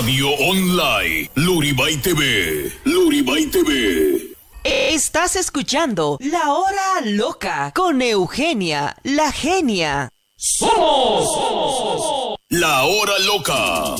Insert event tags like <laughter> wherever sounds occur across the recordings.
Radio Online, Luribay TV, Luribay TV. Estás escuchando La Hora Loca con Eugenia, la genia. Somos La Hora Loca.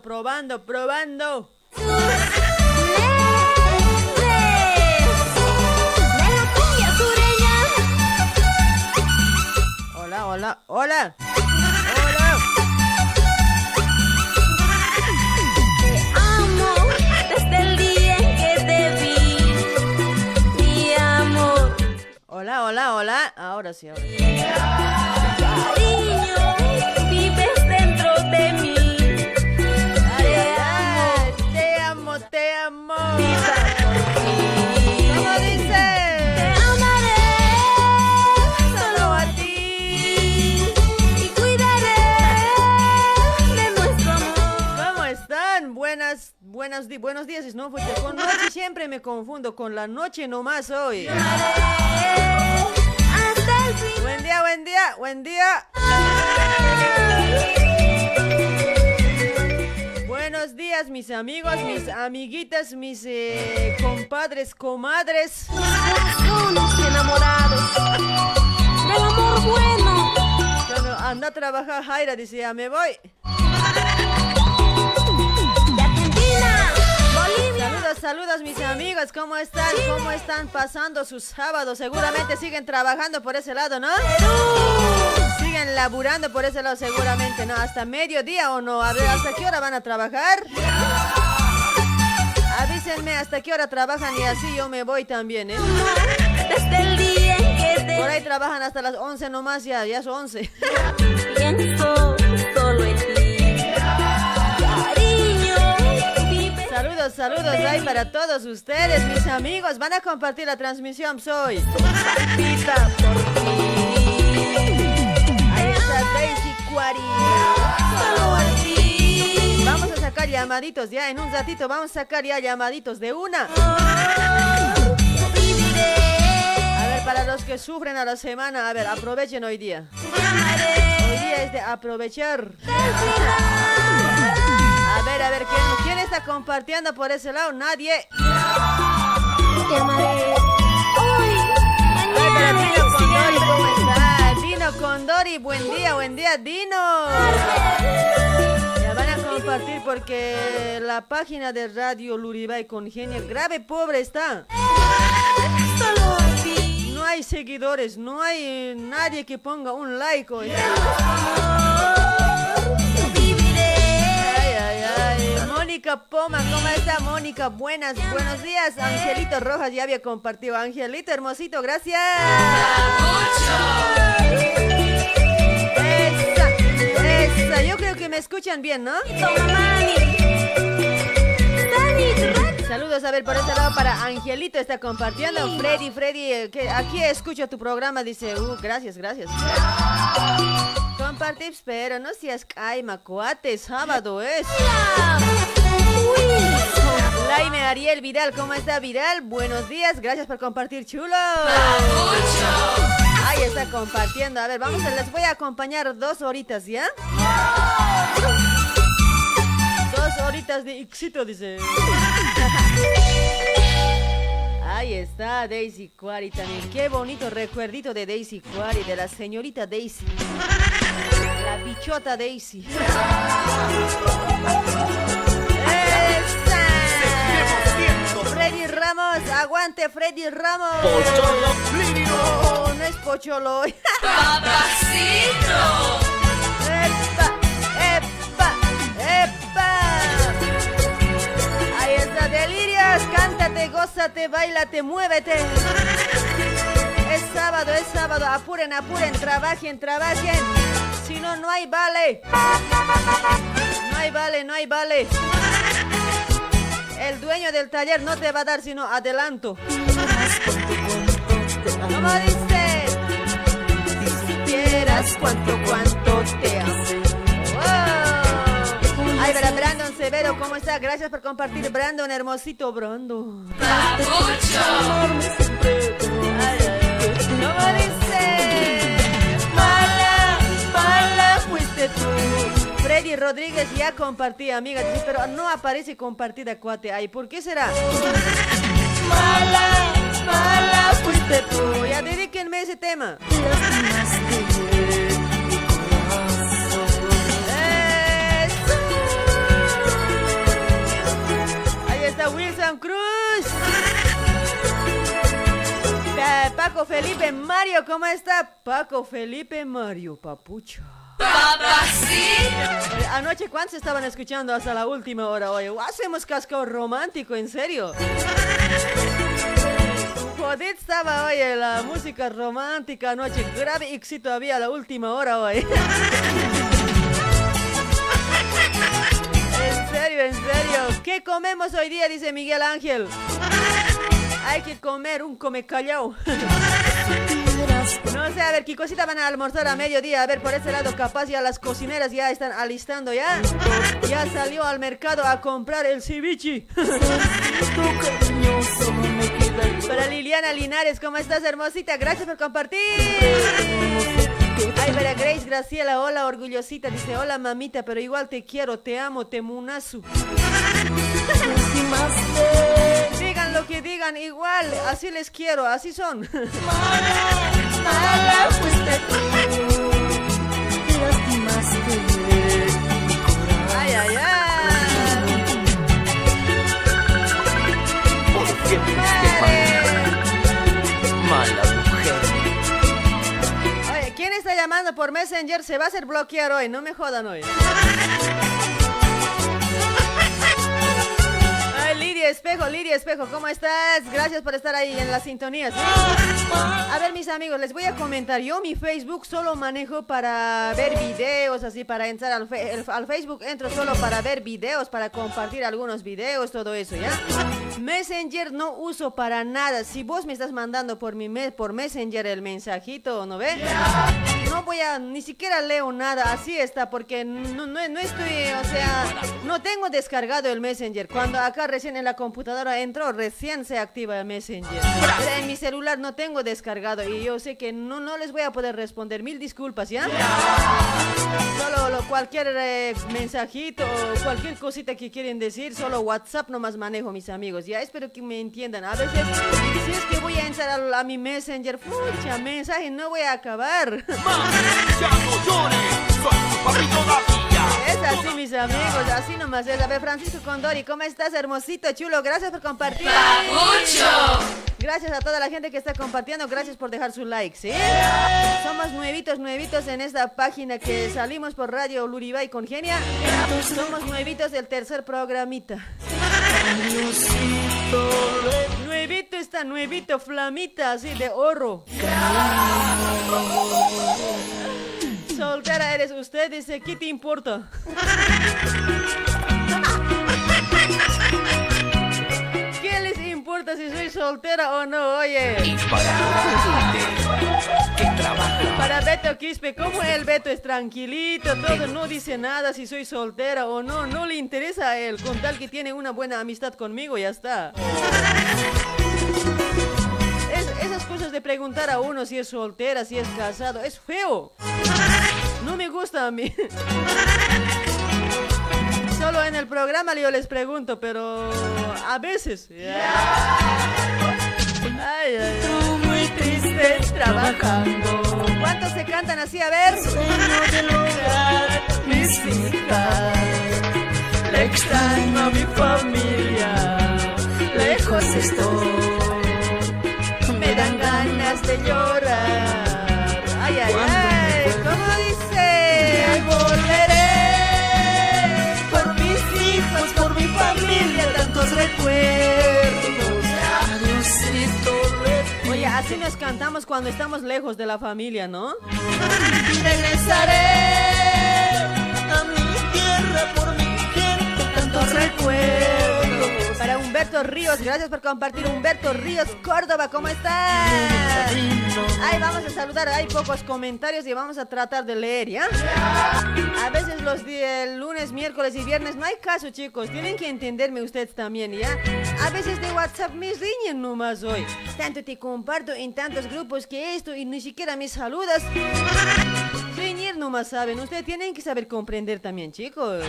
probando, probando, probando. Hola, hola, hola. Hola. Hola, hola, hola. Ahora sí, ahora te amo. ¿Cómo Te dice? amaré Solo a ti. y cuidaré de nuestro amor. ¿Cómo están? Buenas, buenas, buenos días. No, fuiste con noche siempre me confundo con la noche nomás hoy. Hasta. Buen día, buen día, buen día. Buenos días, mis amigos, mis amiguitas, mis eh, compadres, comadres. Unos enamorados del amor bueno. Cuando anda a trabajar, Jaira dice, ya me voy. De Argentina, Bolivia. Saludos, saludos, mis amigos. ¿Cómo están? ¿Cómo están pasando sus sábados? Seguramente siguen trabajando por ese lado, ¿no? Siguen laburando por ese lado, seguramente, ¿no? Hasta mediodía o no. A ver, ¿hasta qué hora van a trabajar? Avísenme hasta qué hora trabajan y así yo me voy también, ¿eh? Desde el día en que te Por ahí trabajan hasta las 11 nomás, ya, ya son 11. pienso solo en ti. Cariño, vive Saludos, saludos ahí para todos ustedes, mis amigos. Van a compartir la transmisión, soy. palpita por ti. Ahí está Daisy Cuari. Solo a ti. Vamos a sacar llamaditos ya, en un ratito vamos a sacar ya llamaditos de una. A ver, para los que sufren a la semana, a ver, aprovechen hoy día. Hoy día es de aprovechar. A ver, a ver, ¿quién, quién está compartiendo por ese lado? Nadie. Te amaré. Hoy, Ay, pero mañana Dino Condori, buen día, buen día, Dino. Ya van a compartir porque la página de Radio Luribay con genio grave pobre está. No hay seguidores, no hay nadie que ponga un like. hoy. Mónica Poma, ¿cómo está Mónica? Buenas, buenos días. Angelito Rojas ya había compartido. Angelito, hermosito, gracias. Esa, esa. Yo creo que me escuchan bien, ¿no? Saludos a ver por este lado para Angelito está compartiendo. Freddy, Freddy, eh, que aquí escucho tu programa, dice, uh, gracias, gracias. Compartir, pero no seas caima, cuate, sábado es. Laime Ariel Vidal, ¿cómo está Vidal? Buenos días, gracias por compartir, chulo. Ahí está compartiendo. A ver, vamos a, les voy a acompañar dos horitas, ¿ya? Dos horitas de éxito, dice. Ahí está Daisy Quarry también. Qué bonito recuerdito de Daisy Quarry, de la señorita Daisy. La bichota Daisy. Ramos, aguante Freddy Ramos. No, no es pocholo. <laughs> ¡Epa! ¡Epa! ¡Epa! Ahí está, delirios, cántate, gózate, bailate, muévete. Es sábado, es sábado, apuren, apuren, trabajen, trabajen. Si no, no hay vale. No hay vale, no hay vale. El dueño del taller no te va a dar sino adelanto. ¿Cómo dice? Si supieras cuánto, cuánto te amo. Ay, verá, Brandon Severo, ¿cómo está? Gracias por compartir, Brandon, hermosito Brandon. ¿Cómo dice? Mala, mala fuiste tú. Freddy Rodríguez ya compartí, amiga, pero no aparece compartida, cuate. Ay, ¿por qué será? Mala, mala fuiste tú. Ya dedíquenme ese tema. Ahí está Wilson Cruz. Ay, Paco Felipe Mario, ¿cómo está? Paco Felipe Mario, papucho. Eh, Anoche, ¿cuántos estaban escuchando hasta la última hora hoy? Hacemos casco romántico, en serio. Jodid estaba hoy en la música romántica anoche. Grave éxito había a la última hora hoy. en serio, en serio. ¿Qué comemos hoy día? Dice Miguel Ángel. Hay que comer un come callao. No sé, a ver, ¿qué cosita van a almorzar a mediodía? A ver, por ese lado, capaz ya las cocineras ya están alistando ya. Ya salió al mercado a comprar el ceviche. <laughs> Para Liliana Linares, ¿cómo estás, hermosita? Gracias por compartir. Ay, para Grace Graciela, hola, orgullosita. Dice, hola, mamita, pero igual te quiero, te amo, te munazu. <laughs> Digan lo que digan, igual, así les quiero, así son. <laughs> Mala fuiste tú. Lastimaste mi corazón. Ay, ay, ay. ¿Por qué fuiste mala, mala mujer? Oye, ¿quién está llamando por Messenger? Se va a hacer bloquear hoy, no me jodan hoy. Espejo, Lidia Espejo, ¿cómo estás? Gracias por estar ahí en la sintonía. ¿sí? A ver, mis amigos, les voy a comentar. Yo mi Facebook solo manejo para ver videos, así, para entrar al, Facebook entro solo para ver videos, para compartir algunos videos, todo eso, ¿ya? Messenger no uso para nada. Si vos me estás mandando por mi me- por Messenger el mensajito, ¿no ves? No voy a, ni siquiera leo nada, así está, porque no, no, no estoy, o sea, no tengo descargado el Messenger. Cuando acá recién en la computadora entro, recién se activa el Messenger. En mi celular no tengo descargado y yo sé que no, no les voy a poder responder. Mil disculpas, ¿ya? Solo lo- cualquier eh, mensajito o cualquier cosita que quieren decir, solo WhatsApp nomás manejo, mis amigos. Ya espero que me entiendan. A veces, si es que voy a entrar a, mi Messenger, pucha, mensaje, no voy a acabar. ¡Ya no! ¡Soy así, mis amigos, así nomás es. A ver, Francisco Condori, ¿cómo estás, hermosito, chulo? Gracias por compartir. Gracias a toda la gente que está compartiendo, gracias por dejar su like, ¿sí? Somos nuevitos, nuevitos en esta página que salimos por Radio Luribay con Genia. Somos nuevitos del tercer programita. Nuevito está, nuevito, flamita, así de oro. Soltera eres usted, dice, ¿qué te importa? ¿Qué les importa si soy soltera o no? Oye, Y para la gente que trabaja para Beto Quispe, ¿cómo el Beto es tranquilito? Todo, no dice nada si soy soltera o no, no le interesa a él, con tal que tiene una buena amistad conmigo, ya está. Es- esas cosas de preguntar a uno si es soltera, si es casado, es feo. No me gusta a mí. <laughs> Solo en el programa yo les pregunto, pero a veces. Ay, ay, ay. Muy triste trabajando. ¿Cuántos se cantan así? A ver. Mis hijas. Le extraño a mi familia. Lejos estoy. Me dan ganas de llorar. Tantos recuerdos. Oye, así nos cantamos cuando estamos lejos de la familia, ¿no? Regresaré a mi tierra por mi gente, tantos recuerdos. Para Humberto Ríos, gracias por compartir. Humberto Ríos, Córdoba, ¿cómo estás? Ay, vamos a saludar, hay pocos comentarios y vamos a tratar de leer, ¿ya? A veces los días, lunes, miércoles y viernes no hay caso, chicos. Tienen que entenderme ustedes también, ¿ya? A veces de WhatsApp me riñen nomás hoy. Tanto te comparto en tantos grupos que esto y ni siquiera me saludas. Nomás saben. Ustedes tienen que saber comprender también, chicos.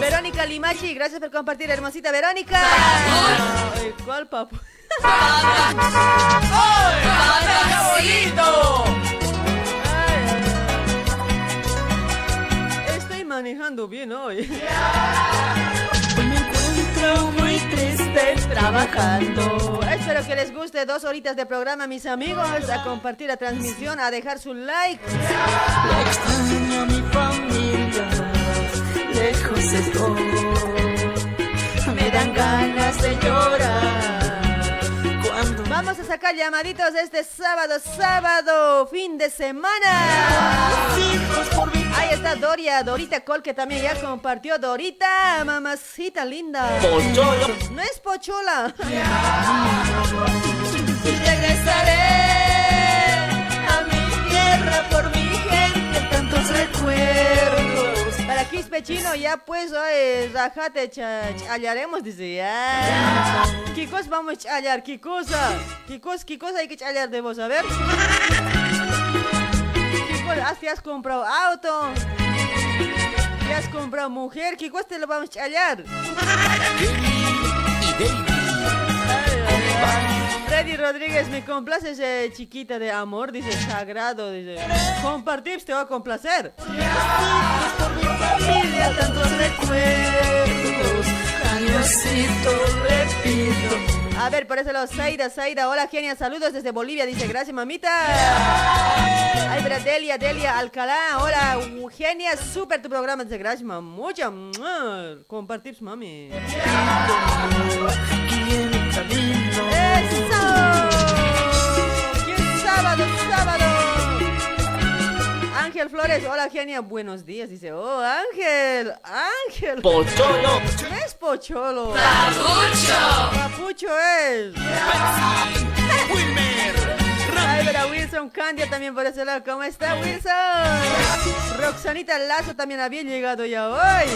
Verónica Limachi, gracias por compartir, hermosita Verónica. Ay, ¿Cuál papo? Estoy manejando bien hoy. Me encuentro muy triste trabajando. Espero que les guste dos horitas de programa, mis amigos. A compartir la transmisión, a dejar su like. Extraño a mi familia, lejos estoy. Me dan ganas de llorar. Cuando Vamos a sacar llamaditos este sábado, sábado, fin de semana. hijos por mi Ahí está Doria, Dorita Col, que también ya compartió. Dorita, mamacita linda. pocholo. No es pochola. Regresaré a mi tierra por mi gente, tantos recuerdos. Para Quispe Chino, ya pues, oye, rajate, challaremos, dice, ya. ¿Qué cosa vamos a challar? ¿Qué cosa? ¿Qué cosa, qué cosa hay que challar de vos? A ver. Ah, ¿Te has comprado auto? ¿Te has comprado mujer? ¿Qué cosa te lo vamos a challar? Freddy Rodríguez, me complaces eh, chiquita de amor, dice sagrado, dice. Compartir te va a complacer. Familia, tantos recuerdos. Añosito, repito. A ver, por eso los Zaira, Zaira, hola genia, saludos desde Bolivia, dice, gracias mamita. Ay, pero Delia, Delia, Alcalá, hola, Eugenia, súper tu programa, dice, gracias mamucha, compartir mami. Ángel Flores, hola genia, buenos días, dice, oh Ángel, Ángel. Pocholo. No es pocholo. Papucho. Papucho es. Ay, pero Wilson Candia también por ese lado. ¿Cómo está Wilson? Roxanita Lazo también había llegado ya hoy.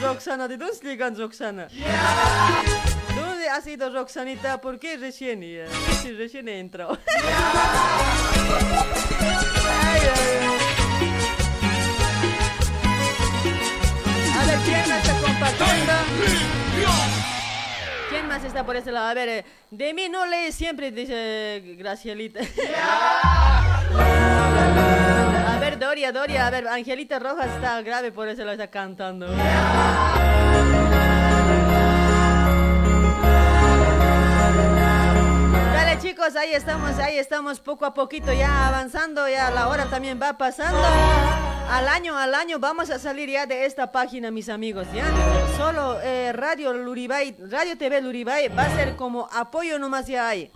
Roxana, ¿de dónde llegan Roxana? ¿Dónde ha sido Roxanita? ¿Por qué recién? ya? Sí, recién entró. <laughs> Ay, ay, ay. Ver, ¿quién más está compartiendo? ¿Quién más está por ese lado? A ver, eh, de mí no lee siempre, dice Gracielita. <laughs> A ver, Doria, Doria, a ver, Angelita Rojas está grave, por eso lo está cantando. Dale chicos, ahí estamos, ahí estamos poco a poquito ya avanzando, ya la hora también va pasando. Al año, al año vamos a salir ya de esta página, mis amigos, ¿ya? Solo eh, Radio Luribay, Radio TV Luribay va a ser como apoyo nomás ya hay.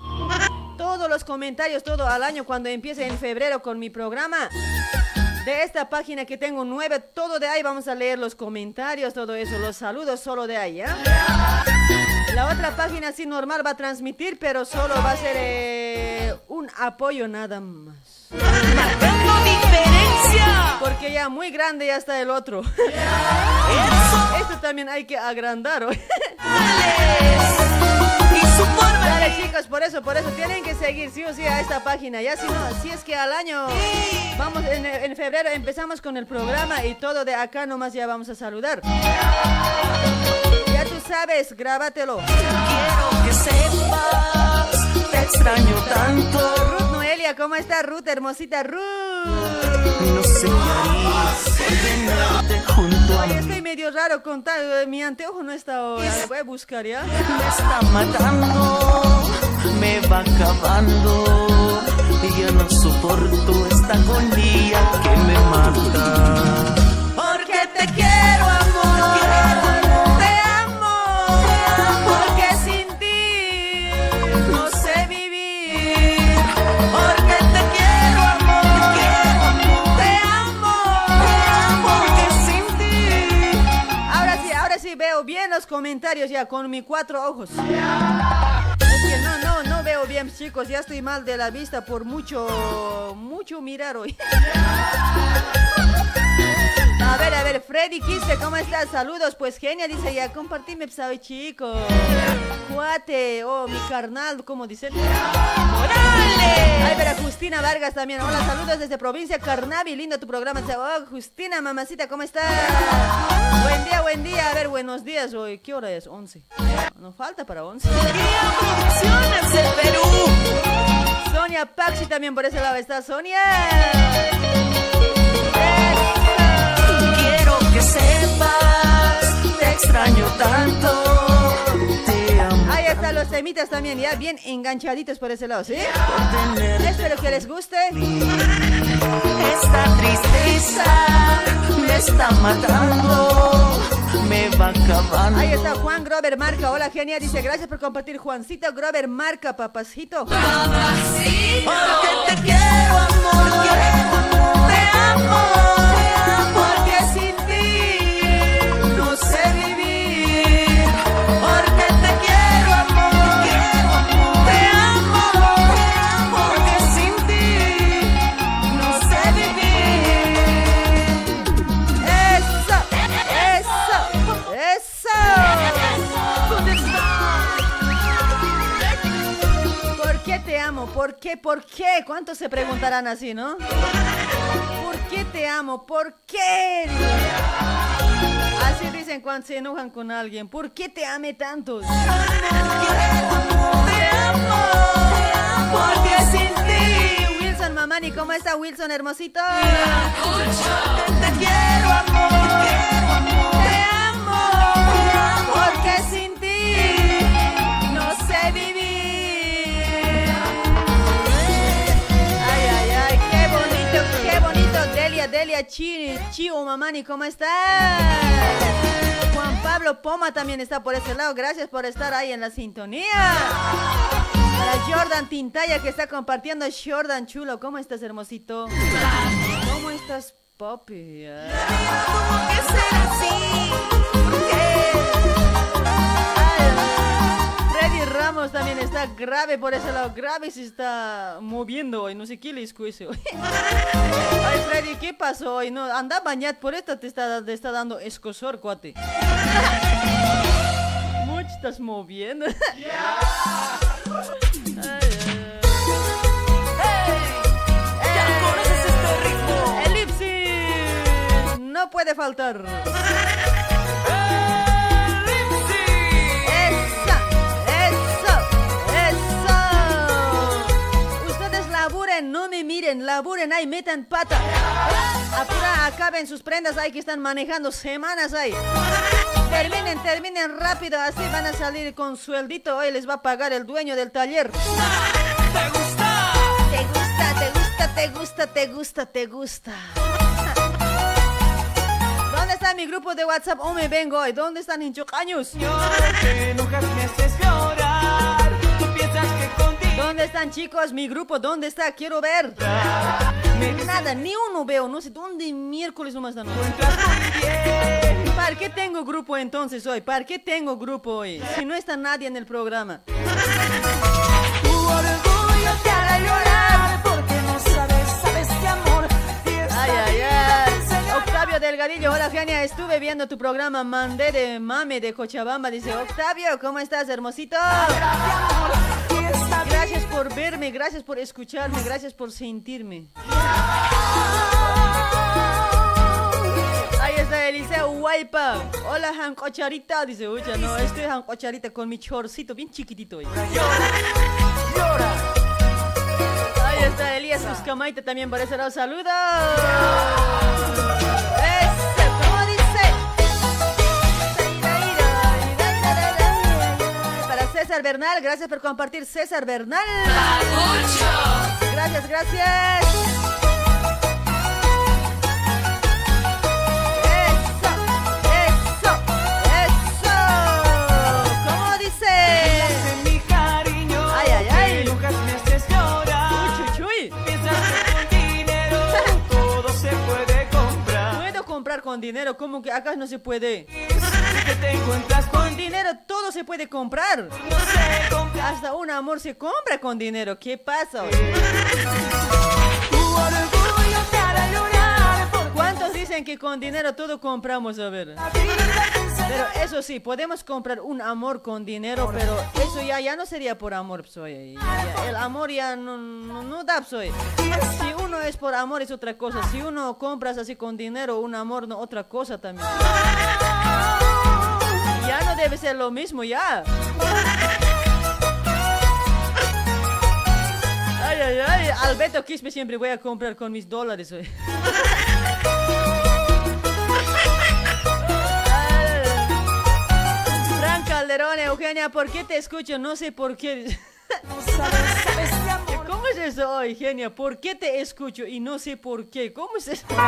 Todos los comentarios, todo al año cuando empiece en febrero con mi programa. De esta página que tengo nueve, todo de ahí vamos a leer los comentarios, todo eso, los saludos solo de ahí, ¿ya? La otra página sí normal va a transmitir, pero solo va a ser eh, un apoyo nada más. Marcando diferencia. Porque ya muy grande ya está el otro. Esto también hay que agrandar. ¿oye? Y su forma Dale chicos, por eso, por eso tienen que seguir sí o sí a esta página. Ya si no, si es que al año, vamos en, en febrero empezamos con el programa y todo de acá nomás ya vamos a saludar. Ya tú sabes, grábatelo. quiero que sepas. Te extraño tanto. Ruth Noelia, ¿cómo está Ruth? Hermosita Ruth. No sé qué junto a mí. estoy medio raro con tal, mi anteojo no está ahora. Lo voy a buscar ya. Me está matando, me va acabando. Y ya no soporto esta agonía que me mata. Sí veo bien los comentarios ya con mis cuatro ojos. No, no, no veo bien, chicos. Ya estoy mal de la vista por mucho, mucho mirar hoy. A ver, a ver, Freddy Quispe, ¿cómo estás? Saludos, pues genia, dice ya, compartime, pues, sabe, chico. Cuate, oh, mi carnal, ¿cómo dicen? ¡Morales! Ay, pero Justina Vargas también, hola, saludos desde provincia Carnavi, lindo tu programa. Oh, Justina, mamacita, ¿cómo estás? Buen día, buen día, a ver, buenos días, hoy, ¿qué hora es? 11. No falta para 11. Producciones del Perú. Sonia Paxi también por ese lado está, Sonia. Quiero que sepas. Te extraño tanto. Te amo Ahí están los temitas también, ya bien enganchaditos por ese lado, ¿sí? Espero que les guste. Esta tristeza me está matando, me va acabando. Ahí está Juan Grover Marca. Hola, genia. Dice, gracias por compartir. Juancito Grover Marca, papacito. Porque te quiero, amor, te amo, ¿Por qué? ¿Por qué? ¿Cuántos se preguntarán así, no? ¿Por qué te amo? ¿Por qué? Así dicen cuando se enojan con alguien. ¿Por qué te ame tanto? Te amo, porque sin ti Wilson Mamani, ¿cómo está Wilson, hermosito? te quiero, amor. Delia, Delia, Chi, Chio Mamani, ¿cómo está? Juan Pablo Poma también está por ese lado. Gracias por estar ahí en la sintonía. Para Jordan Tintaya que está compartiendo. Jordan Chulo, ¿cómo estás, hermosito? ¿Cómo estás, así? También está grave por ese lado. Grave se está moviendo hoy. No sé qué le escuece hoy. <laughs> Ay, Freddy, ¿qué pasó hoy? No, anda bañat, por esto te está, te está dando escosor, cuate. <laughs> Mucho estás moviendo. <laughs> Ay, ay. No puede faltar. No me miren, laburen ahí, metan pata. Apura, acaben sus prendas ahí que están manejando semanas ahí. <laughs> Terminen, terminen rápido, así van a salir con sueldito. Hoy les va a pagar el dueño del taller. <laughs> ¿Te gusta? Te gusta, te gusta, te gusta, te gusta, te gusta. <laughs> ¿Dónde está mi grupo de WhatsApp? Oh, me vengo hoy. ¿Dónde están hinchocaños? Te enojas, me haces llorar. Tú piensas que contigo ¿Dónde están chicos? Mi grupo, ¿dónde está? Quiero ver. Nada, ni uno veo. No sé dónde miércoles nomás están. ¿Para qué tengo grupo entonces hoy? ¿Para qué tengo grupo hoy? Si no está nadie en el programa. Tu orgullo te hará llorar porque no sabes, sabes que amor tienes Ay, ay, ay. Octavio Delgadillo, hola Genia, estuve viendo tu programa Mandé de Mame de Cochabamba. Dice, Octavio, ¿cómo estás, hermosito? Gracias por verme, gracias por escucharme, gracias por sentirme. Ahí está Eliseo Huaypa. Hola, Jancocharita. Dice, ucha, no, estoy Jancocharita con mi chorcito bien chiquitito. hoy. Ahí está Elías Uscamaita también por ese lado. ¡Saludos! César Bernal, gracias por compartir, César Bernal. Gracias, gracias. Con dinero, ¿cómo que acá no se puede? Con dinero todo se puede comprar. Hasta un amor se compra con dinero. ¿Qué pasa? ¿Cuántos dicen que con dinero todo compramos? A ver. Pero eso sí, podemos comprar un amor con dinero, pero eso ya, ya no sería por amor, soy. El amor ya no, no, no da, soy. Si uno es por amor es otra cosa. Si uno compras así con dinero, un amor no otra cosa también. Ya no debe ser lo mismo, ya. Ay, ay, ay. Alberto Quispe siempre voy a comprar con mis dólares, hoy. Eugenia, ¿por qué te escucho? No sé por qué. ¿Cómo es eso, Eugenia? ¿Por qué te escucho y no sé por qué? ¿Cómo es eso? Ay,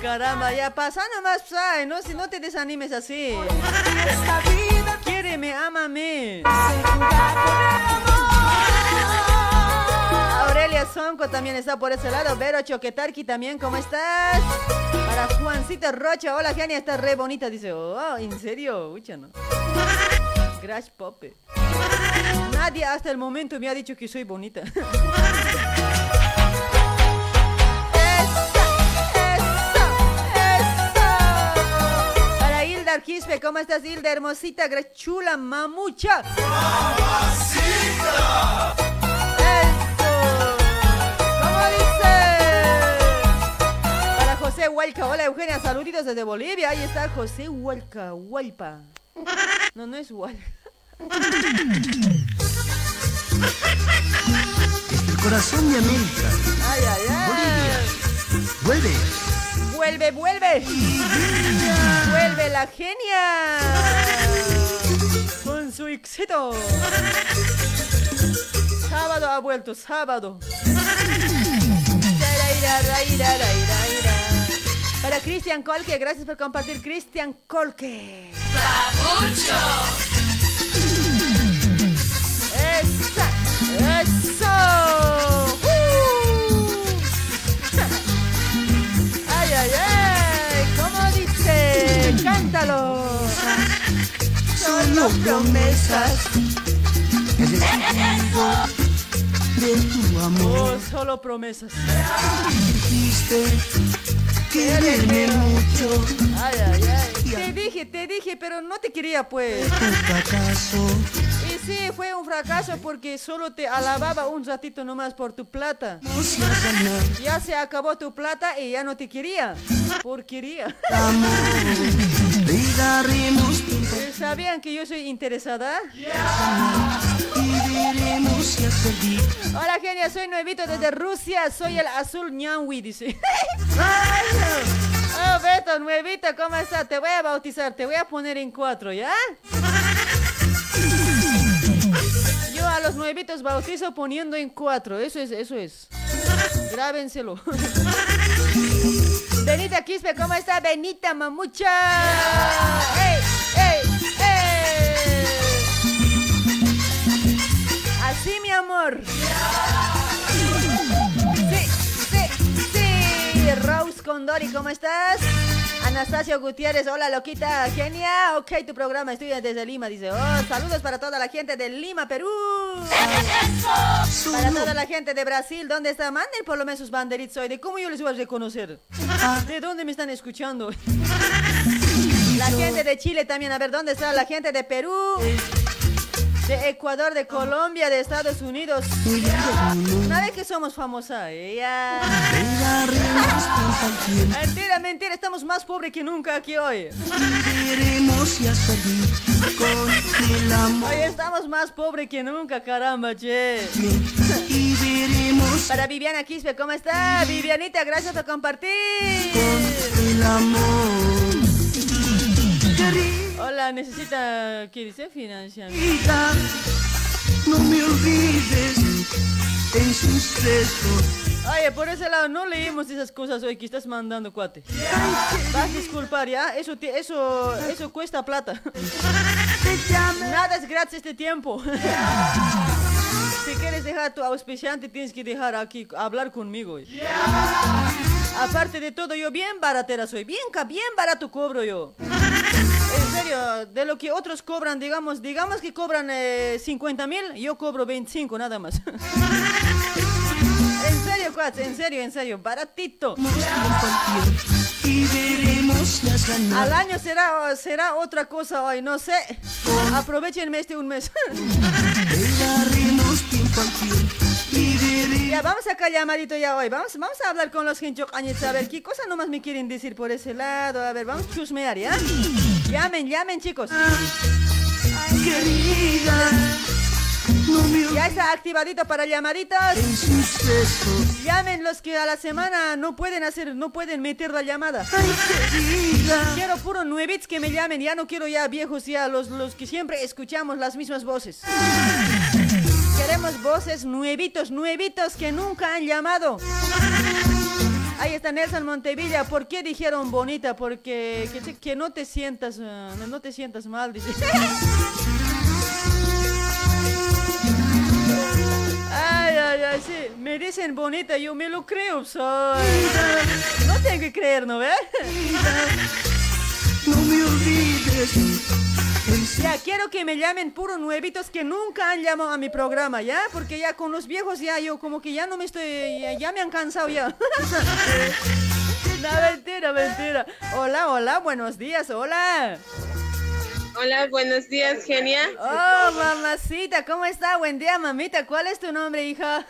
caramba, ya pasa nomás, ay, no, si no te desanimes así. Quiéreme, ámame. Aurelia Sonco también está por ese lado. Vero Choquetarqui también, ¿cómo estás? Para Juancita Rocha, hola Genia, estás re bonita. Dice, oh, ¿en serio? Ucha, no. Crash Pope. Nadie hasta el momento me ha dicho que soy bonita. <laughs> Para Hilda Quispe, ¿cómo estás Hilda? Hermosita, chula, mamucha. ¡Eso! José Hualca, hola Eugenia, saluditos desde Bolivia. Ahí está José Hualca, Hualpa. No, no es Hualca. El corazón de América. Ay, ay, ay. Vuelve. Vuelve, vuelve. Vuelve la genia. Con su éxito. Sábado ha vuelto, sábado. <laughs> Para Cristian Colque, gracias por compartir, Cristian Colque. ¡Esa! ¡Eso! ¡Uh! ¡Ay, ay, ay! ¿Cómo dice? ¡Cántalo! Solo promesas. Es el sentido de tu amor. Oh, solo promesas. Dijiste quererme mucho. Ay, ay, ay. Te dije, te dije, pero no te quería, pues. Fracaso. Y sí, fue un fracaso porque solo te alababa un ratito nomás por tu plata. Ya se acabó tu plata y ya no te quería. Porquería. ¿Sabían que yo soy interesada? Hola, genia, soy nuevito desde Rusia. Soy el azul ñahui, dice. Oh, Beto, nuevito, ¿cómo estás? Te voy a bautizar, te voy a poner en cuatro, ¿ya? Yo a los nuevitos bautizo poniendo en cuatro, eso es, eso es. Grábenselo. Benita Quispe, ¿cómo está? Benita Mamucha. ¡Ey, ey, ey! Amor. Sí, sí, sí. Rose Condori, ¿cómo estás? Anastasio Gutiérrez, hola loquita, genia. Ok, tu programa estudia desde Lima, dice. Oh, saludos para toda la gente de Lima, Perú. Para toda la gente de Brasil, ¿dónde está? Manden por lo menos sus banderitos hoy. ¿De cómo yo les voy a reconocer? ¿De dónde me están escuchando? La gente de Chile también, a ver, ¿dónde está la gente de Perú? De Ecuador, de Colombia, de Estados Unidos. Una vez que somos famosa, ella. Mentira, mentira, estamos más pobres que nunca aquí hoy. Con. Hoy estamos más pobres que nunca, caramba, che. Para Viviana Quispe, ¿cómo está? Vivianita, gracias por compartir. el amor. Hola, necesita, ¿qué dice? Financiamiento. No me olvides en sus. Oye, por ese lado no leímos esas cosas hoy que estás mandando, cuate. Vas a disculpar, ¿ya? Eso, te- eso, eso cuesta plata. Nada es gratis este tiempo. Si quieres dejar a tu auspiciante, tienes que dejar aquí, hablar conmigo. Aparte de todo, yo bien baratera soy. Bien, bien barato cobro yo. En serio, de lo que otros cobran, digamos, digamos que cobran eh, 50 mil, yo cobro 25 nada más. <laughs> En serio, cuate, en serio, en serio, baratito. Al año será, será otra cosa hoy, no sé. Aprovechenme este un mes. <laughs> Ya, vamos acá llamadito ya hoy. Vamos, vamos a hablar con los hinchocañitos. A ver, ¿qué cosa nomás me quieren decir por ese lado? A ver, vamos a chusmear, ¿ya? Llamen, llamen, chicos. querida. No me Ya está activadito para besos. Llamen los que a la semana no pueden hacer, no pueden meter la llamada. Quiero puro nuevits que me llamen, ya no quiero ya viejos, ya los, los que siempre escuchamos las mismas voces. Queremos voces nuevitos, nuevitos que nunca han llamado. Ahí está Nelson Montevilla. ¿Por qué dijeron bonita? Porque que, no te sientas, eh, no te sientas mal, dice. <laughs> Ay, ay, ay, sí. Me dicen bonita, yo me lo creo, soy. No tengo que creer, ¿no ves? No me olvides. Ya, quiero que me llamen puros nuevitos que nunca han llamado a mi programa, ¿ya? Porque ya con los viejos ya yo como que ya no me estoy... Ya, ya me han cansado ya. <laughs> No, mentira, mentira. Hola, hola, buenos días, hola. Hola, buenos días, Genia. Oh, mamacita, ¿cómo está? Buen día, mamita. ¿Cuál es tu nombre, hija?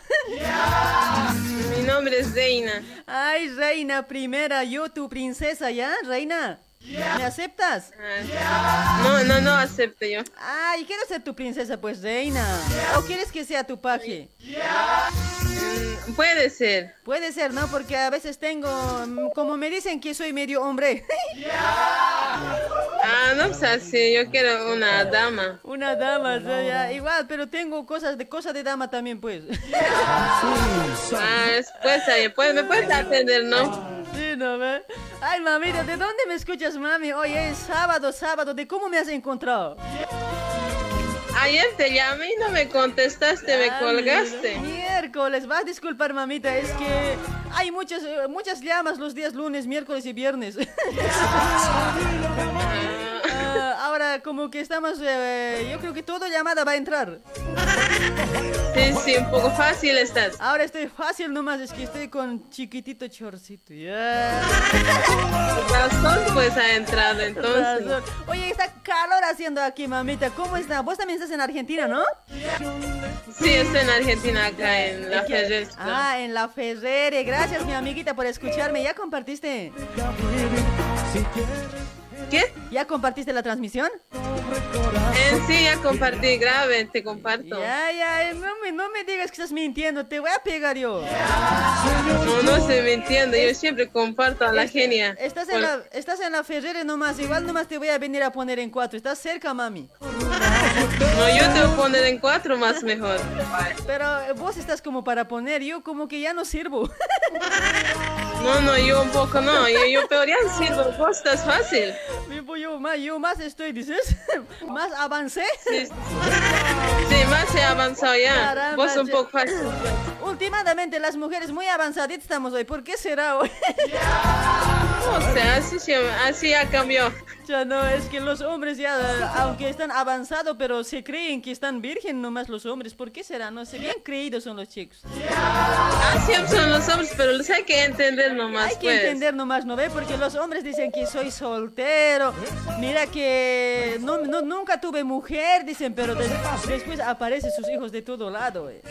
Mi nombre es Reina. Ay, reina primera, yo tu princesa, ¿ya? Reina. ¿Me aceptas? No, no, no acepto yo. Ay, quiero ser tu princesa, pues, reina. ¿O quieres que sea tu paje? Mm, Puede ser. Puede ser, ¿no? Porque a veces tengo, mm, como me dicen que soy medio hombre, <laughs> Ah, no, pues así, yo quiero una dama. una dama, o sea, ya, igual, pero tengo cosas de cosa de dama también, pues. Ah, es- pues, ahí, pues, me puedes atender, ¿no? Sí, ¿no ve? Ay, mamita, ¿de dónde me escuchas, mami? Hoy es sábado, sábado, ¿de cómo me has encontrado? Ayer te llamé y no me contestaste, me Ah, colgaste. Miércoles, vas a disculpar, mamita, es que hay muchas, eh, muchas llamas los días lunes, miércoles y viernes. Ah, ahora, como que estamos, eh, yo creo que todo llamada va a entrar. Sí, sí, un poco fácil estás. Ahora estoy fácil nomás, es que estoy con chiquitito chorcito. Ya. Razón, pues, ha entrado entonces. Razón. Oye, está calor haciendo aquí, mamita. ¿Cómo está? Vos también estás en Argentina, ¿no? Sí, estoy en Argentina, acá en La Ferrer. Ah, en la Ferrere. Gracias, mi amiguita, por escucharme. ¿Ya compartiste? ¿Qué? ¿Ya compartiste la transmisión? En sí, ya compartí, grave, te comparto. Ya, ya, eh, no me, no me digas que estás mintiendo, te voy a pegar yo. No, no estoy mintiendo, yo siempre comparto a la genia. Estás en la, estás en la Ferrere nomás, igual nomás te voy a venir a poner en cuatro. Estás cerca, mami. No, yo te voy a poner en cuatro más mejor. Pero eh, vos estás como para poner, yo como que ya no sirvo. <laughs> No, no, yo un poco no, yo, yo peor ya sirvo, vos estás fácil. Yo más, yo más estoy, dices. <laughs> más avancé. Sí, sí, más he avanzado ya. Caramba, Vos un poco fácil. Últimamente las mujeres muy avanzaditas estamos hoy. ¿Por qué será hoy? Así, así ya cambió. Ya no, es que los hombres ya, aunque están avanzados, pero se creen que están virgen nomás los hombres. ¿Por qué será? No sé, bien creídos son los chicos. Así son los hombres, pero los hay que entender nomás, Hay que pues. entender nomás, ¿no ve? Porque los hombres dicen que soy soltero. Mira que no, no- nunca tuve mujer, dicen, pero des- después aparecen sus hijos de todo lado. eh.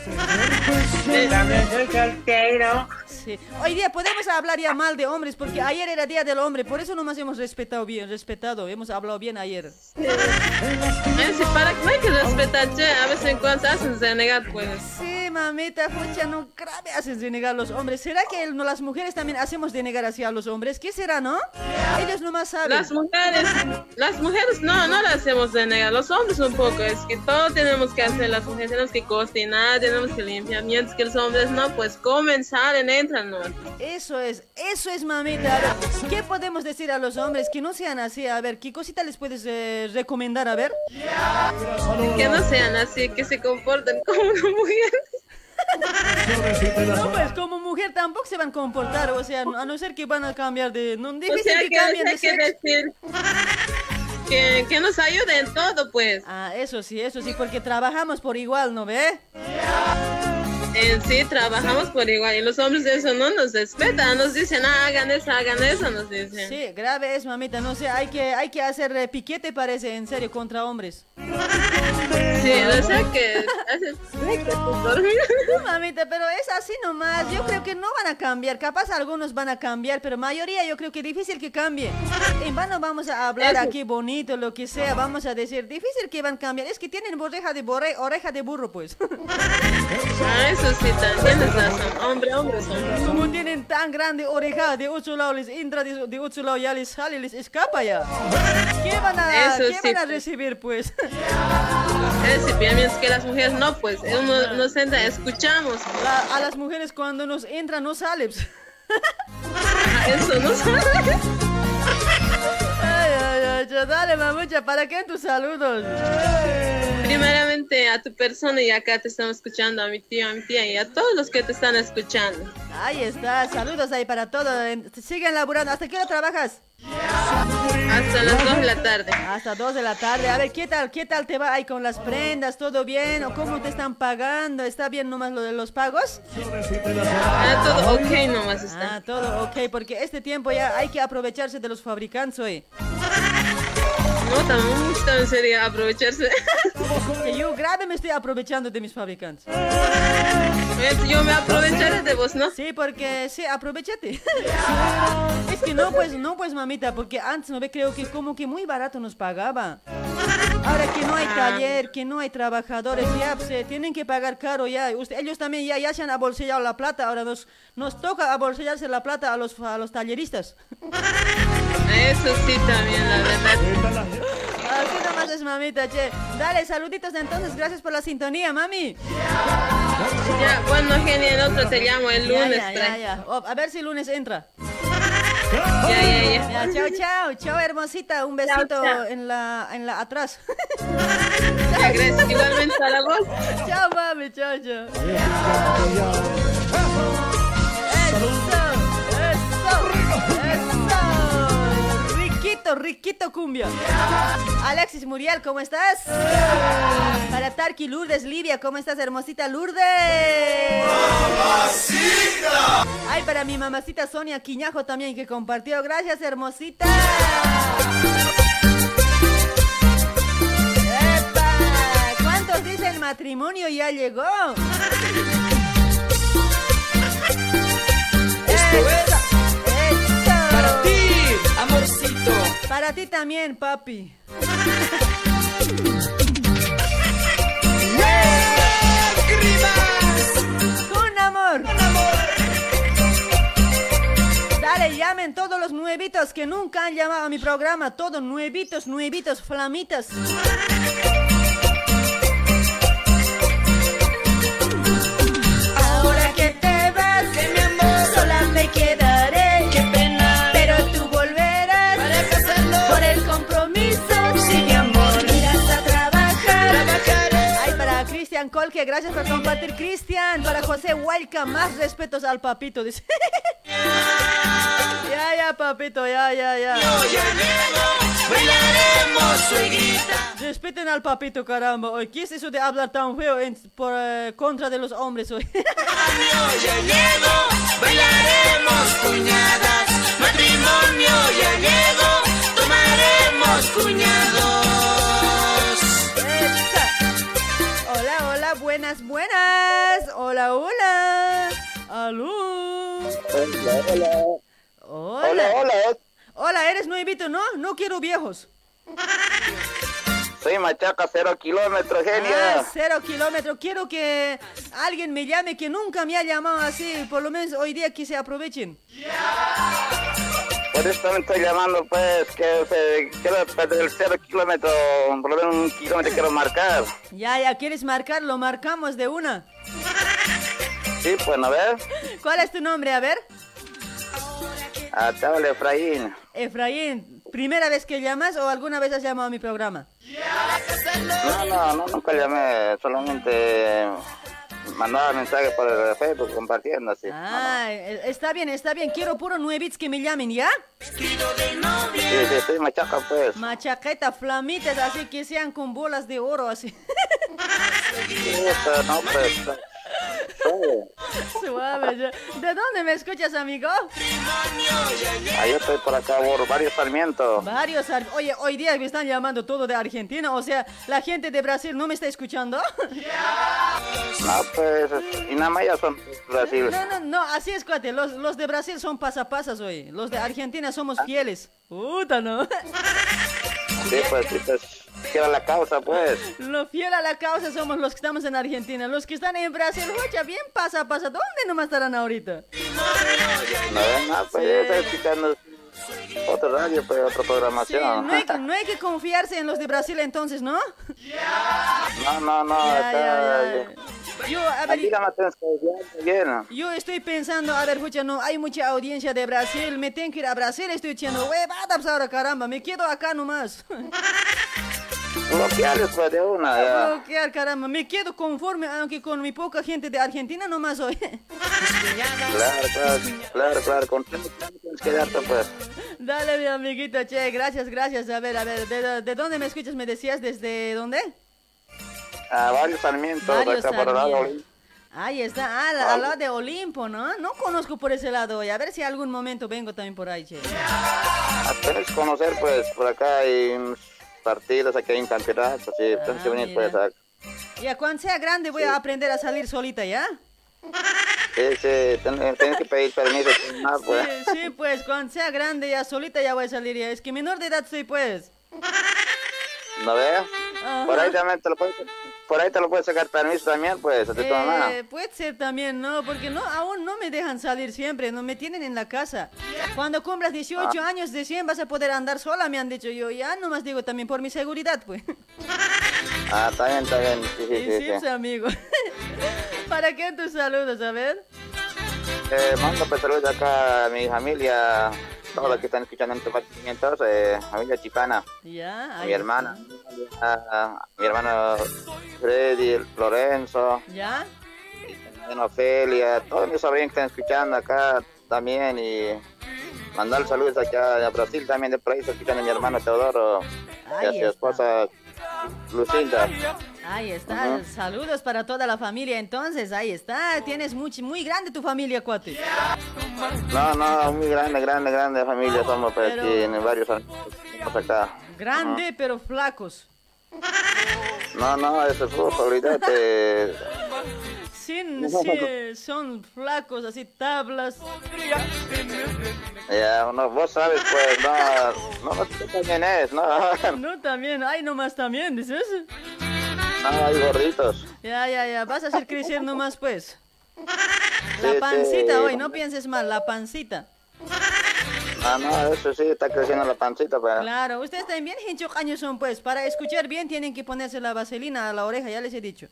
Sí. Hoy día podemos hablar ya mal de hombres porque ayer era día del hombre, por eso nomás hemos respetado bien, respetado, hemos hablado bien ayer. Así, para no hay que respetar, che, a veces en cuando hacen renegar, pues. Sí, mamita, pucha, no grave hacen denegar los hombres. ¿Será que el- no, las mujeres también hacemos denegar hacia los hombres? ¿Qué será, no? Ellos nomás saben. Las mujeres, las mujeres no, no las hacemos renegar, los hombres un poco, es que todo tenemos que hacer, las mujeres tenemos que cocinar, tenemos que limpiar, mientras que los hombres no, pues comen, salen, entran, ¿no? Eso es, eso es, mamita. ¿qué podemos decir a los hombres que no sean así? A ver, ¿qué cosita les puedes eh, recomendar? A ver. Que no sean así, que se comporten como una mujer. No, pues como mujer tampoco se van a comportar, o sea, a no ser que van a cambiar de... No, O difícil sea, que que, cambien de que sexo. decir que, que nos ayuden en todo, pues. Ah, eso sí, eso sí, porque trabajamos por igual, ¿no ve? En sí, trabajamos por igual y los hombres de eso no nos respetan, nos dicen, ah, hagan eso, hagan eso, nos dicen. Sí, grave es, mamita, no sé, hay que, hay que hacer eh, piquete, parece, en serio, contra hombres. <laughs> Sí, o sea que hace <laughs> <laughs> dormir. Mamita, pero es así nomás. Yo creo que no van a cambiar. Capaz algunos van a cambiar, pero mayoría yo creo que difícil que cambie. En vano vamos a hablar Eso. aquí bonito, lo que sea. Vamos a decir, difícil que van a cambiar. Es que tienen oreja de borre, oreja de burro, pues. <laughs> Ah, eso sí, también tienes razón. Hombre, hombre, son. Como tienen tan grande oreja de ocho lados, les entra de, de ocho lados, ya les sale, les escapa ya. ¿Qué van a, Eso ¿qué sí, van a recibir, pues? Es decir, mientras que las mujeres no, pues uno nos senta, escuchamos. La- a las mujeres cuando nos entra no sale. <laughs> Ah, Eso no sabe. <laughs> Ay, ay, ay, dale, mamucha, ¿para qué tus saludos? Primeramente a tu persona y acá te estamos escuchando, a mi tío, a mi tía y a todos los que te están escuchando. Ahí está, saludos ahí para todos. En- Siguen laburando. ¿Hasta qué hora trabajas? Hasta las 2 de la tarde. Hasta 2 de la tarde. A ver, ¿qué tal, qué tal te va ahí con las prendas? ¿Todo bien? ¿O cómo te están pagando? ¿Está bien nomás lo de los pagos? Ah, todo ok nomás está. Ah, todo ok, porque este tiempo ya hay que aprovecharse de los fabricantes hoy. <laughs> No, también, también sería aprovecharse. Que yo grave me estoy aprovechando de mis fabricantes. Yo me aprovecharé de vos, ¿no? Sí, porque sí, aprovechate. Es que no, pues, no, pues, mamita, porque antes, ¿no ve? Creo que como que muy barato nos pagaba. Ahora que no hay taller, que no hay trabajadores, ya eh, tienen que pagar caro ya. Usted- ellos también ya, ya se han abolsillado la plata, ahora nos, nos toca abolsillarse la plata a los, a los talleristas. Eso sí también, la verdad. Así nomás es, mamita, che. Dale, saluditos entonces, gracias por la sintonía, mami. Ya, bueno, genial, el otro te llamo el lunes. ya, ya, trae. ya. Oh, a ver si el lunes entra. Ya, ya, ya. Ya, chao, chao, chao, hermosita. Un besito chao. en la, en la atrás. Ya, gracias. Igualmente a la voz. chao, mami, chao, chao. Eso, eso, eso. Riquito, riquito cumbia. Alexis Muriel, ¿cómo estás? Para Tarki Lourdes, Livia, ¿cómo estás, hermosita Lourdes? Ay, para mi mamacita Sonia Quiñajo también que compartió. Gracias, hermosita. ¡Epa! ¿Cuántos dicen matrimonio ya llegó? Eso. Para ti, amorcito. Para ti también, papi. Con amor. Dale, llamen todos los nuevitos que nunca han llamado a mi programa. Todos nuevitos, nuevitos, flamitas. Ahora que te vas, mi amor, sola me quedaré. Colque, gracias por compartir, Cristian. Para José Hualca, más respetos al papito, dice. <laughs> ya, ya, papito, ya, ya, ya. Respeten al papito, caramba. Hoy, ¿qué es eso de hablar tan feo en, por eh, contra de los hombres hoy? <laughs> Esa. Hola, buenas, buenas. Hola, hola. Aló. Hola, hola. Hola. Hola, Hola, eres nuevito, ¿no? No quiero viejos. Soy Machaca, cero kilómetros, Ah, genia. cero kilómetros. Quiero que alguien me llame que nunca me ha llamado así. Por lo menos hoy día que se aprovechen. Por eso también estoy llamando, pues, que quiero perder el cero kilómetro, por lo menos un kilómetro quiero marcar. Ya, ya, ¿quieres marcar? Lo marcamos de una. Sí, pues, a ver. ¿Cuál es tu nombre? A ver. A te habla Efraín. Efraín, ¿primera vez que llamas o alguna vez has llamado a mi programa? No, no, no, nunca llamé, solamente mandaba mensajes por el Facebook compartiendo así. Ah, eh, está bien, está bien. Quiero puro nuevits que me llamen, ¿ya? Sí, sí, soy Machaca, pues. Machaqueta, flamitas, así que sean con bolas de oro, así. Sí, pero no, pues. Suave. ya. ¿De dónde me escuchas, amigo? Ah, yo estoy por acá por varios Sarmiento. Varios. ar- Oye, hoy día me están llamando todo de Argentina. O sea, la gente de Brasil no me está escuchando. <laughs> No, pues, y nada más ya son Brasil. No, no, no, así es, cuate. Los, los de Brasil son pasapasas hoy. Los de Argentina somos fieles. Puta, ¿no? Sí, pues, sí, pues, quiero la causa, pues. Lo fiel a la causa somos los que estamos en Argentina. Los que están en Brasil, oye, bien pasa, pasa. ¿Dónde nomás estarán ahorita? No, no, pues, yo otro radio, pues, otra Sí, programación. no hay, que- no hay que confiarse en los de Brasil entonces, ¿no? No, no, no, Ya, acá. ya, ya. Yo, a ver, bien. yo estoy pensando, a ver, escucha, no, hay mucha audiencia de Brasil, me tengo que ir a Brasil, estoy diciendo, huevada, pues ahora caramba, me quedo acá nomás. <laughs> Bloquearles, pues, de una, ya. Bloquear, caramba, me quedo conforme, aunque con mi poca gente de Argentina nomás hoy. Claro, claro, claro, claro, con tienes que darte, pues. Dale, mi amiguito, che, gracias, gracias. A ver, a ver, ¿de, de dónde me escuchas? ¿Me decías desde dónde? A varios Sarmientos, Varios acá por el lado. Ahí está, al, al lado de Olimpo, ¿no? No conozco por ese lado hoy. A ver si algún momento vengo también por ahí, che. Tienes que conocer, pues, por acá hay unos partidos, aquí hay un campeonato, sí, tienes que venir, pues, a... Ya, cuando sea grande voy a aprender a salir solita, ¿ya? Sí, sí, ten- tienes que pedir permiso, <laughs> más, pues. Sí, sí, pues, cuando sea grande ya solita ya voy a salir ya. Es que menor de edad soy, pues. ¿No ves? Ajá. Por ahí también te lo puedes, por ahí te lo puedes sacar permiso también, pues, a ti tu mamá. Eh, puede ser también, ¿no? Porque no, aún no me dejan salir siempre, no me tienen en la casa. Cuando cumplas 18 Ah. años de 100 vas a poder andar sola, me han dicho yo. Ya nomás digo también por mi seguridad, pues. Ah, está bien, está bien, sí, sí, sí. sí, sí. pues, amigo. <laughs> ¿Para qué tus saludos? A ver. Eh, mando pues saludos acá a mi familia, todos los que están escuchando en Tomacimientos, eh, familia chipana, Ya, a ahí mi hermana, a mi hermano Freddy, Lorenzo, ¿Ya? Ofelia, todos mis sobrinos que están escuchando acá también y mandar saludos acá a Brasil también de por ahí, a mi hermano Teodoro y a Ahí su está. Lucinda. Ahí está. Saludos para toda la familia. Entonces, ahí está. Tienes muy, muy grande tu familia, cuate. No, no, muy grande, grande, grande familia somos Pero- aquí en varios acá. Grande, pero flacos. No, no, eso es fútbol, olvídate. Sin, sí, son flacos, así tablas. Ya, no, vos sabes, pues, no, no, también es, no, <laughs> No, también. Ay, nomás también, dices. no, hay gorditos. Ya, ya, ya. Vas a hacer crecer nomás, pues. La Sí, pancita sí. hoy, no pienses mal, la pancita. No, no, eso sí, está creciendo la pancita, pero. Claro, ustedes también hincho años son, pues. Para escuchar bien tienen que ponerse la vaselina a la oreja, ya les he dicho.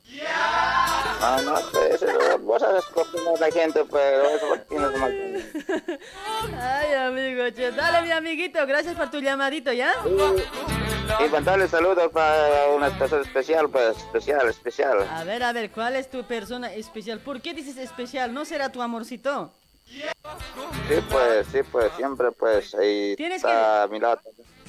No, no, pues, eso, vos sabes cómo la gente, pero eso tienes mal. Ay, amigo, che. Dale, mi amiguito, gracias por tu llamadito, ¿ya? Y mandarle saludos para una persona especial, pues, especial, especial. A ver, a ver, ¿cuál es tu persona especial? ¿Por qué dices especial? ¿No será tu amorcito? Sí, pues, sí, pues, siempre, pues, ahí Tienes está a mi lado.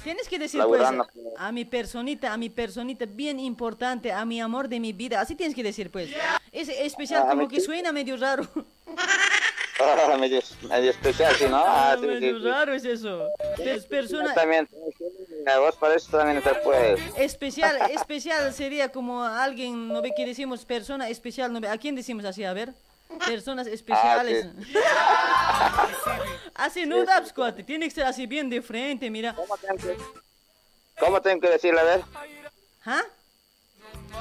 Tienes que decir, pues, Laburando. a mi personita, a mi personita bien importante, a mi amor de mi vida. Así tienes que decir, pues. Es especial, Ah, como que suena medio raro. Ah, medio, medio especial, sí, ¿no? Ah, sí, sí, medio sí. raro es eso. Es persona También, a vos para eso también después. especial, especial sería como alguien, ¿no ve que decimos persona especial? ¿no ve? ¿A quién decimos así? A ver. Personas especiales. así no da, cuate. Tiene que ser así bien de frente, mira. ¿Cómo tengo que decirle, a ver? ¿Ah?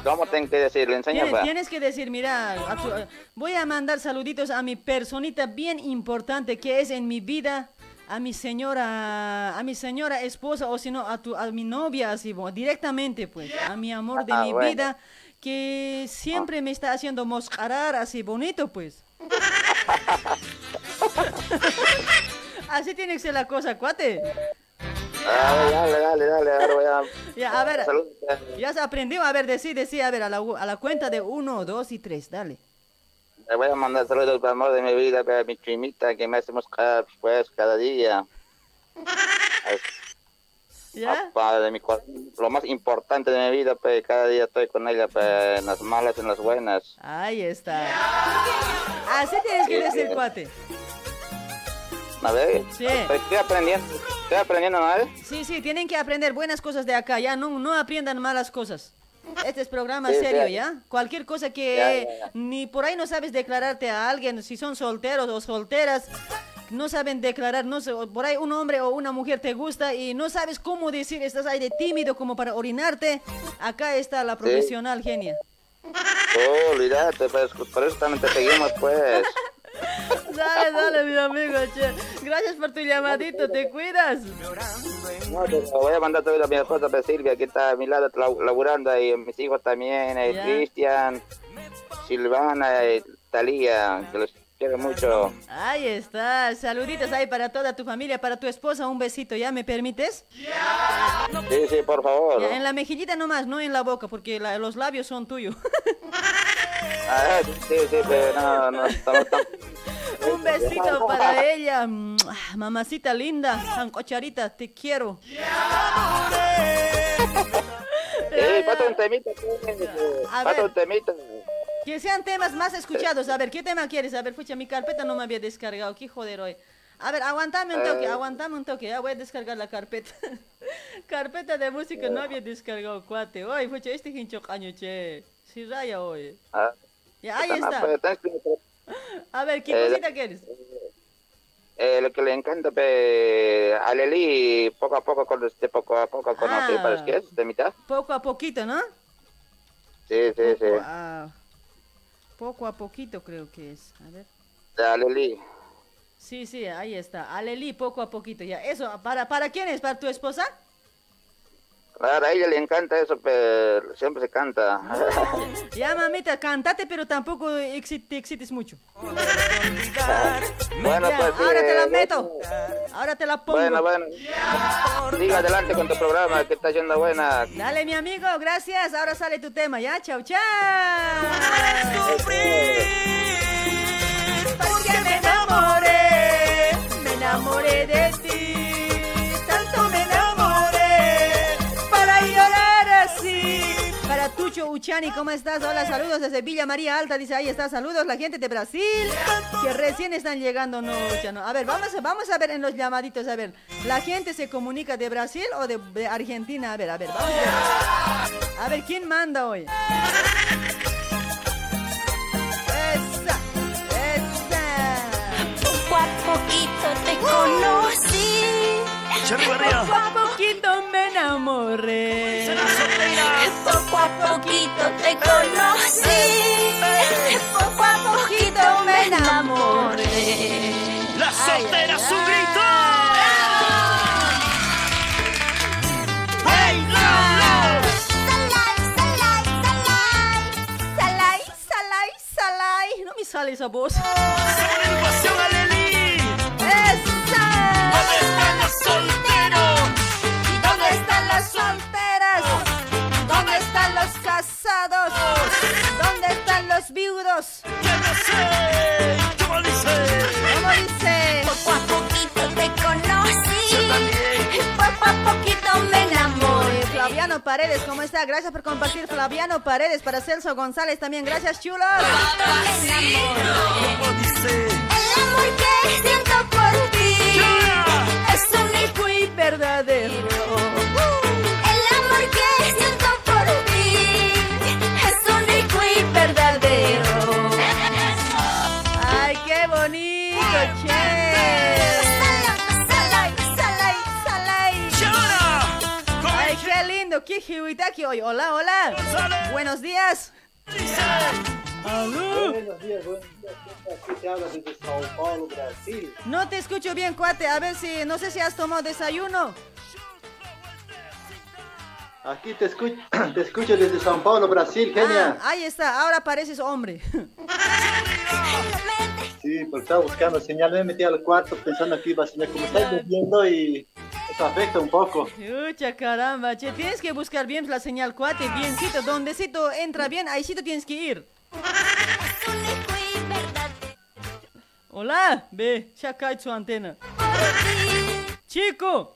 ¿Cómo tengo que decirle? Enseña, Tienes, pues. tienes que decir, mira, a tu- a- voy a mandar saluditos a mi personita bien importante que es en mi vida, a mi señora, a mi señora esposa o si no a tu, a mi novia así, directamente pues, a mi amor de Ah, mi bueno. vida que siempre me está haciendo moscarar así bonito pues. <laughs> así tiene que ser la cosa, cuate. Ah, dale, dale, dale, ahora voy a... Ya, a ver, ya se aprendió, a ver, decir, decir, a ver, a la, a la cuenta de uno, dos y tres, dale. Le voy a mandar saludos para el amor de mi vida, para mi chimita que me hace moscar, pues, cada día. <laughs> ¿Ya? papá de mi lo más importante de mi vida, pues cada día estoy con ella, pues en las malas, en las buenas. Ahí está. Así tienes que decir, cuate. A ver, Sí. estoy aprendiendo, estoy aprendiendo, ¿no? Sí, sí, tienen que aprender buenas cosas de acá, ya, no, no aprendan malas cosas. Este es programa Sí, serio, sí. ¿ya? Cualquier cosa que Ya, ya, ya. ni por ahí no sabes declararte a alguien, si son solteros o solteras, no saben declarar, no sé, por ahí un hombre o una mujer te gusta y no sabes cómo decir, estás ahí de tímido como para orinarte, acá está la profesional genia. Oh, olvídate, pues por eso también te seguimos, pues. <laughs> Dale, dale, mi amigo, che. Gracias por tu llamadito, te cuidas. No, te voy a mandar todo a mi esposa, pues Silvia, que está a mi lado laburando, y mis hijos también, eh. Cristian, Silvana, y Talía, que los quiero mucho. Ahí está, saluditos ahí para toda tu familia, para tu esposa, un besito, ¿ya me permites? Sí, sí, por favor. Ya, en la mejillita nomás, no en la boca, porque la- los labios son tuyos. Ah, sí, sí, pero no, no, estamos <laughs> tan... un besito para ella, mamacita linda, sancocharita, te quiero. Eh, pasa un temita, pues, A pasa ver. un temita. Que sean temas más escuchados. A ver, ¿qué tema quieres? A ver, pucha, mi carpeta no me había descargado. Qué joder hoy. A ver, aguantame un toque, Eh. aguantame un toque. Ya voy a descargar la carpeta. <laughs> carpeta de música no había descargado, cuate. Oye, pucha, este hincho caño, che. Si raya hoy. Ah, Ya, ahí no, está. pues, <laughs> A ver, ¿qué Eh, cosita quieres? eh, lo que le encanta pues, a Leli, poco a poco, con este poco a poco conoce, Ah. ¿sabes qué es? ¿De mitad? Poco a poquito, ¿no? Sí, sí, sí. Ah, poco a poquito creo que es. A ver. De Aleli. Sí, sí, ahí está. Aleli, poco a poquito. Ya, eso, ¿para, ¿para quién es? ¿Para tu esposa? Claro, a ella le encanta eso, pero siempre se canta. <laughs> Ya, mamita, cántate, pero tampoco te excites mucho. <laughs> bueno, Ya, pues sí, ahora te la meto. Ahora te la pongo. Bueno, bueno. Siga adelante con tu programa, que está yendo buena. Dale, mi amigo, gracias. Ahora sale tu tema, ¿ya? Chau, chau. Porque me enamoré, me enamoré de ti. Tucho Uchani, ¿cómo estás? Hola, saludos desde Villa María Alta. Dice, ahí está, saludos la gente de Brasil que recién están llegando. No. A ver, vamos, a- vamos a ver en los llamaditos. A ver, ¿la gente se comunica de Brasil o de, de Argentina? A ver, a ver, vamos a ver. A ver, ¿quién manda hoy? Esa, esa. Poco a poquito te conocí. Poco a poquito me enamoré. Poco a poquito te conocí. Poco a poquito me enamoré. ¡Las solteras un grito! ¡Hey, Salai, salai, salai. No me sale esa voz. ¡Esa! ¿Dónde están los solteros? ¿Dónde están las solteras? ¿Dónde están los casados? ¿Dónde están los viudos? ¡Ya no sé! ¿Cómo dice? ¿Cómo dice? Poco a poquito te conocí. Poco a poquito me enamoré. Flaviano Paredes, ¿cómo está? Gracias por compartir Flaviano Paredes para Celso González también. Gracias, chulos. ¿Cómo dice? El amor que siento por ti es único Muy verdadero. El amor que siento por ti es único y verdadero. Ay, qué bonito, che. Salai, salai, salai. ¡Chara! ¿Cómo Ay, qué lindo, qué hoy. Hola, hola. Buenos días. Dice? Aló. Buenos días, buenos días. Aquí te habla desde Sao Paulo, Brasil. No te escucho bien, cuate. A ver si, no sé si has tomado desayuno. Aquí te escucho, <clears throat> te escucho desde Sao Paulo, Brasil, Ah, genia. ahí está, ahora pareces hombre. Sí, porque estaba buscando señal, me metí al cuarto pensando que iba a señal como está lloviendo y eso afecta un poco. Ucha, caramba, che, tienes que buscar bien la señal, cuate, biencito. Dondecito entra bien, ahí sí tienes que ir. Hola, ve, ya cae su antena. Chico,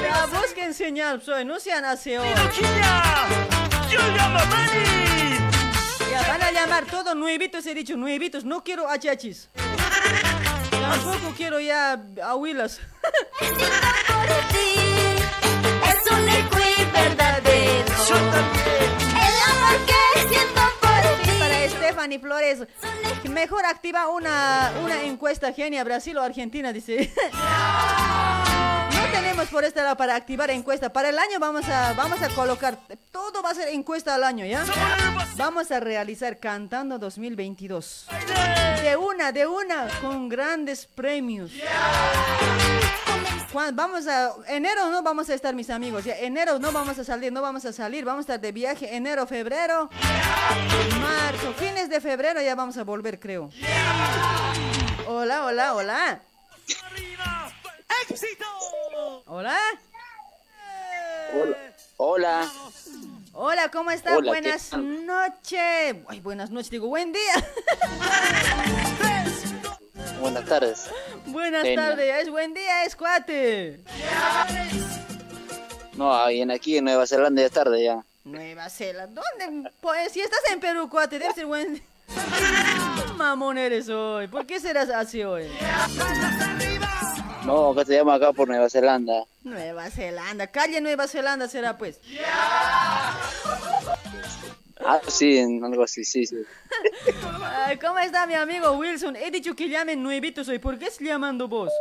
Ya busquen señal, soy, no sean así hoy. Ya van a llamar todos nuevitos, he dicho, nuevitos, no quiero achachis. Tampoco quiero ya abuelas. Es un liquid verdadero. El amor que siento por ti. Para Stephanie Flores, mejor activa una, una encuesta genia, Brasil o Argentina, dice. Tenemos por este lado para activar encuesta. Para el año vamos a, vamos a colocar, todo va a ser encuesta al año, ¿ya? Vamos a realizar Cantando 2022. De una, de una, con grandes premios. Vamos a enero no vamos a estar mis amigos enero no vamos a salir no vamos a salir vamos a estar de viaje enero febrero marzo fines de febrero ya vamos a volver creo hola hola hola hola Hola. hola cómo está Hola, ¿qué buenas noches ay buenas noches digo buen día Buenas tardes. buenas tardes es buen día es cuate No, ahí en aquí en Nueva Zelanda ya es tarde ya. Nueva Zelanda. ¿Dónde? Pues si estás en Perú, cuate, debe ser buen. Mamón eres hoy. ¿Por qué serás así hoy? No, acá se llama acá por Nueva Zelanda. Nueva Zelanda. Calle Nueva Zelanda será pues. Ah, sí, en algo así, sí, sí. Ay, ¿Cómo está mi amigo Wilson? He dicho que llamen nuevitos hoy. ¿Por qué estás llamando vos?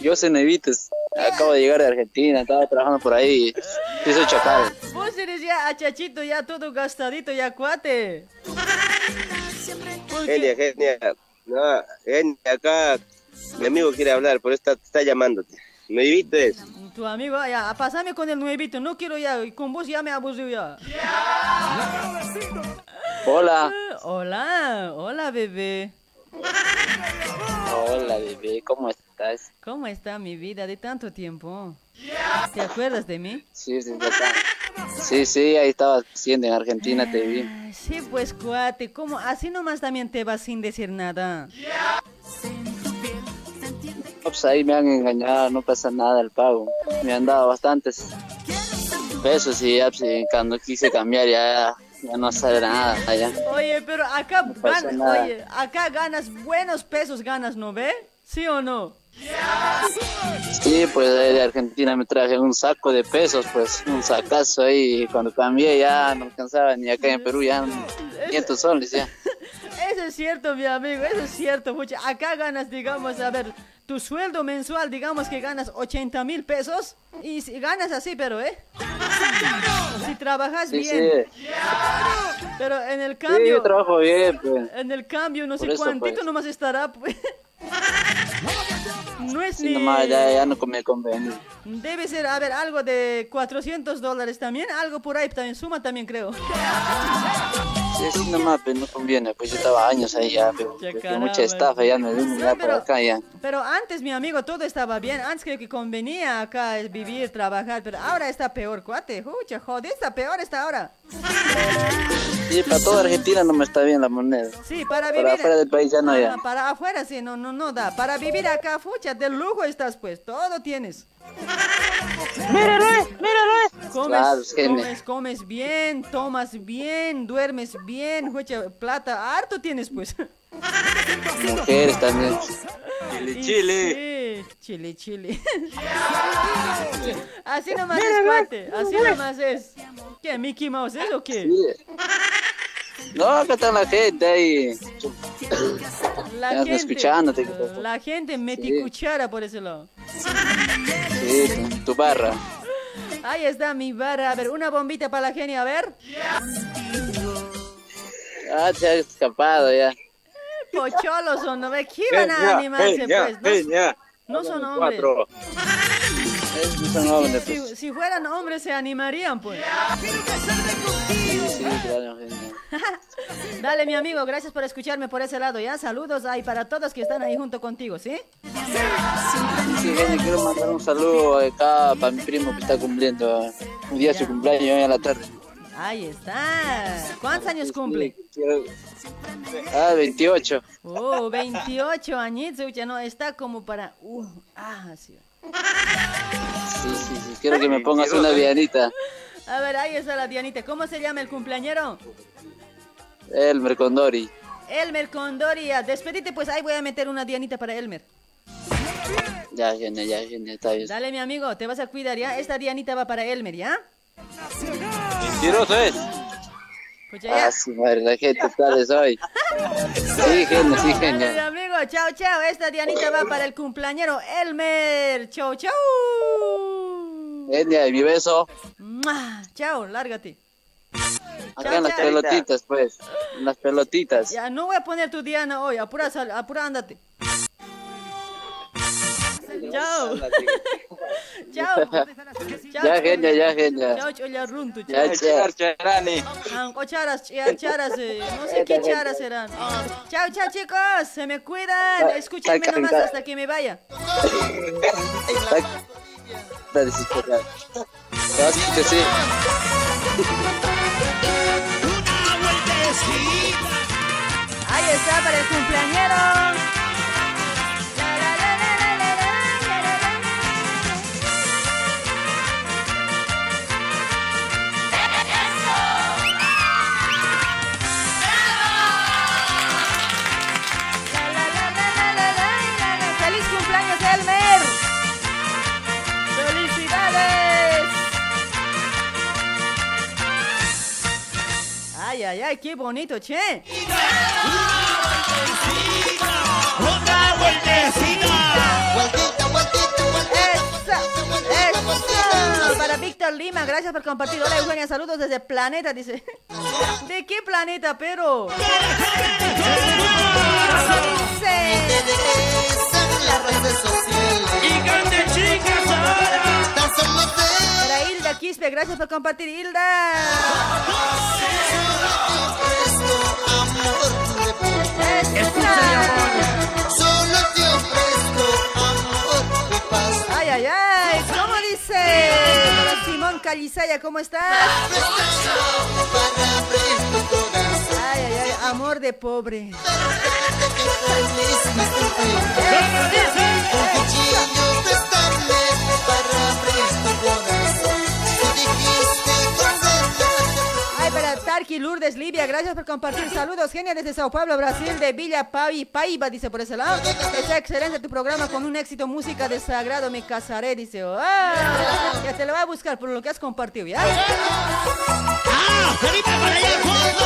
Yo soy Nevitos. Acabo de llegar de Argentina, estaba trabajando por ahí. Sí, soy chacal. Vos eres ya achachito, ya todo gastadito, ya cuate. Genia, genia. No, genia, acá mi amigo quiere hablar, por eso está, está llamándote. ¿Me divites? Tu amigo, ya, pasame con el nuevito. No quiero ya. Con vos ya me aburrió ya. Hola. Hola, hola bebé. Hola, bebé, ¿cómo estás? ¿Cómo está mi vida de tanto tiempo? ¿Te acuerdas de mí? Sí, sí, acá. Sí, sí, ahí estaba haciendo en Argentina, te vi. Ay, Sí, pues cuate, ¿cómo? Así nomás también te vas sin decir nada. Pues ahí me han engañado, no pasa nada el pago. Me han dado bastantes pesos y ya, pues, y cuando quise cambiar ya, ya no sale nada ya. Oye, pero acá, pasa gan- nada. oye, acá ganas buenos pesos, ganas, ¿no ve? ¿Sí o no? Sí, pues de de Argentina me traje un saco de pesos, pues un sacazo ahí. Y cuando cambié ya no alcanzaba ni acá en Perú, ya 500 soles ya. Eso es cierto, mi amigo, eso es cierto. pucha. Acá ganas, digamos, a ver, tu sueldo mensual, digamos que ganas 80 mil pesos. Y si ganas así, pero, ¿eh? Si trabajas Sí, bien. sí. Pero en el Sí, cambio... yo trabajo bien, pues. En el cambio, no Por sé eso, cuántito pues. nomás estará, pues. <laughs> No es ni... nomás ya, ya no me conviene. Debe ser, a ver, algo de 400 dólares también, algo por ahí también, suma también creo. Sí, sí, nomás, pues no conviene, pues yo estaba años ahí ya, pero mucha estafa ya me vine ya para acá ya. Pero antes, mi amigo, todo estaba bien. Antes creo que convenía acá vivir, trabajar, pero ahora está peor, cuate. Joder, está peor está ahora. Sí, para toda Argentina no me está bien la moneda. Sí, para Para vivir... afuera del país ya no Ah, ya. Para afuera sí, no, no, no da. Para vivir acá, fucha, de lujo estás pues, todo tienes. Míralo, míralo. Comes, Claro, es genial. comes, comes bien, tomas bien, duermes bien, jucha, plata, harto tienes pues. Mujeres también. Y Chile. Sí, chile, chile. <laughs> así nomás es, cuate, así nomás es. ¿Qué, Mickey Mouse es o qué? No, acá está la gente ahí. La gente, escuchándote. la gente mete Sí. cuchara por ese lado. Sí, tu, tu barra. Ahí está mi barra. A ver, una bombita para la genia, a ver. Ah, te has escapado ya. Pocholos son, ¿no? ¿Qué van a animarse, pues? No, son hombres. Son hombres, Si, pues. si fueran hombres se animarían, pues. Sí, sí, claro. <laughs> Dale, mi amigo, gracias por escucharme por ese lado, ¿ya? Saludos ahí para todos que están ahí junto contigo, ¿sí? Sí, quiero mandar un saludo acá para mi primo que está cumpliendo un día su cumpleaños hoy en la tarde. Ahí está. ¿Cuántos años cumple? Ah, 28. Oh, 28 añitos, ya no está como para. Uh, ah, sí. Sí, sí, sí. Quiero que me pongas una Dianita. A ver, ahí está la Dianita. ¿Cómo se llama el cumpleañero? Elmer Condori. Elmer Condoria. Despedite, pues ahí voy a meter una Dianita para Elmer. Ya, genial, ya, genial, está bien. Dale, mi amigo, te vas a cuidar, ¿ya? Esta Dianita va para Elmer, ¿ya? Mentiroso es. Pues ya, ya. Ah, su madre, la gente está de hoy. Sí, genial, sí, Dale, mi genial. amigo, chao, chao. Esta Dianita va para el cumpleañero Elmer. Chao, chao. Genial, mi beso. Chao, lárgate. Acá en las pelotitas, pues. Las pelotitas. Ya, no voy a poner tu Diana hoy. Apura, sal- apura, ándate. Chao. <laughs> Chao. Ya, genial, ya, genial. Chao, cholla runtu. Ya, Chao. charani. Anco charas, eh, no sé qué <laughs> charas serán. Chao, chao, chicos. Se me cuidan. Escúchenme nomás hasta que me vaya. Está desesperado. Sí. <laughs> Ahí está para el cumpleañero. Ay, qué bonito, che. Lima, gracias por compartir. Hola Eugenia, saludos desde Planeta, dice. ¿De qué planeta, pero? Para Hilda Quispe, gracias por compartir, Hilda. Calizaya, ¿cómo estás? Ay, ay, ay, amor de pobre. Ay, para Tarki Lourdes Libia, gracias por compartir. Saludos, genia desde Sao Paulo, Brasil, de Villa Pavi, Paiva, dice por ese lado. Está excelente tu programa con un éxito, música de sagrado, me casaré, dice. Ah, ya te lo voy a buscar por lo que has compartido, ¿ya? ¡Ah! ¡Felipe para allá al fondo!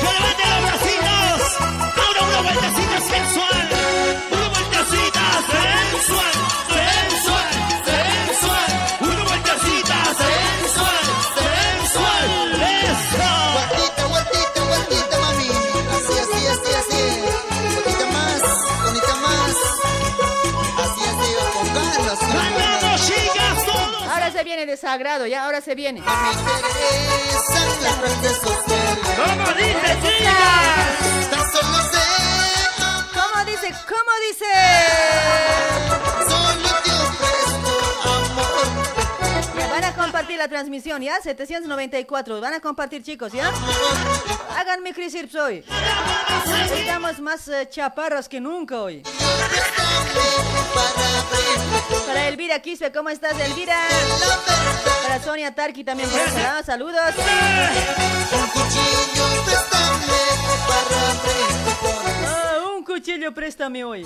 ¡Que levante los bracitos! ¡Ahora una vueltecita sensual! ¡Una vueltecita! ¡Sensual! Viene de sagrado, ya, ahora se viene. ¿Cómo dice, chicas? ¿Cómo dice? ¿Cómo dice? Compartir la transmisión, ¿ya? 794. Van a compartir, chicos, ¿ya? Háganme Chris Irps hoy. Estamos más eh, chaparros que nunca hoy. Para Elvira Quispe, ¿cómo estás, Elvira? Para Sonia Tarki también, por lado, saludos. Un cuchillo préstame hoy.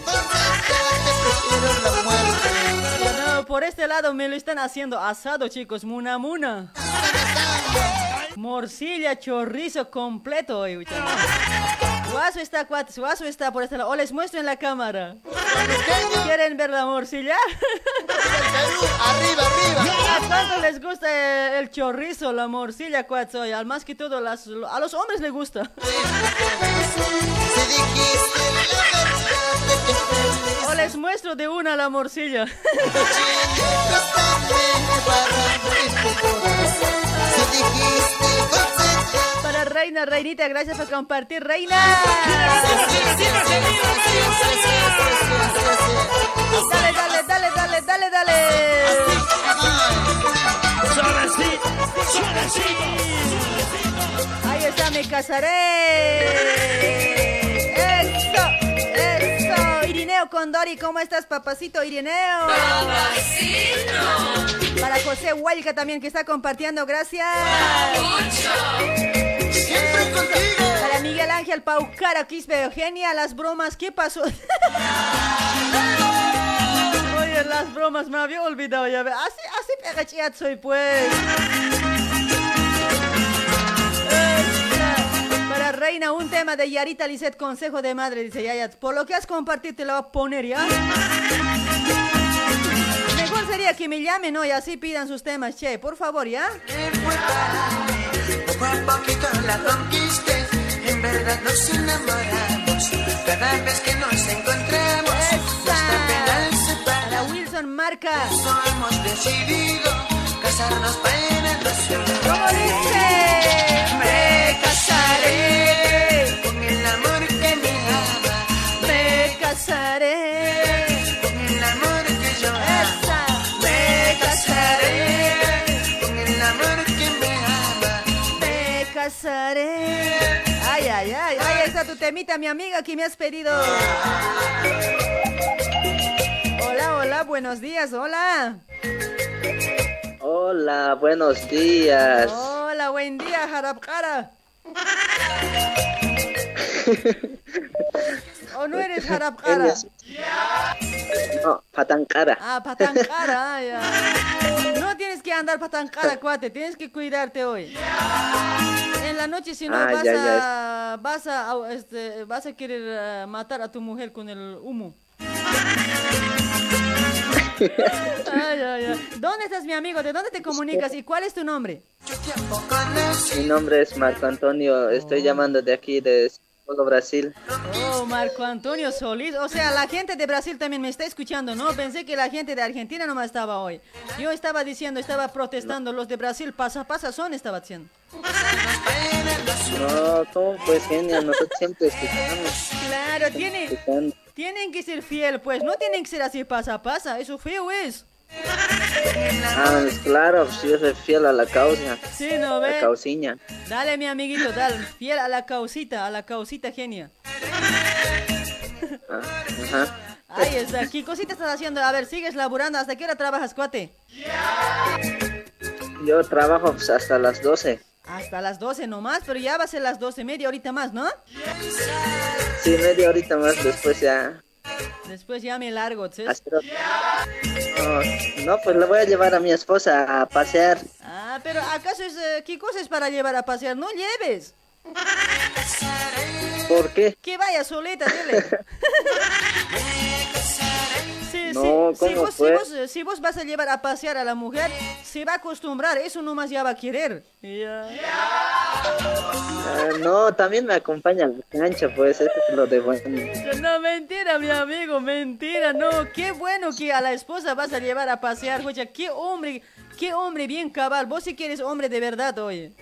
Ya no, por este lado me lo están haciendo asado, chicos. Muna muna. Morcilla, chorizo completo hoy. Guaso está. Guaso está por este lado. O les muestro en la cámara. ¿Quieren ver la morcilla? <laughs> Arriba, arriba. ¿A cuánto les gusta el, chorizo, la morcilla, cuates? Hoy, al más que todo, las, a los hombres les gusta. O les muestro de una la morcilla. Para Reina, Reinita, gracias por compartir, Reina. Dale, dale, dale, dale, dale, dale. Suavecito, suavecito. me casaré. Eso, eso. Irineo Condori, ¿cómo estás, papacito Irineo? Papacito. Para José Huelga también que está compartiendo, gracias. Para Miguel Ángel Paucara, Quispe Eugenia, las bromas, ¿qué pasó? Las bromas, me había olvidado ya. Así, así pegachiat soy, pues. Esta. Para Reina, un tema de Yarita Lisset, consejo de madre, dice Yaya. Por lo que has compartido, te lo voy a poner ya. Mejor sería que me llamen, ¿no? Y así pidan sus temas, che. Por favor, ¿ya? Poquito la conquisté, en verdad nos enamoramos. Cada vez que nos encontramos. Wilson Marca. Hemos decidido, casarnos para el pasión. ¿Cómo dice? Me casaré con el amor que me ama. Me casaré con el amor que yo amo. Me casaré con el amor que me ama. Me casaré. Ay, ay, ay. Ahí está tu temita, mi amiga, que me has pedido. Hola, hola, buenos días, hola. Hola, buenos días. Hola, buen día, Jarabkara. ¿O no eres Jarabkara? <laughs> No, Patankara. Ah, patankara, ah, ya. No tienes que andar patankara, <laughs> cuate, tienes que cuidarte hoy. En la noche, si no, Ah, vas, ya, a, vas, a, este, vas a querer eh, matar a tu mujer con el humo. Ay, ay, ay. ¿Dónde estás, mi amigo? ¿De dónde te comunicas y cuál es tu nombre? Mi nombre es Marco Antonio. Estoy llamando de aquí, de São Brasil. Oh, Marco Antonio Solís. O sea, la gente de Brasil también me está escuchando, ¿no? Pensé que la gente de Argentina nomás estaba hoy. Yo estaba diciendo, estaba protestando, los de Brasil pasa, pasa son, estaba haciendo. No, ¿cómo pues genial? Nosotros siempre escuchamos. Claro, escuchando. Tienen que ser fiel, pues no tienen que ser así pasa, pasa, eso feo es. Ah, claro, si yo soy fiel a la causa. Sí, ¿no La ves? causiña. Dale, mi amiguito, dale, fiel a la causita, a la causita genia. Ah, Ajá. Ahí está, ¿qué cosita estás haciendo? A ver, sigues laburando, ¿hasta qué hora trabajas, cuate? Yo trabajo pues, hasta las 12. Hasta las 12 nomás, pero ya va a ser las 12, media horita más, ¿no? Sí, media horita más después ya. Después ya me largo, ¿sí? No, no, pues le voy a llevar a mi esposa a pasear. Ah, pero ¿acaso es, eh, qué cosa es para llevar a pasear? No lleves. ¿Por qué? Que vaya solita, dile. <laughs> No, si, ¿cómo vos, si, vos, si vos vas a llevar a pasear a la mujer, se va a acostumbrar, eso nomás ya va a querer. Ah, no, también me acompaña a la cancha, pues eso es lo de bueno. No, mentira, mi amigo, mentira, no. Qué bueno que a la esposa vas a llevar a pasear, oye, qué hombre, qué hombre bien cabal. Vos sí que eres hombre de verdad, oye.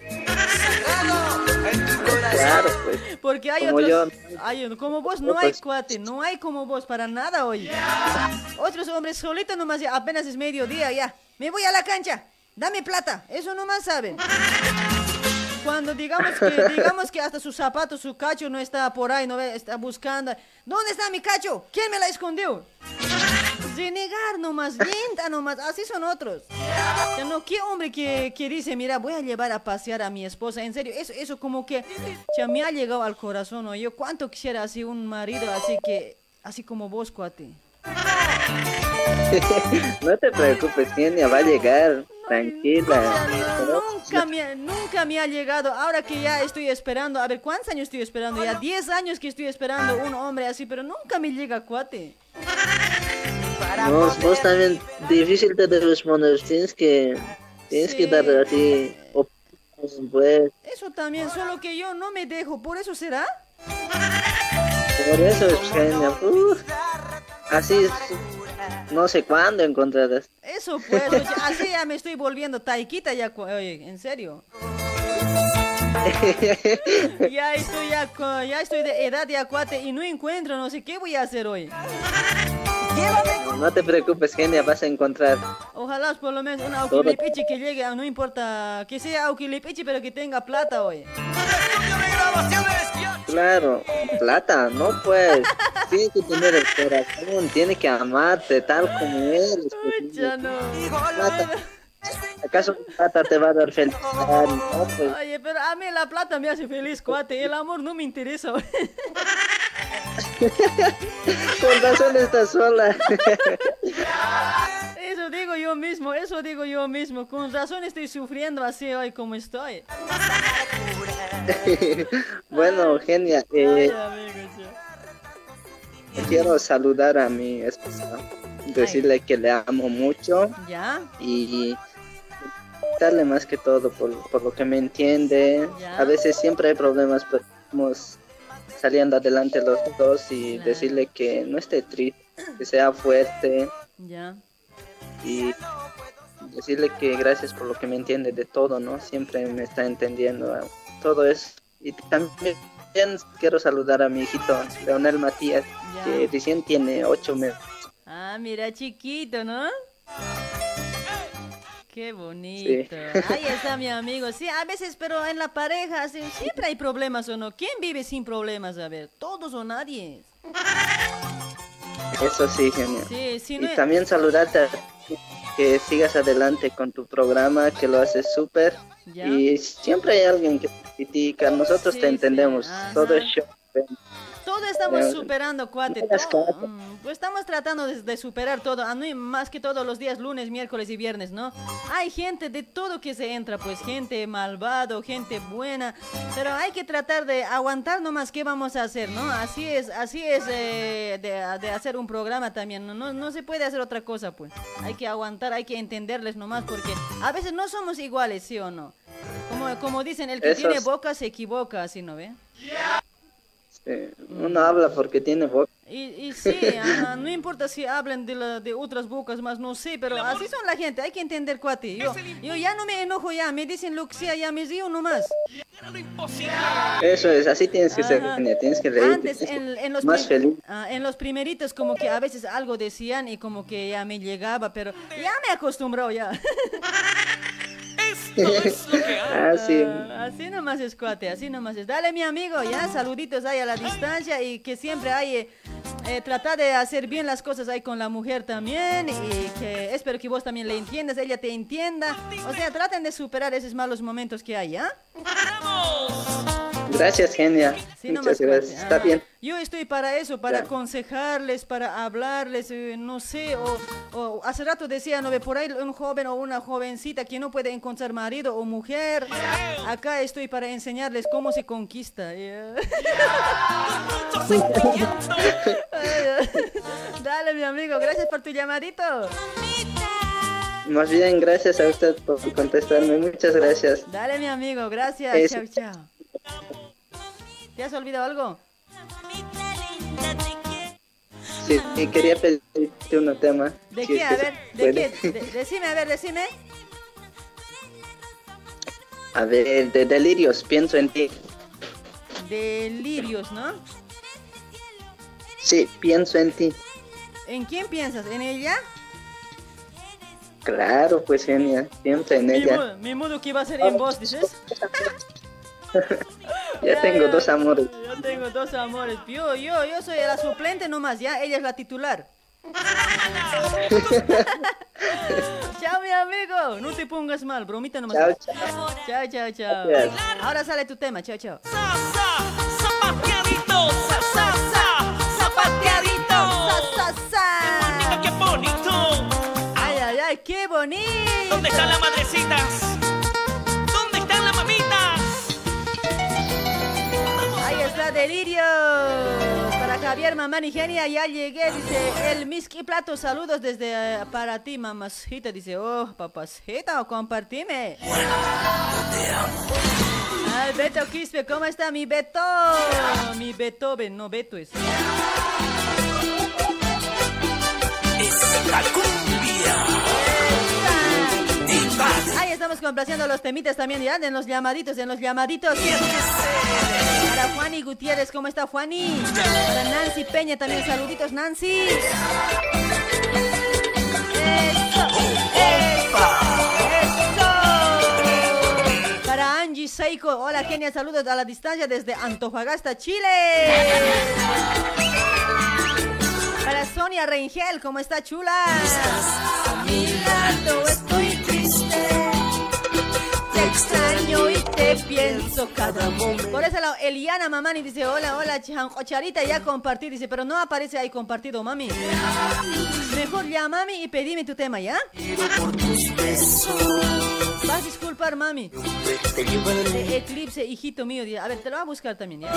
Claro, pues. Porque hay Como otros, yo. hay- como vos No, no hay pues. cuate, no hay como vos para nada, oye. Otros hombres solitos nomás, ya, apenas es mediodía, ya. Me voy a la cancha, dame plata, eso nomás saben. Cuando digamos que, <laughs> digamos que hasta su zapato, su cacho no está por ahí, no ve, está buscando. ¿Dónde está mi cacho? ¿Quién me la escondió? Renegar nomás, lenta nomás, así son otros. No, ¿qué hombre que, que dice, mira, voy a llevar a pasear a mi esposa? En serio, eso, eso como que ya me ha llegado al corazón, ¿no? Yo cuánto quisiera así un marido así que, así como vos, cuate. <laughs> No te preocupes, Kenia, va a llegar. Tranquila. Nunca me, ha- nunca me ha llegado, ahora que ya estoy esperando, a ver, ¿cuántos años estoy esperando? Ya 10 años que estoy esperando un hombre así, pero nunca me llega, cuate. No, vos también difícil te responder. Tienes que, tienes que dar así. opiniones, Pues, Eso también, solo que yo no me dejo, ¿por eso será? por eso es así es. No sé cuándo encontrarás. Eso pues, oye, así ya me estoy volviendo taikita ya, oye, en serio. <laughs> Ya estoy ya, ya estoy de edad ya, cuate, y no encuentro, no sé qué voy a hacer hoy. No te preocupes, genia, vas a encontrar. Ojalá por lo menos una auquilipichi que llegue, no importa que sea auquilipichi, pero que tenga plata hoy. Claro, plata, no pues. <laughs> Tiene que tener el corazón, tiene que amarte tal como eres. pues, Ya no. plata. ¿Acaso la plata te va a dar felicidad? No, pues. <laughs> Oye, pero a mí la plata me hace feliz, cuate. El amor no me interesa. <laughs> <laughs> Con razón estás sola. <laughs> Eso digo yo mismo, eso digo yo mismo. Con razón estoy sufriendo así hoy como estoy. <laughs> bueno, Eugenia, eh, quiero saludar a mi esposa, decirle que le amo mucho ¿Ya? y darle más que todo por, por lo que me entiende. Ya. A veces siempre hay problemas, pero saliendo adelante los dos y decirle que no esté triste, que sea fuerte Ya. y decirle que gracias por lo que me entiende de todo, ¿no? Siempre me está entendiendo eh, todo eso. Y también quiero saludar a mi hijito, Leonel Matías, Ya. que recién tiene ocho meses. Ah, mira, chiquito, ¿no? Qué bonito. Ahí está mi <laughs> amigo. Sí, a veces, pero en la pareja sí, siempre hay problemas o no. ¿Quién vive sin problemas? A ver, todos o nadie. Eso sí, genial. Sí, sí, y es- también saludarte a que sigas adelante con tu programa, que lo haces súper. Y siempre hay alguien que te critica, nosotros te entendemos, todo es show. Todo estamos superando, cuate. Todo. Pues estamos tratando de, de superar todo. A mí, más que todos los días, lunes, miércoles y viernes, ¿no? Hay gente de todo que se entra, pues gente malvado, gente buena. Pero hay que tratar de aguantar nomás qué vamos a hacer, ¿no? Así es, así es eh, de, de hacer un programa también. ¿no? No, no se puede hacer otra cosa, pues. Hay que aguantar, hay que entenderles nomás porque a veces no somos iguales, ¿sí o no? Como, como dicen, el que Eso tiene boca se equivoca, ¿así no ve? Sí, Uno habla porque tiene boca. Y, y sí, ajá, no importa si hablan de, la- de otras bocas más, no sé, pero así son la gente, hay que entender, cuate. Yo, yo ya no me enojo ya, me dicen lo que sea, ya me río nomás. Eso es, así tienes que ser, Ajá. Eugenia, tienes que reír. Antes, en, en los más feliz. ah, en los primeritos como que a veces algo decían y como que ya me llegaba, pero ya me acostumbró ya. <laughs> <laughs> ah, sí. Ah, Así nomás es, cuate, así nomás es. Dale, mi amigo, ya, saluditos ahí a la distancia y que siempre hay, eh, eh, tratar de hacer bien las cosas ahí con la mujer también y que espero que vos también le entiendas, ella te entienda. O sea, traten de superar esos malos momentos que hay, ¿ah? Gracias, Genia. Sí, Muchas gracias. Está Ajá. bien. Yo estoy para eso, para aconsejarles, para hablarles, eh, no sé, o, o hace rato decía, no ve por ahí un joven o una jovencita que no puede encontrar marido o mujer. Acá estoy para enseñarles cómo se conquista. <laughs> Dale, mi amigo, gracias por tu llamadito. Más bien, gracias a usted por contestarme. Muchas gracias. Dale, mi amigo, gracias. Es- Chao, chao. ¿Te has olvidado algo? Sí, y quería pedirte un tema. ¿De si qué? A ver, ¿de puede. qué? De- decime, a ver, decime. A ver, de delirios, pienso en ti. Delirios, ¿no? Sí, pienso en ti. ¿En quién piensas? ¿En ella? Claro, pues genial, siempre en Mi ella. modo, mi modo que iba a ser en vos, dices. <laughs> Ya tengo dos amores. Yo tengo dos amores. Yo, yo, yo soy la suplente nomás, ya. Ella es la titular. <laughs> No te pongas mal, bromita nomás. Chao, chao. Chao, chao. Ahora sale tu tema, chao, chao. Zapateadito, sa, sa, sa, zapateadito. Sa, sa, sa. Qué bonito. Ay, ay, ay, qué bonito. ¿Dónde están las madrecitas? Javier, mamá Nigenia, ya llegué. Dice el Miski Plato. Saludos desde eh, para ti, mamacita. Dice, oh, papacita, compartime. Ay, Beto Quispe, ¿cómo está mi Beto? Mi Beethoven, no Beto es. Ahí estamos complaciendo los temitas también, ya, en los llamaditos, en los llamaditos. Para Juani Gutiérrez, ¿cómo está Juani? Para Nancy Peña también, saluditos Nancy. Eso, eso, eso. Para Angie Seiko. Hola, Kenia, saludos a la distancia desde Antofagasta, Chile. Para Sonia Rengel, ¿cómo está, chula? A mi lado estoy triste. Te extraño y te pienso cada momento. Por ese lado, Eliana Mamani dice, hola, hola, Charita, ya compartí, dice, pero no aparece ahí compartido, mami. Mejor ya, mami, y pedime tu tema, ¿ya? por tus besos. Vas a disculpar, mami. Te Eclipse, hijito mío, a ver, te lo voy a buscar también, ¿ya?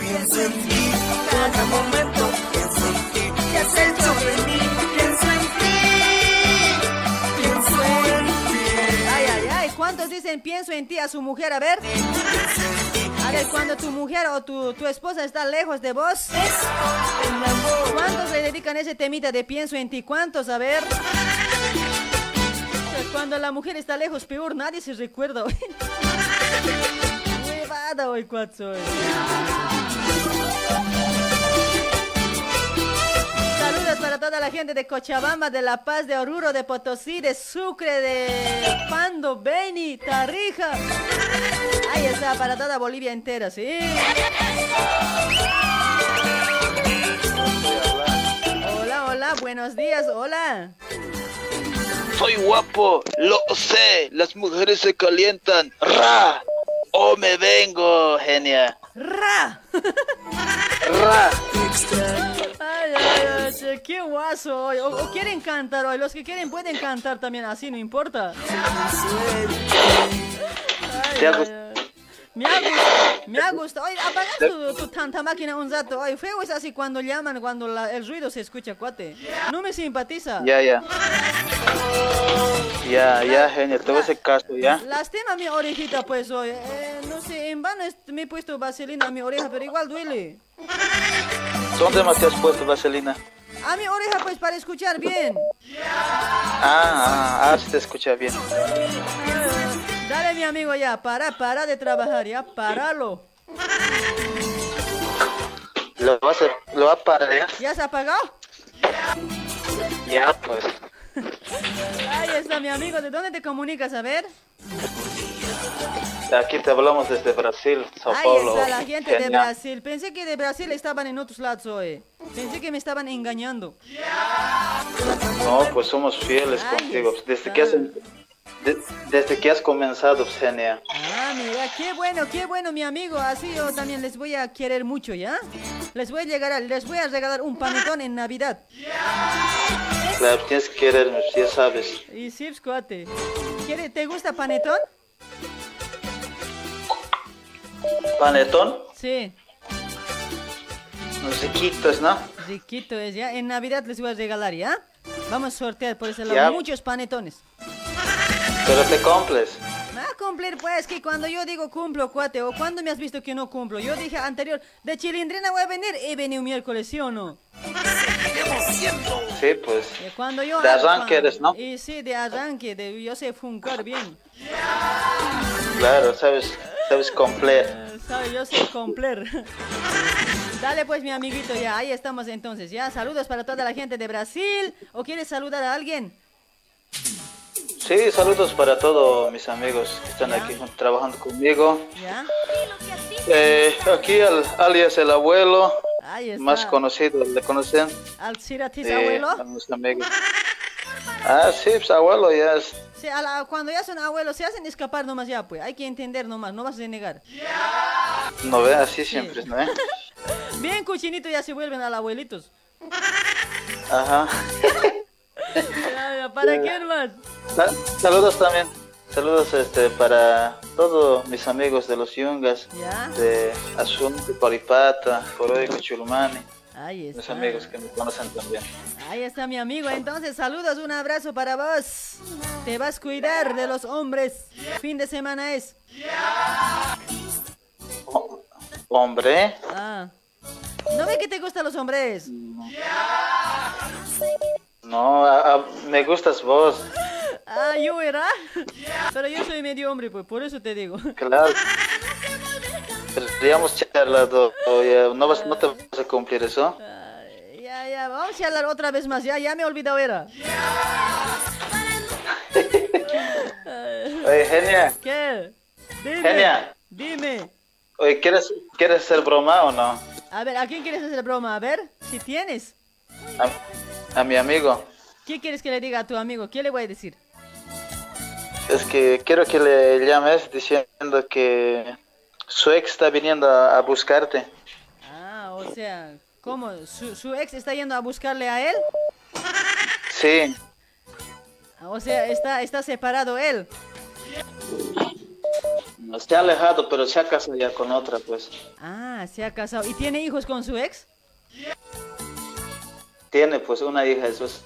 Pienso en ti cada momento. Pienso en ti. ¿Qué has hecho de mí? ¿Cuántos dicen pienso en ti a su mujer? A ver. A ver, cuando tu mujer o tu, tu esposa está lejos de vos. ¿Cuántos le dedican ese temita de pienso en ti? ¿Cuántos? A ver. Cuando la mujer está lejos, peor, nadie se recuerda. <laughs> Huevada hoy, cuatro. Para toda la gente de Cochabamba, de La Paz, de Oruro, de Potosí, de Sucre, de Pando, Beni, Tarija. Ahí está, para toda Bolivia entera, ¿sí? Hola, hola, buenos días, hola. Soy guapo, lo sé, las mujeres se calientan. ¡Ra! ¡O me vengo, genia! ¡Ra! ¡Ra! Ay, ay, ay, qué guaso. O, o quieren cantar hoy, los que quieren pueden cantar también así, no importa. Ay, Te ay, hago- ay. Me ha gustado, me ha gustado. Oye, apaga tu, tu tanta máquina un rato. Oye, feo es así cuando llaman, cuando la- el ruido se escucha, cuate. No me simpatiza. Ya, ya. Ya, ya, genia, te voy a hacer caso, ¿ya? Lastima mi orejita, pues, hoy. Eh, no sé, en vano me he puesto vaselina a mi oreja, pero igual duele. ¿Dónde más te has puesto vaselina? A mi oreja, pues, para escuchar bien. Ah, ah, ah, se te escucha bien. Dale, mi amigo, ya, para, para de trabajar, ya, páralo. ¿Lo vas a, lo vas a parar, ya? ¿Ya se ha apagado? Ya, pues. Ahí está, mi amigo. ¿De dónde te comunicas? A ver. Aquí te hablamos desde Brasil, Sao Ahí Paulo. está la gente de. Brasil. Pensé que de Brasil estaban en otros lados hoy. Pensé que me estaban engañando. No, pues somos fieles Ahí contigo. Desde que has, de- desde que has comenzado, Genia. Ah, mira, qué bueno, qué bueno, mi amigo. Así yo también les voy a querer mucho, ¿ya? Les voy a llegar, a- les voy a regalar un panetón en Navidad. Claro, tienes que quererme, ya sabes. Y sí, pues, cuate. ¿Quiere- ¿Te gusta panetón? Panetón, Sí, unos riquitos, ¿no? riquito es, ¿ya? En Navidad les voy a regalar, ¿ya? Vamos a sortear por ese lado Ya. muchos panetones. Pero te cumples. Va a cumplir, pues, que cuando yo digo cumplo, cuate, o cuando me has visto que no cumplo. Yo dije anterior, de Chilindrina voy a venir, he venido miércoles, ¿sí o no? Sí, pues. Y cuando yo... De arranque eres, ¿no? Y sí, de arranque, de, yo sé funcar bien. Claro, sabes, sabes cumplir. Eh, ¿Sabe? Yo sé cumplir. <laughs> Dale pues mi amiguito, ya, ahí estamos entonces, ya. Saludos para toda la gente de Brasil. ¿O quieres saludar a alguien? Sí, saludos para todos mis amigos que están aquí trabajando conmigo. Eh, aquí al, alias el abuelo, más conocido, ¿le conocen? ¿Al Ciratis Sí, abuelo? a mis amigos. Ah, sí, pues abuelo ya es. Sí, a la- cuando ya son abuelos, se hacen escapar nomás ya, pues. Hay que entender nomás, no vas a renegar. No ve así siempre, ¿no? eh? <laughs> Bien cuchinito ya se vuelven al abuelitos. Ajá. <laughs> ¿Para quién más? Sa- Saludos también. Saludos este, para todos mis amigos de los Yungas, Ya. de Asunto, Coripata, Coroico, Chulumani, Ahí mis está. amigos que me conocen también. Ahí está mi amigo. Entonces, saludos, un abrazo para vos. Te vas a cuidar de los hombres. Fin de semana es. Hombre, Ah. ¿No ve que te gustan los hombres? no, a- a- me gustas vos, Ah, yo era. Pero yo soy medio hombre, pues, por eso te digo. claro. Pero digamos charlado, no, vas, no te vas a cumplir eso. Ya, ya, vamos a hablar otra vez más. Ya, ya me he olvidado, era. Oye, Genia, ¿Qué? Dime. Genia. Dime. oye, ¿quieres, ¿quieres hacer broma o no? A ver, ¿a quién quieres hacer broma? A ver, si tienes. A, a mi amigo. ¿Qué quieres que le diga a tu amigo? ¿Qué le voy a decir? Es que quiero que le llames diciendo que su ex está viniendo a, a buscarte. Ah, o sea, ¿cómo? ¿Su, su ex está yendo a buscarle a él? Sí, O sea, está, está separado él. no se ha alejado, pero se ha casado ya con otra, pues. Ah, se ha casado. ¿Y tiene hijos con su ex? Tiene pues una hija, eso es.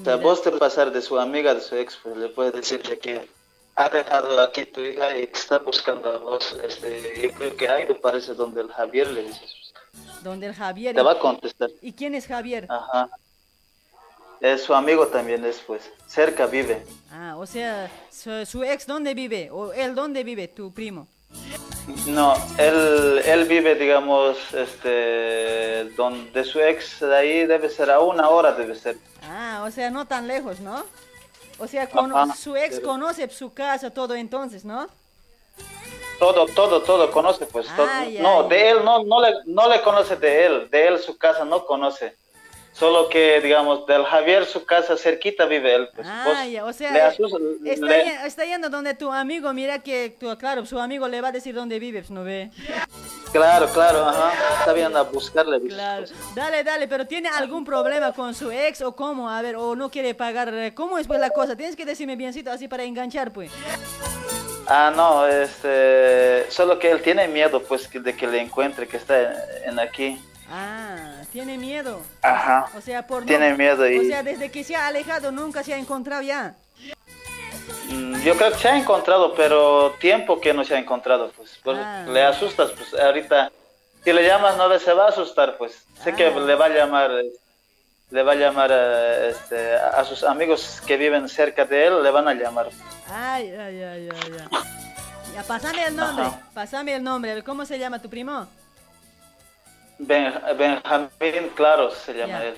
O sea, vos te pasar de su amiga, de su ex, pues le puedes decir de que ha dejado aquí tu hija y está buscando a vos. Este, yo creo que hay, me parece, donde el Javier le dices. Donde el Javier. Te va a contestar. ¿Y quién es Javier? Ajá. Es su amigo también es, pues. Cerca vive. Ah, o sea, su, su ex dónde vive? ¿O él dónde vive, tu primo? No, él, él vive, digamos, este, donde su ex de ahí debe ser a una hora, debe ser. Ah, o sea, no tan lejos, ¿no? O sea, Ajá. su ex conoce su casa, todo entonces, ¿no? Todo, todo, todo conoce, pues. todo. Ay, no, ay. de él no, no, le, no le conoce de él, de él su casa no conoce. Solo que, digamos, del Javier su casa cerquita vive él. Pues, Ah, ya, o sea, le está, le- ye- está yendo donde tu amigo, mira que, tu- claro, su amigo le va a decir dónde vives, ¿no ve? Claro, claro, ajá. Está viendo a buscarle. Claro. pues. Dale, dale, pero ¿tiene algún problema con su ex o cómo? A ver, o no quiere pagar, eh, ¿cómo es pues la cosa? Tienes que decirme biencito así para enganchar, pues. Ah, no, este, solo que él tiene miedo, pues, que- de que le encuentre, que está en, en aquí. Ah, tiene miedo. Ajá. O sea, por no- Tiene miedo y- O sea, desde que se ha alejado nunca se ha encontrado ya. Mm, Yo creo que se ha encontrado, pero tiempo que no se ha encontrado, pues. pues, Ah. Le asustas, pues, ahorita. Si le llamas, no se va a asustar, pues. Sé que Ah. le va a llamar, eh, le va a llamar eh, este, a a sus amigos que viven cerca de él, le van a llamar. Ay, ay, ay, ay, ay. Ya, pásame el nombre, Ajá. pásame el nombre. ¿Cómo se llama tu primo? Ben- Benjamín Claros se llama Ya. él.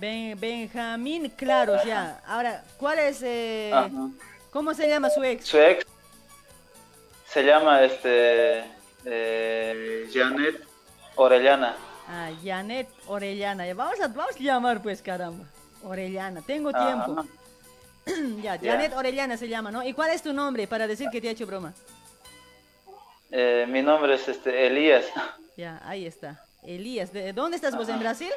Ben- Benjamín Claros, ya. Ahora, ¿cuál es, eh, cómo se llama su ex? Su ex se llama este eh, Janet Orellana. Ah, Janet Orellana. Ya, Vamos a, vamos a llamar, pues, caramba. Orellana, tengo tiempo. <clears throat> ya, Ya. Janet Orellana se llama, ¿no? ¿Y cuál es tu nombre para decir que te ha hecho broma? Eh, mi nombre es este Elías. Ya, ahí está. Elías, ¿de dónde estás vos? ¿En Brasil?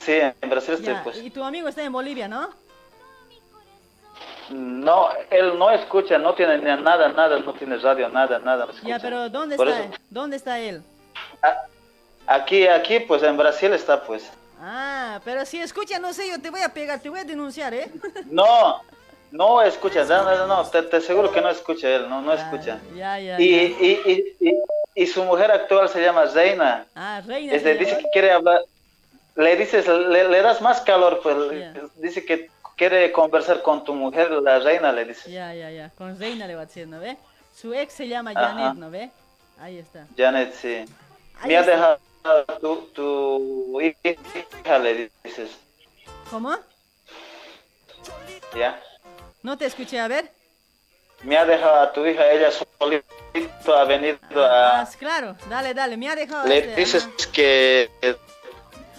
Sí, en Brasil estoy pues. y tu amigo está en Bolivia, ¿no? No, él no escucha, no tiene ni nada, nada, no tiene radio, nada, nada. escucha. Ya, pero ¿dónde Por está? eso. ¿Dónde está él? Aquí, aquí, pues en Brasil está, pues. Ah, pero si escucha, no sé, yo te voy a pegar, te voy a denunciar, ¿eh? No, no escucha, no, no, te, te aseguro que no escucha él, no, no escucha. Ya, ya, Y, ya. y, y, y, y su mujer actual se llama Reina. Ah, reina. Este, dice que quiere hablar, le dices, le, le das más calor, pues dice que quiere conversar con tu mujer, la reina, le dice. Ya, ya, ya. Con reina le va a decir, ¿no ve? Su ex se llama Ajá. Janet, ¿no ve? Ahí está. Janet, sí. Ahí Me ha dejado tu, tu hija, le dices, ¿Cómo? ¿ya? No te escuché, a ver. Me ha dejado a tu hija, ella solito ha venido Ah, a... claro, dale, dale, me ha dejado. Le este, dices ajá. que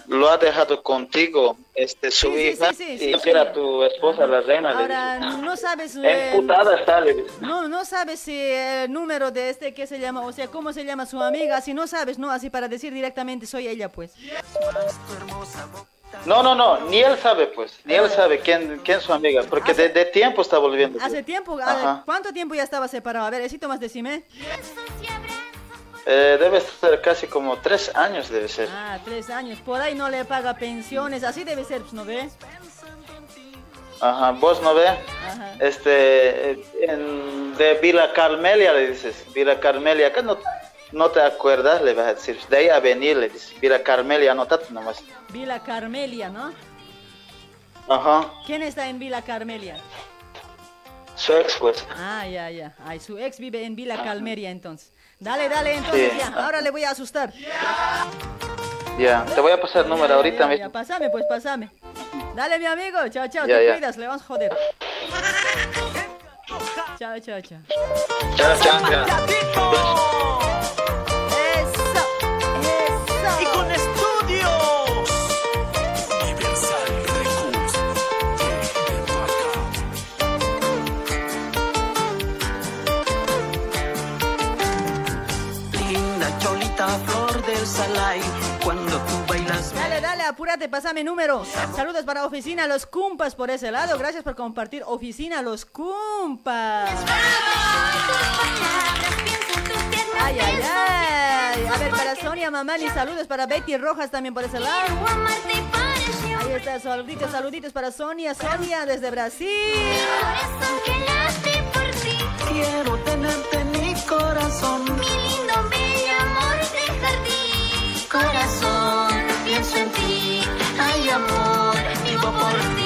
lo ha dejado contigo, este, su Sí, sí, hija, sí, sí, y sí, quiere sí. a tu esposa, la reina, Ahora, no sabes. eh, Emputada está, le. No, no sabes si el número de este que se llama, o sea, cómo se llama su amiga, si no sabes, no, así para decir directamente soy ella, pues. No, no, no, ni él sabe, pues, ni él sabe quién, quién es su amiga, porque de, de tiempo está volviendo. pues. Hace tiempo, Ajá. ¿cuánto tiempo ya estaba separado? A ver, Esito más decime. Eh, debe ser casi como tres años, debe ser. Ah, tres años, por ahí no le paga pensiones, así debe ser, pues, ¿no ve? Ajá, vos no ve, Ajá. este, eh, en- de Vila Carmelia le dices, Vila Carmelia, acá no, no te acuerdas, le vas a decir, de ahí a venir, le dices, Vila Carmelia, anotate nomás. Vila Carmelia, ¿no? Ajá, ¿Quién está en Vila Carmelia? su ex, pues. Ah, ya, ya. Ay, su ex vive en Vila Carmelia, entonces. Dale, dale, entonces Sí. ya. Ahora le voy a asustar. Ya, te voy a pasar el número ahorita ya, ya, Pásame, pues, pásame. Dale, mi amigo. Chao, chao. Ya, te ya. cuidas, le vamos a joder. Chao, chao, chao. Chao, chao. Eso. Y con estudios. Universal. Linda cholita flor del salai, cuando tú bailas Dale, dale, apúrate, pásame número. Saludos para Oficina Los Cumpas por ese lado. Gracias por compartir Oficina Los Cumpas. Ay, ay, ay. A ver, para Sonia Mamani, saludos para Betty Rojas también por ese lado. Ahí está, saluditos, saluditos para Sonia, Sonia desde Brasil. Quiero tenerte en mi corazón. Mi lindo, bello amor de jardín. Corazón, pienso en ti. Ay, amor, vivo por ti.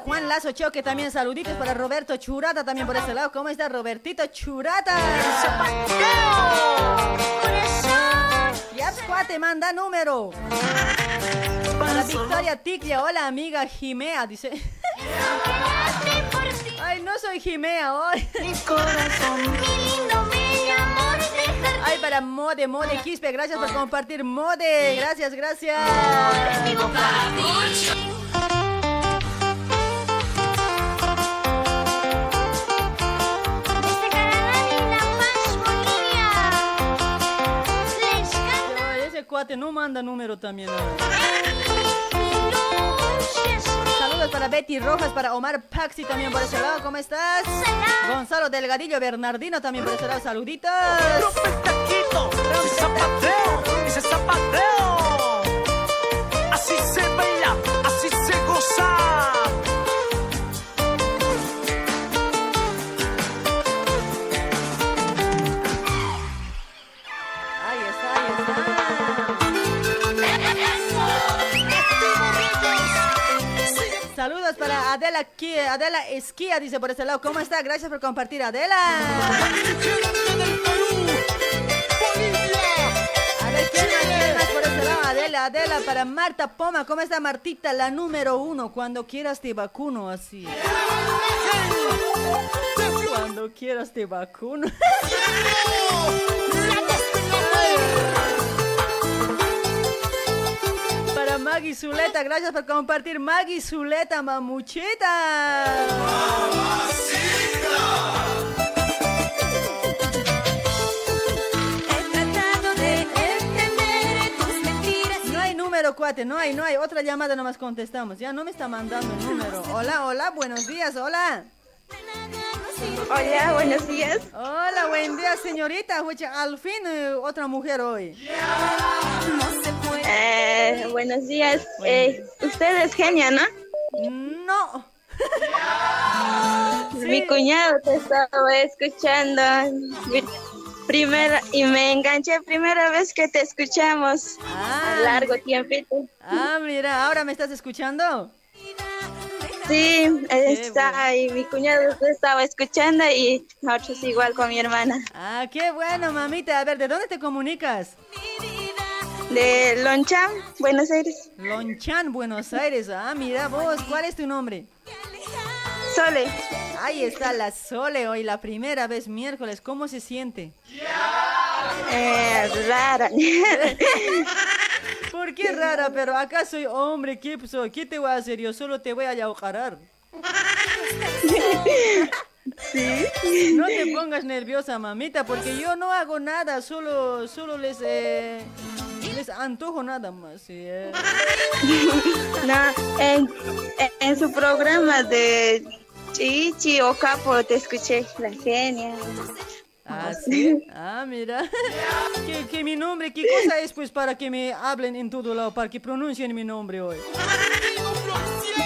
Juan Lazo Choque también saluditos para Roberto Churata también por ese lado. ¿Cómo está Robertito Churata? Ya, cuate, manda número. Para Victoria Ticlia, hola amiga Jimea, dice. Ay, no soy Jimea hoy. Mi corazón. Ay, para Mode, Mode Quispe, gracias por compartir Mode. Gracias, gracias. Cuate no manda número también. Saludos para Betty Rojas, para Omar Paxi también por ese lado. ¿Cómo estás? Gonzalo Delgadillo Bernardino también por ese lado. Saluditos. Adela, Adela Esquía, dice por ese lado. ¿Cómo está? Gracias por compartir, Adela. A ver, ¿quién más, quién más por ese lado? Adela, Adela, para Marta Poma. ¿Cómo está Martita? La número uno. Cuando quieras te vacuno así. Cuando quieras te vacuno. Maggie Zuleta, gracias por compartir. Maggie Zuleta, mamuchita. Número, cuate, no hay, no hay. Otra llamada nomás contestamos. Ya no me está mandando el número. Hola, hola, buenos días, hola. Hola, buenos días. Hola, buen día, señorita. Al fin, eh, otra mujer hoy. Eh, buenos días. Eh, usted es genia, ¿no? No. <laughs> Mi cuñado te estaba escuchando. Mi- Primera, y me enganché primera vez que te escuchamos. A largo tiempito. Ah, mira, ahora me estás escuchando. Sí, está ahí. Mi cuñado estaba escuchando y nosotros igual con mi hermana. Ah, qué bueno, mamita. A ver, ¿de dónde te comunicas? De Loncham, Buenos Aires. Lonchan, Buenos Aires. Ah, mira vos, ¿cuál es tu nombre? Sole. Ahí está la Sole hoy, la primera vez miércoles. ¿Cómo se siente? Eh, rara. <laughs> ¿Por qué rara? Pero acá soy hombre, ¿qué soy? ¿Qué te voy a hacer? Yo solo te voy a yaucarar. <laughs> Sí. No te pongas nerviosa, mamita, porque yo no hago nada, solo, solo les, eh, les antojo nada más. ¿sí? <laughs> No, en, en su programa de Chichi o Capo te escuché, la genia. Ah, sí. <laughs> Ah, mira. <laughs> Que, que mi nombre, ¿qué cosa es pues para que me hablen en todo lado, para que pronuncien mi nombre hoy?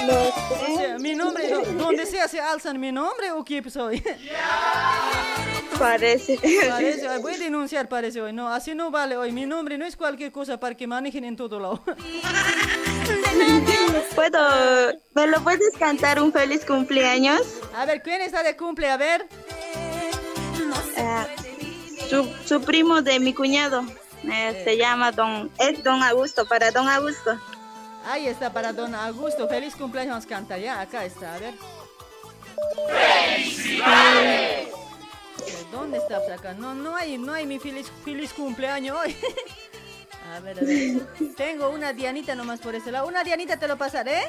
O sea, mi nombre, donde sea se alzan mi nombre o qué soy. <laughs> Parece. Parece, voy a denunciar, parece hoy. No, así no vale hoy. Mi nombre no es cualquier cosa para que manejen en todo lado. ¿Puedo, ¿Me lo puedes cantar un feliz cumpleaños? A ver, ¿quién está de cumple? A ver. Ah, su, su primo de mi cuñado. Eh, se llama Don, es Don Augusto, para Don Augusto. Ahí está para Don Augusto. Feliz cumpleaños, canta ya. Acá está, a ver. Eh, ¿Dónde está acá? No, no hay, no hay mi feliz, feliz cumpleaños hoy. <laughs> a ver, a ver. Tengo una Dianita nomás por ese lado. Una Dianita te lo pasaré.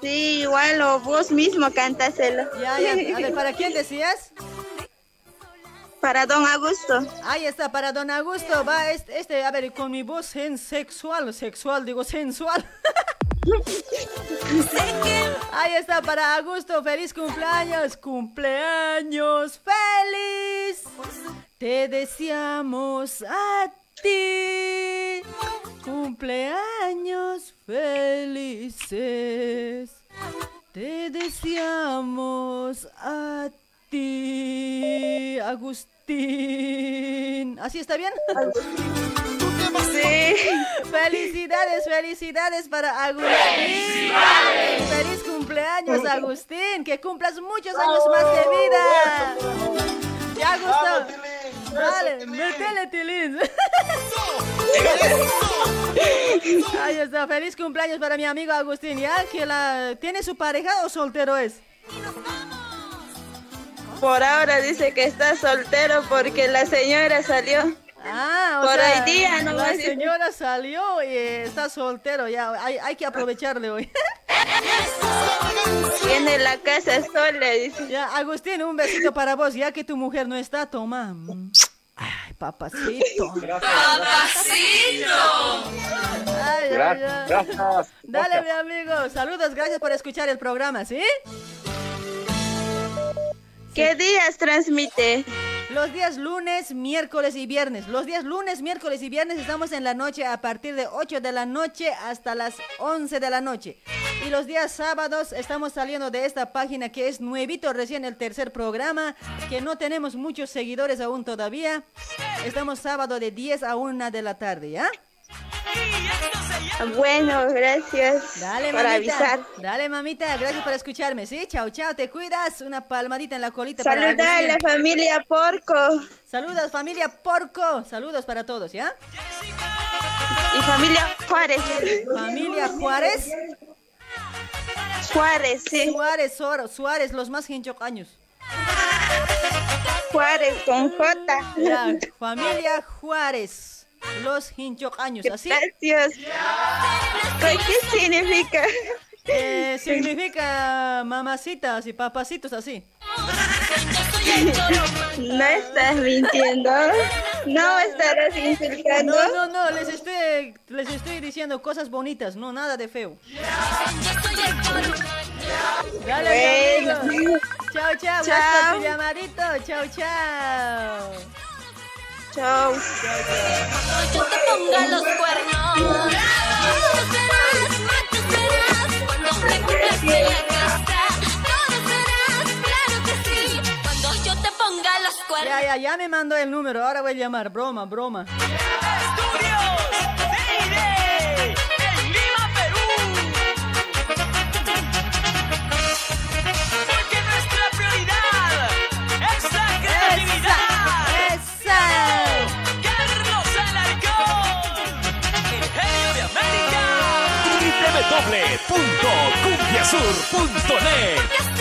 Sí, igual o vos mismo cántaselo. Ya, ya. A ver, ¿para quién decías? Para Don Augusto. Ahí está, para Don Augusto. Va este, este a ver, con mi voz sen sexual, sexual, digo sensual. <laughs> Ahí está para Augusto, feliz cumpleaños, cumpleaños feliz. Te deseamos a ti cumpleaños felices. Te deseamos a ti, Agustín. ¿Así está bien? Sí. <laughs> Felicidades, felicidades para Agustín. Feliz cumpleaños, Agustín. Que cumplas muchos años más de vida. Ya, Gustavo. Dale, métele, Tilín. Ahí está, feliz cumpleaños para mi amigo Agustín. ¿Ya? ¿Que la... ¿Tiene su pareja o soltero es? Por ahora dice que está soltero porque la señora salió. Ah, o Por sea, hoy día no La señora salió y está soltero ya. Hay, hay que aprovecharle hoy. <laughs> Tiene la casa sola, dice. Ya, Agustín, un besito para vos. Ya que tu mujer no está, toma. Ay, papacito. Papacito. Ay, ay. gracias. Dale, mi amigo. Saludos, gracias por escuchar el programa, ¿sí? ¿Qué días transmite? Los días lunes, miércoles y viernes. Los días lunes, miércoles y viernes estamos en la noche a partir de 8 de la noche hasta las 11 de la noche. Y los días sábados estamos saliendo de esta página que es nuevito, recién el tercer programa, que no tenemos muchos seguidores aún todavía. Estamos sábado de 10 a 1 de la tarde, ¿ya? Bueno, gracias Dale, por mamita. avisar. Dale, mamita. Gracias por escucharme, ¿sí? Chao, chao. Te cuidas. Una palmadita en la colita. para Saluda a la familia Porco Saludos, familia Porco. Saludos para todos, ¿ya? y familia Juárez. Familia Juárez. Juárez, sí. Juárez, Suárez, los más hinchocaños. Juárez con J. Ya, familia Juárez. Los hinchocaños, ¿así? Gracias. ¿Qué significa? Eh, significa mamacitas y papacitos, así. <laughs> No estás mintiendo. No estarás insultando. No, no, no, les estoy, les estoy diciendo cosas bonitas, no nada de feo. Dale, Bueno. Chao, chao. Chao. Gracias por tu llamadito. Chao, chao. Chao. Yo te ponga los cuernos. Todo serás. Cuando me cumplas en la casa. Cuando. Ya, ya, ya me mandó el número. Ahora voy a llamar. Broma, broma. www.cumbiasur.net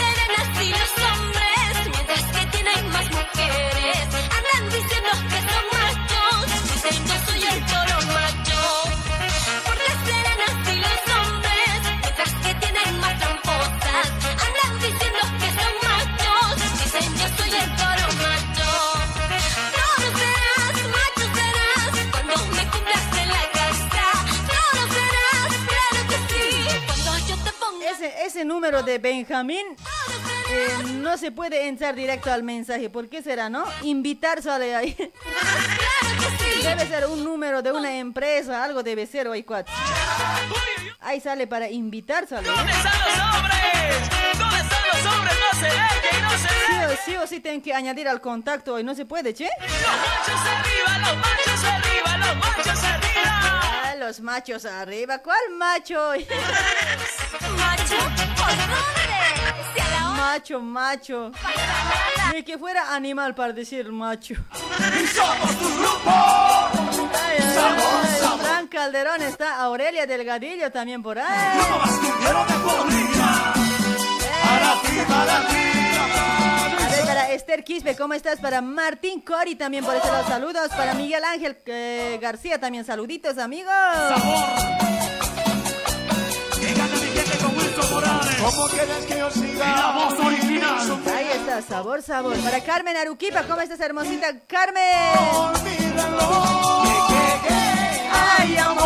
número de Benjamín eh, no se puede entrar directo al mensaje. ¿Por qué será, no? Invitar sale ahí. <laughs> Debe ser un número de una empresa, algo debe ser, hoy cuatro. Ahí sale para invitar, sale. ¿Dónde están los hombres? ¿Dónde están los hombres? No se que no se Sí ve. o, sí o sí tienen que añadir al contacto hoy, no se puede, che. Los machos arriba, los machos arriba, los machos arriba los machos arriba. ¿Cuál macho? <laughs> ¿Macho? ¿Por dónde? Macho, macho. Ni que fuera animal para decir macho. ¡Somos tu Fran Calderón está Aurelia Delgadillo también por ahí. Eh. ¡Para ti, para ti! Esther Quispe, ¿cómo estás? Para Martín Cori también por ese lado, saludos. Para Miguel Ángel eh, García también, saluditos, amigos. ¿Cómo quieres que yo siga? la voz original. Ahí está, sabor, sabor. Para Carmen Aruquipa, ¿cómo estás, hermosita? ¡Carmen! ¡Ay, amor!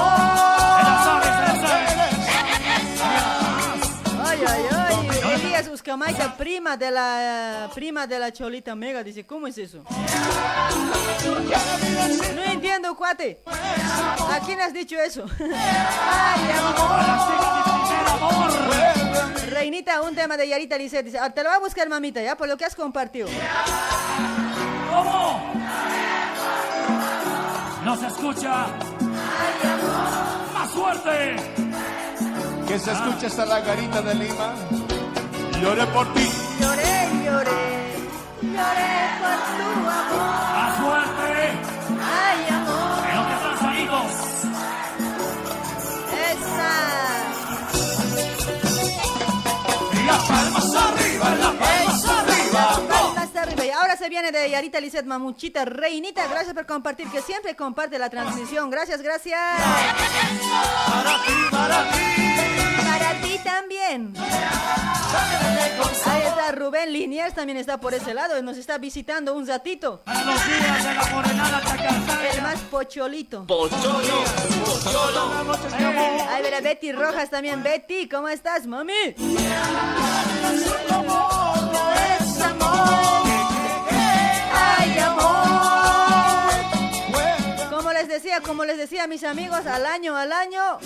Ay, ay, ay. Elías Uscamaita, prima de la prima de la Cholita Mega, dice, ¿cómo es eso? No entiendo, cuate. ¿A quién has dicho eso? Ay, amor. Reinita, un tema de Yarita Lisset. Dice, ah, te lo voy a buscar, mamita, ya, por lo que has compartido. ¿Cómo? No se escucha. Más fuerte. Que se escuche esta la garita de Lima. Lloré por ti. Lloré, lloré, lloré por tu amor. Más fuerte. Ay, amor. Lo que están salidos. Esa. Y las palmas arriba, viene de Yarita Lisset Mamuchita Reinita. Gracias por compartir, que siempre comparte la transmisión. Gracias, gracias. Para ti, para ti. Para ti también. Ahí está Rubén Liniers, también está por ese lado. Nos está visitando un ratito. El más pocholito. Pocholo, pocholo. Ahí verá Betty Rojas también. Betty, ¿cómo estás, mami? Ay, les decía mis amigos, al año, al año,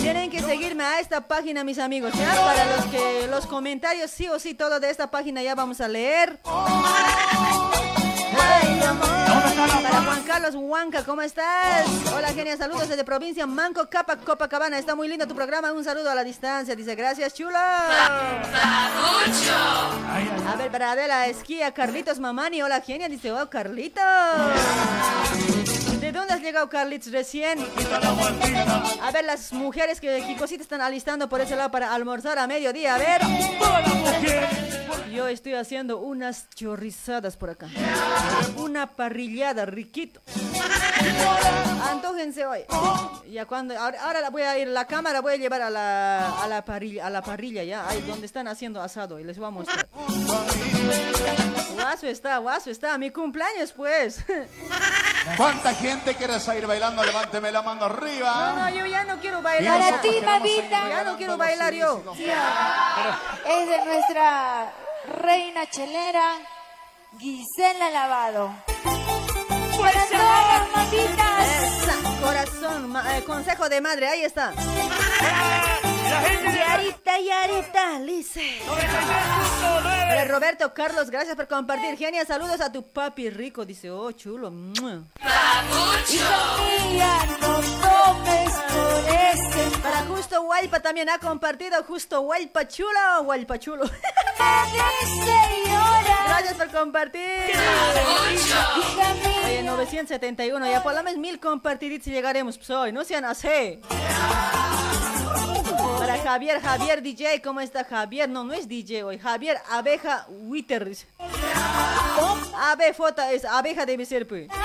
tienen que seguirme a esta página, mis amigos, ¿ya? Para los que los comentarios, sí o sí, todo de esta página ya vamos a leer. Para Juan Carlos Huanca, ¿cómo estás? Hola, genia, saludos desde provincia Manco Capa, Copacabana. Está muy lindo tu programa. Un saludo a la distancia. Dice, gracias, chulo. A ver, para Adela Esquía, Carlitos Mamani. Hola, genia. Dice, oh, Carlitos. ¿De dónde has llegado, Carlitos, recién? A ver, las mujeres que Kikosita están alistando por ese lado para almorzar a mediodía. A ver. Yo estoy haciendo unas chorrizadas por acá. Una parrillada, riquito. Antójense hoy. Ya cuando, ahora, ahora voy a ir, la cámara voy a llevar a la, a la parrilla, a la parrilla ya, ahí donde están haciendo asado y les voy a mostrar. Guaso está, guaso está, mi cumpleaños pues. ¿Cuánta gente quiere salir bailando? Levánteme la mano arriba. No, no, yo ya no quiero bailar. Para ti, mamita. Ya no quiero bailar yo. Es de nuestra reina chelera, Gisela Lavado. Para todas las mamitas. Corazón, ma- eh, consejo de madre, ahí está. Yarita, Yarita, Lice. Roberto Carlos, gracias por compartir. Genia, saludos a tu papi rico. Dice, oh, chulo. mua. Hija mía, no tomes por ese Para Justo Hualpa también ha compartido. Justo Hualpa chulo, Hualpa chulo. <laughs> Gracias por compartir. Oye, 971, ya por lo menos mil compartiditos y llegaremos pues, hoy. No sean así. Para Javier, Javier DJ, ¿cómo está Javier? No, no es DJ hoy. Javier Abeja Witter. foto es abeja debe ser, pues. Por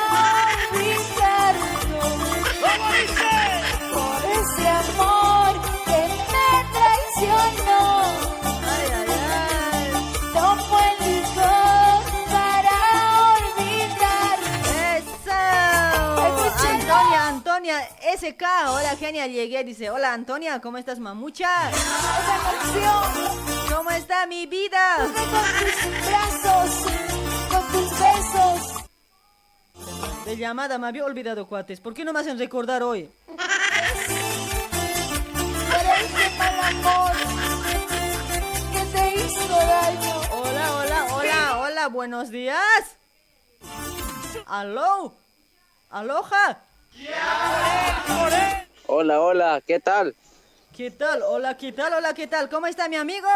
ese amor que me traicionó. SK. Hola, genia, llegué. Dice, hola, Antonia, ¿cómo estás, mamucha? ¿Cómo está mi vida? Con tus brazos, con tus besos. De llamada, me había olvidado, cuates. ¿Por qué no me hacen recordar hoy? Hola, hola, hola, hola, buenos días. ¿Aló? ¿Aloja? Hola, hola, ¿qué tal? ¿Qué tal? Hola, ¿qué tal? Hola, ¿qué tal? ¿Cómo está mi amigo?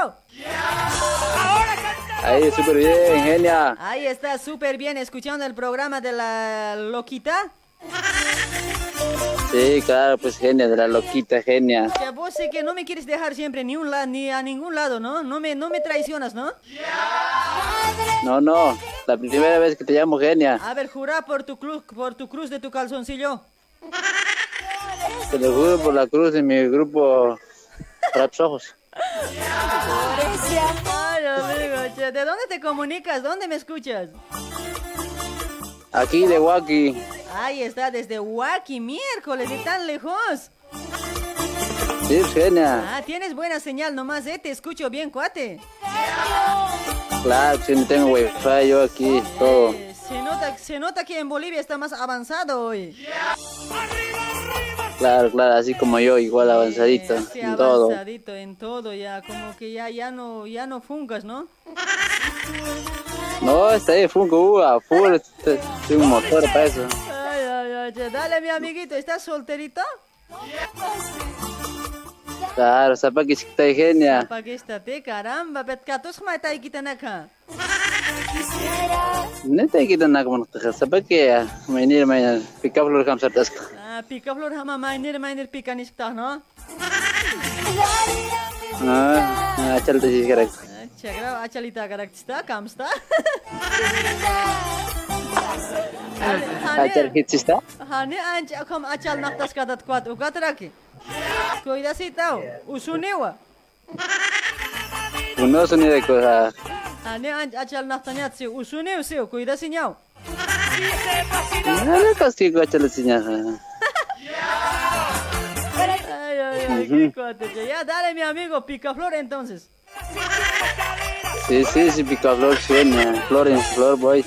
Ahí, súper bien, genia. Ahí está, súper bien, escuchando el programa de la loquita. Sí, claro, pues genia, de la loquita, genia. Ya vos sé que no me quieres dejar siempre ni un la- ni a ningún lado, ¿no? No me, no me traicionas, ¿no? No, no, la primera vez que te llamo genia. A ver, jura por tu cruz, por tu cruz de tu calzoncillo. Te lo juro por la cruz de mi grupo Raps Ojos. Ay, amigo, che, ¿de dónde te comunicas? ¿Dónde me escuchas? Aquí de Waki. Ahí está, desde Huaki, miércoles, de tan lejos. Sí, genia. Ah, tienes buena señal nomás, ¿eh? Te escucho bien, cuate. Claro, si no tengo wifi yo aquí, todo. Eh, se, nota, se nota que en Bolivia está más avanzado hoy. Claro, claro, así como yo, igual avanzadito Sí, en todo. avanzadito en todo, ya, como que ya, ya no, ya no fungas, ¿no? No, está ahí, Funko, uh, a full, este- tengo un motor para eso. ay, ay, dale, mi amiguito, ¿estás solterito? Claro, sepa que está genia. Sepa que está te, caramba, petcatos como está aquí tanaka. No te aquí tanaka, mano, sepa que mainir, mainir, pica flor ham sartas. Ah, pica flor ham, mainir, mainir, pica ni nishta, ¿no? Ah, chal te chis correcto. Chegra, achalita correcta, kamsta. Achal hit sista. Hani anch akam achal naktas kadat kwat ukatraki. Cuidasito, usuniwa. Uno soni de cosa. Hani anch achal naktanyat si usuniw si cuidasiñaw. Nada casi ko achal sinya. Ay, ay, ay, qué cuate. Ya, dale, mi amigo, picaflor entonces. Sí, sí, sí, pick up lor genia. Flor en flor boy.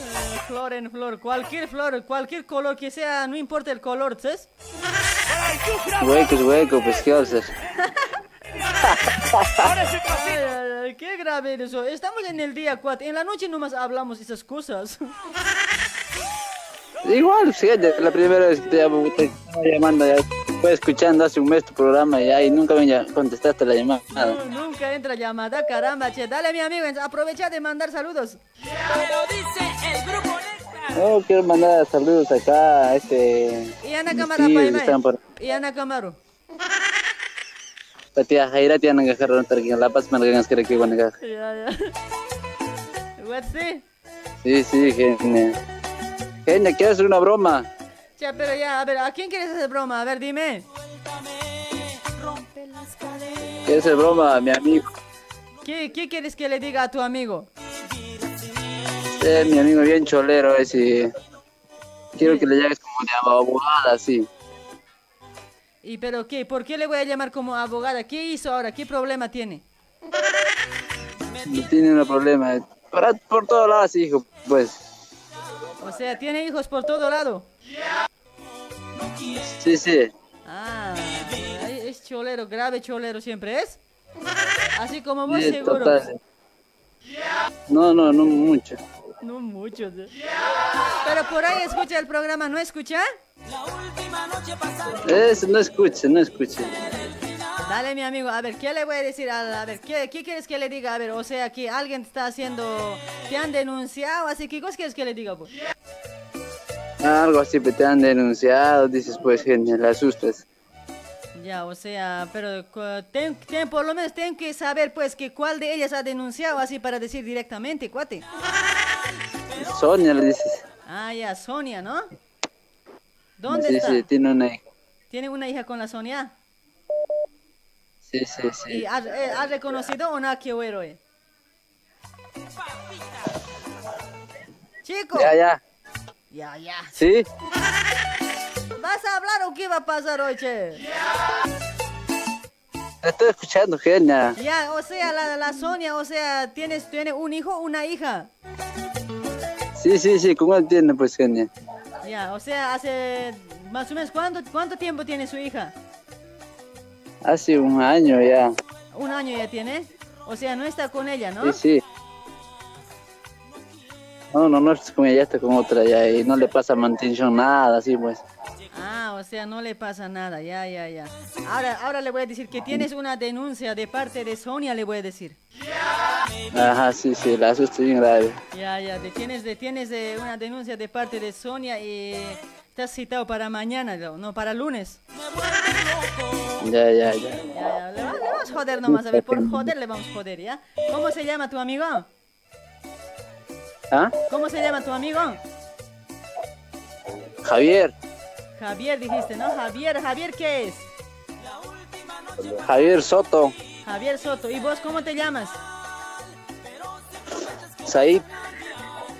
Flor en flor, cualquier flor, cualquier color que sea, no importa el color, ¿sabes? Hueco, hueco, pues qué hacer. Ay, ay, ay, qué grave eso. Estamos en el día 4. En la noche nomás hablamos esas cosas. Igual, de la primera vez que te te estaba llamando, ya fue escuchando hace un mes tu programa ya y nunca me contestaste la llamada. No, nunca entra llamada, caramba, che. Dale, mi amigo, aprovecha de mandar saludos. Oh, quiero mandar saludos acá a este... Y Ana están por... Y Ana Camaro. Patia Jaira que agarrar un La Paz me ganas que aquí van a Ya, ya. <laughs> What, sí? Sí, sí, genia. Quiero hacer una broma. Che, pero ya, a ver, ¿a quién quieres hacer broma? A ver, dime. Quiero hacer broma a mi amigo. ¿Qué, qué quieres que le diga a tu amigo? Eh, mi amigo bien cholero ese. Quiero que le llames como de abogada, así. ¿Y pero qué? ¿Por qué le voy a llamar como abogada? ¿Qué hizo ahora? ¿Qué problema tiene? No tiene un problema. Por, por todos lados, hijo, pues. O sea, ¿tiene hijos por todo lado? Sí, sí. Ah, es cholero, grave cholero siempre es. Así como vos Sí, seguro. total. No, no, no mucho. No mucho. ¿sí? Pero por ahí escucha el programa, ¿no escucha? Eso, no escuche, no escuche. Dale, mi amigo, a ver, ¿qué le voy a decir? A, a ver, ¿qué, ¿qué quieres que le diga? A ver, o sea, que alguien está haciendo, te han denunciado, así que, ¿qué quieres que le diga? Pues? Algo así, pues, te han denunciado, dices, pues, genial, le asustas. Ya, o sea, pero ten- ten- por lo menos tengo que saber, pues, que cuál de ellas ha denunciado, así para decir directamente, cuate. Sonia le dices. Ah, ya, Sonia, ¿no? ¿Dónde sí, está? sí, tiene una hija. ¿Tiene una hija con la Sonia? Sí, sí, sí. ¿Y ha, eh, ha reconocido o no que huero, eh? Chico. Ya, ya. Ya, ya. ¿Sí? ¿Vas a hablar o qué va a pasar hoy, che? Te estoy escuchando, genia. Ya, o sea, la, la Sonia, o sea, ¿tienes, tiene un hijo o una hija? Sí, sí, sí, ¿cómo entiende, pues, genia? Ya, o sea, hace más o menos, ¿cuánto, cuánto tiempo tiene su hija? Hace un año ya. Un año ya tiene. O sea, no está con ella, ¿no? Sí, sí. No, no, no es con ella, está con otra ya y no le pasa mantención nada, así pues. Ah, o sea, no le pasa nada, ya, ya, ya. Ahora, ahora le voy a decir que tienes una denuncia de parte de Sonia, le voy a decir. Ajá, sí, sí, la asusto bien grave. Ya, ya, de- tienes, de, tienes de una denuncia de parte de Sonia y Estás citado para mañana, no, no, para lunes. Ya, ya, ya. Ya, ya, le, va- le vamos a joder nomás, a ver, por <laughs> joder le vamos a joder, ¿ya? ¿Cómo se llama tu amigo? ¿Ah? ¿Cómo se llama tu amigo? Javier, Javier dijiste, ¿no? Javier, Javier, ¿qué es? Javier Soto, Javier Soto. ¿Y vos cómo te llamas? Said,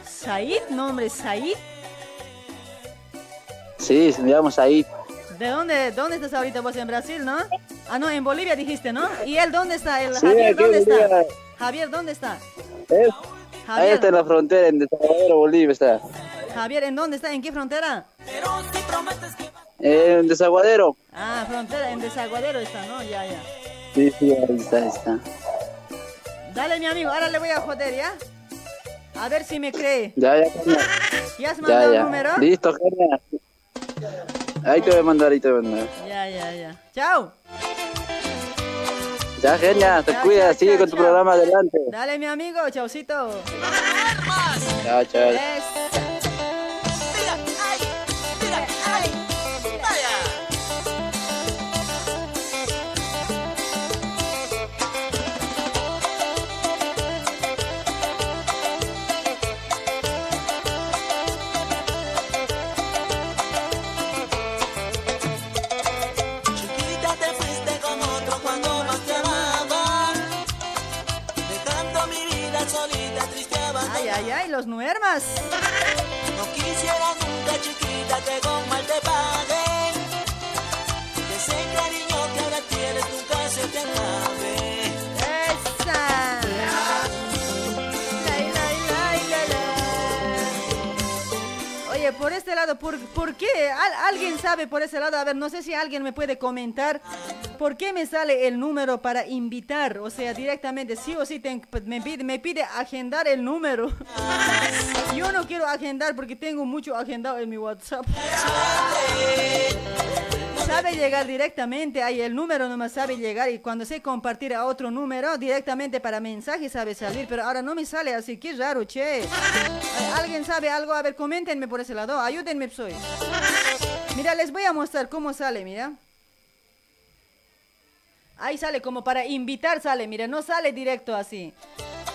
Said, nombre Said. Sí, me llamo Said, ¿De dónde, dónde estás ahorita vos? En Brasil, ¿no? Ah, no, en Bolivia dijiste, ¿no? ¿Y él dónde está? El Sí, Javier, ¿dónde está? Javier, ¿dónde está? ¿Eh? Ahí está en la frontera, en Desaguadero, Bolivia está. Javier, ¿en dónde está? ¿En qué frontera? En Desaguadero. Ah, frontera, en Desaguadero está, ¿no? Ya, ya. Sí, sí, ahí está, ahí está. Dale, mi amigo, ahora le voy a joder, ¿ya? A ver si me cree. Ya, ya. ¿Ya has Ya, mandado el ya. número? Listo, genia. Ahí te voy a mandar, ahí te voy a mandar. Ya, ya, ya. Chao. Ya, genia, te chao, sigue con tu programa adelante. Dale, mi amigo, chaucito. Chao, chao. Los nuermas. No quisiera nunca chiquita que con mal te paguen Que ese cariño que ahora tienes nunca se te acabe Esa. Lai, lai, lai. Oye, por este lado, ¿por, por qué? ¿Al- ¿Alguien sabe por ese lado? A ver, no sé si alguien me puede comentar. ¿Por qué me sale el número para invitar? O sea, directamente, sí o sí, ten- me, pide, me pide agendar el número. <laughs> Yo no quiero agendar porque tengo mucho agendado en mi WhatsApp. Sabe llegar directamente, ahí el número nomás sabe llegar y cuando sé compartir a otro número, directamente para mensaje sabe salir, pero ahora no me sale así, qué raro, che. ¿Alguien sabe algo? A ver, coméntenme por ese lado, ayúdenme, soy. Mira, les voy a mostrar cómo sale, mira. Ahí sale como para invitar sale, mira, no sale directo así.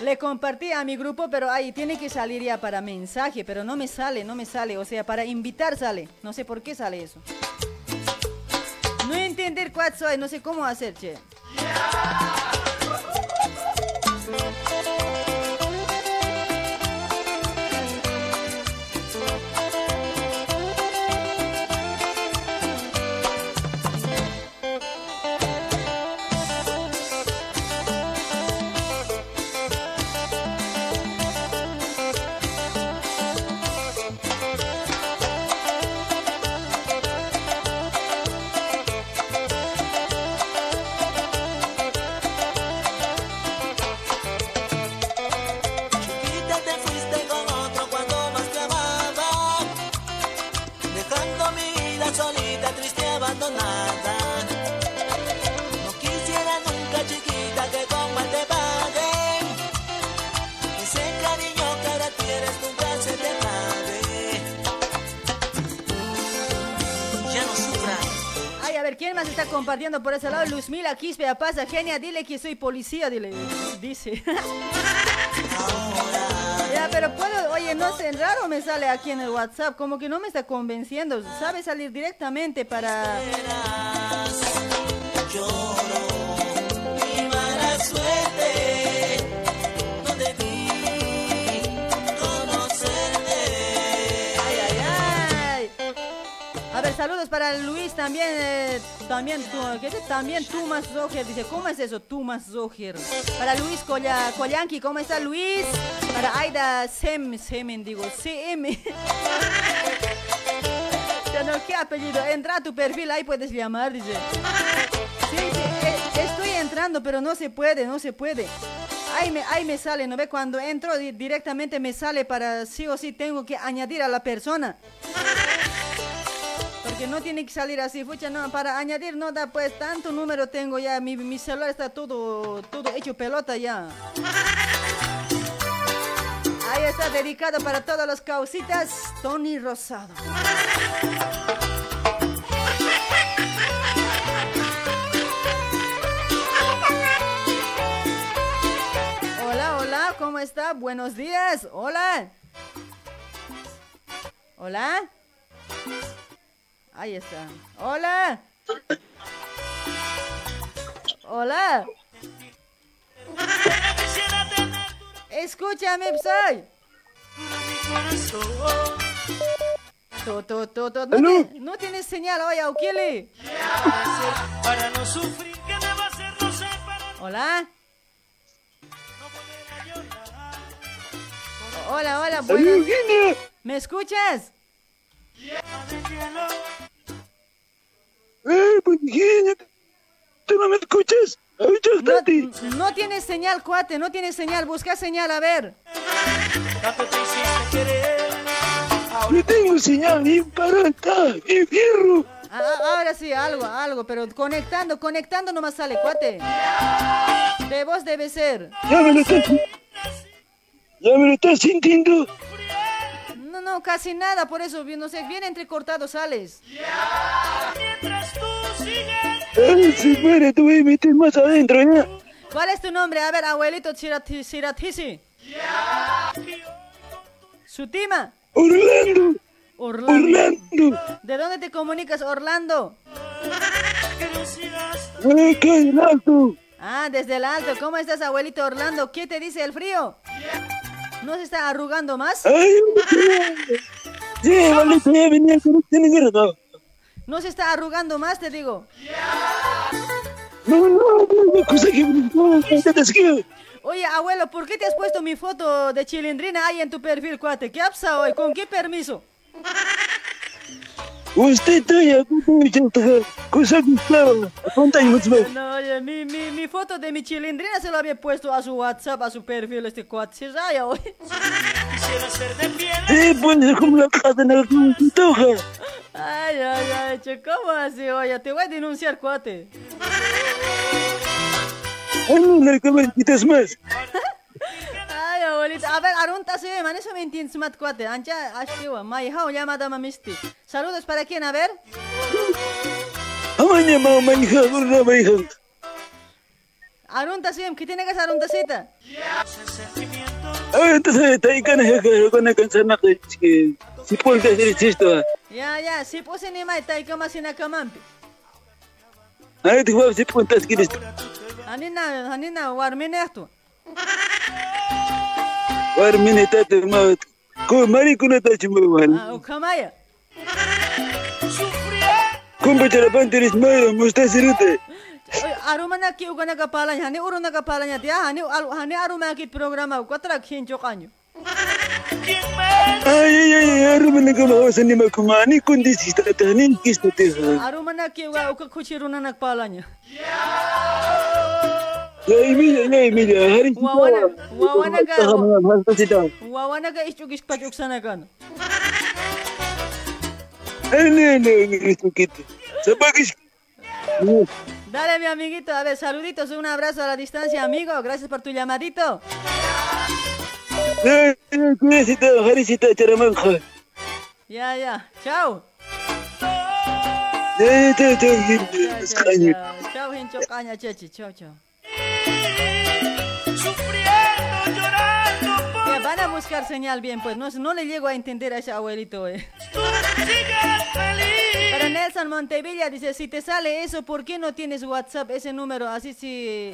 Le compartí a mi grupo, pero ahí tiene que salir ya para mensaje, pero no me sale, no me sale, o sea, para invitar sale. No sé por qué sale eso. No entender cuál soy, no sé cómo hacer, che. Compartiendo por ese lado? Luzmila Quispe, pasa, genia, dile que soy policía, dile. Dice. <laughs> ya, pero puedo, oye, no sé, raro me sale aquí en el WhatsApp, como que no me está convenciendo. Sabe salir directamente para... A ver, saludos para Luis también, eh, también, tú. También Tumas Zoger, dice, ¿cómo es eso? Tumas Zoger. Para Luis Colla, Collanqui, ¿cómo está Luis? Para Aida Sem, Semen, digo, CM. <laughs> ¿qué apellido? Entra tu perfil, ahí puedes llamar, dice. Sí, sí, eh, estoy entrando, pero no se puede, no se puede. Ahí me, ahí me sale, ¿no ve? Cuando entro di- directamente me sale para sí o sí tengo que añadir a la persona. Porque no tiene que salir así, fucha, no, para añadir no pues tanto número tengo ya, mi, mi celular está todo, todo hecho pelota ya. Ahí está dedicado para todas las causitas, Tony Rosado. Hola, hola, ¿cómo está? Buenos días. Hola. Hola. Ahí está. Hola. Hola. Escúchame, Psy. Tú, tú, tú, tú. No, tiene- no tienes señal hoy, Aukili. Para no sufrir, ¿qué debo hacer? No sé, Hola. Hola, hola, buenas. ¿Me escuchas? Eh, pues, ¿tú no me escuchas? No, no tienes señal, cuate, no tienes señal. Busca señal, a ver. No tengo señal, imparata, mi fierro. Ah, ah, ahora sí, algo, algo, pero conectando, conectando nomás sale, cuate. De vos debe ser. Ya me lo estás, ya me lo estás sintiendo. No, no, casi nada, por eso, no sé, bien entrecortado sales. Ay, si fuera, voy a meter más adentro, ¿ya? ¿Cuál es tu nombre? A ver, abuelito Chirati- Chiratisi. Sutima. Orlando. Orlando. Orlando. ¿De dónde te comunicas, Orlando? Acá en alto. Ah, desde el alto. ¿Cómo estás, abuelito Orlando? ¿Qué te dice el frío? ¿No se está arrugando más? Este. ¿No se está arrugando más, te digo? No, no, no, cosa que no, te escribo. Oye, abuelo, ¿por qué te has puesto mi foto de chilindrina ahí en tu perfil, cuate? ¿Qué ha pasado hoy? ¿Con qué permiso? Usted todavía, cosa estaba, apunta y más No, oye, mi, mi, mi foto de mi chilindrina se lo había puesto a su WhatsApp, a su perfil, este cuate. Se raya hoy. Sí, pues, como la casa en el toja. Ay, ay, ay, che, ¿cómo así? Oye, te voy a denunciar, cuate. Ay, no, me quitas más. Ay, abuelita. A ver, arunta se man, eso me entiendes, mat cuate. Ancha, ashtiwa, mai hao, llamada mamisti. Saludos para quién, a ver. Amaña, mamá, hija, burra, ma, hija. Arunta se ¿qué tiene que hacer aruntacita? Ah, entonces, está ahí con esa con la canción, que si puedes hacer esto. Ya, ya, si puse ni mai, tai kama sina kamampi. Ahí te voy a decir, puedes hacer esto. Hanina, hanina, warmine esto. Ora mine tata maut. Ko mari kuna tachi mawal. Au kamaya. Kun bicara bantiris mayo mustasirite. Arumana ki ugana kapalanya hani uruna kapalanya dia hani hani aruma ki programa ukatra khincho kanyo. Ay, ay, ay, arumana ka mawasan ni makumani kundi si tatanin kis na tiha. Arumana ki uga uka kuchiruna nakpalanya. Yeah! Hari kita. Wawana, wawana ka, Hasta sita. wawana ka ischuk ispachuk sana kan. Ay, ne, ne, ne, esto kito. Sabagis. Dale, mi amiguito, a ver, saluditos, un abrazo a la distancia, amigo. Gracias por tu llamadito. Ya, ya. Chao. Chao, chao. Chao, chechi. Chao, chao. Van a buscar señal bien, pues no, no le llego a entender a ese abuelito. Eh. Pero Nelson Montevilla dice, si te sale eso, ¿por qué no tienes WhatsApp ese número? Así si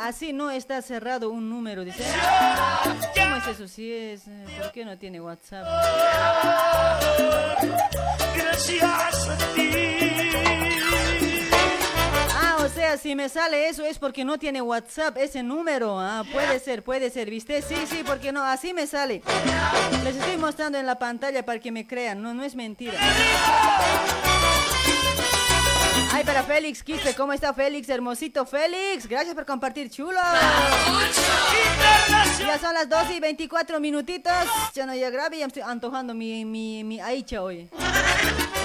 así no está cerrado un número, dice. ¿Cómo es eso? Si es, eh, ¿por qué no tiene WhatsApp? Gracias a o sea, si me sale eso es porque no tiene WhatsApp ese número. Ah, puede ser, puede ser, ¿viste? Sí, sí, porque no, así me sale. Les estoy mostrando en la pantalla para que me crean, no, no es mentira. Ay, para Félix Quispe, ¿cómo está Félix? Hermosito Félix, gracias por compartir, chulo. Ya son las 12 y 24 minutitos. Ya no ya grave, ya me estoy antojando mi, mi, mi aicha hoy.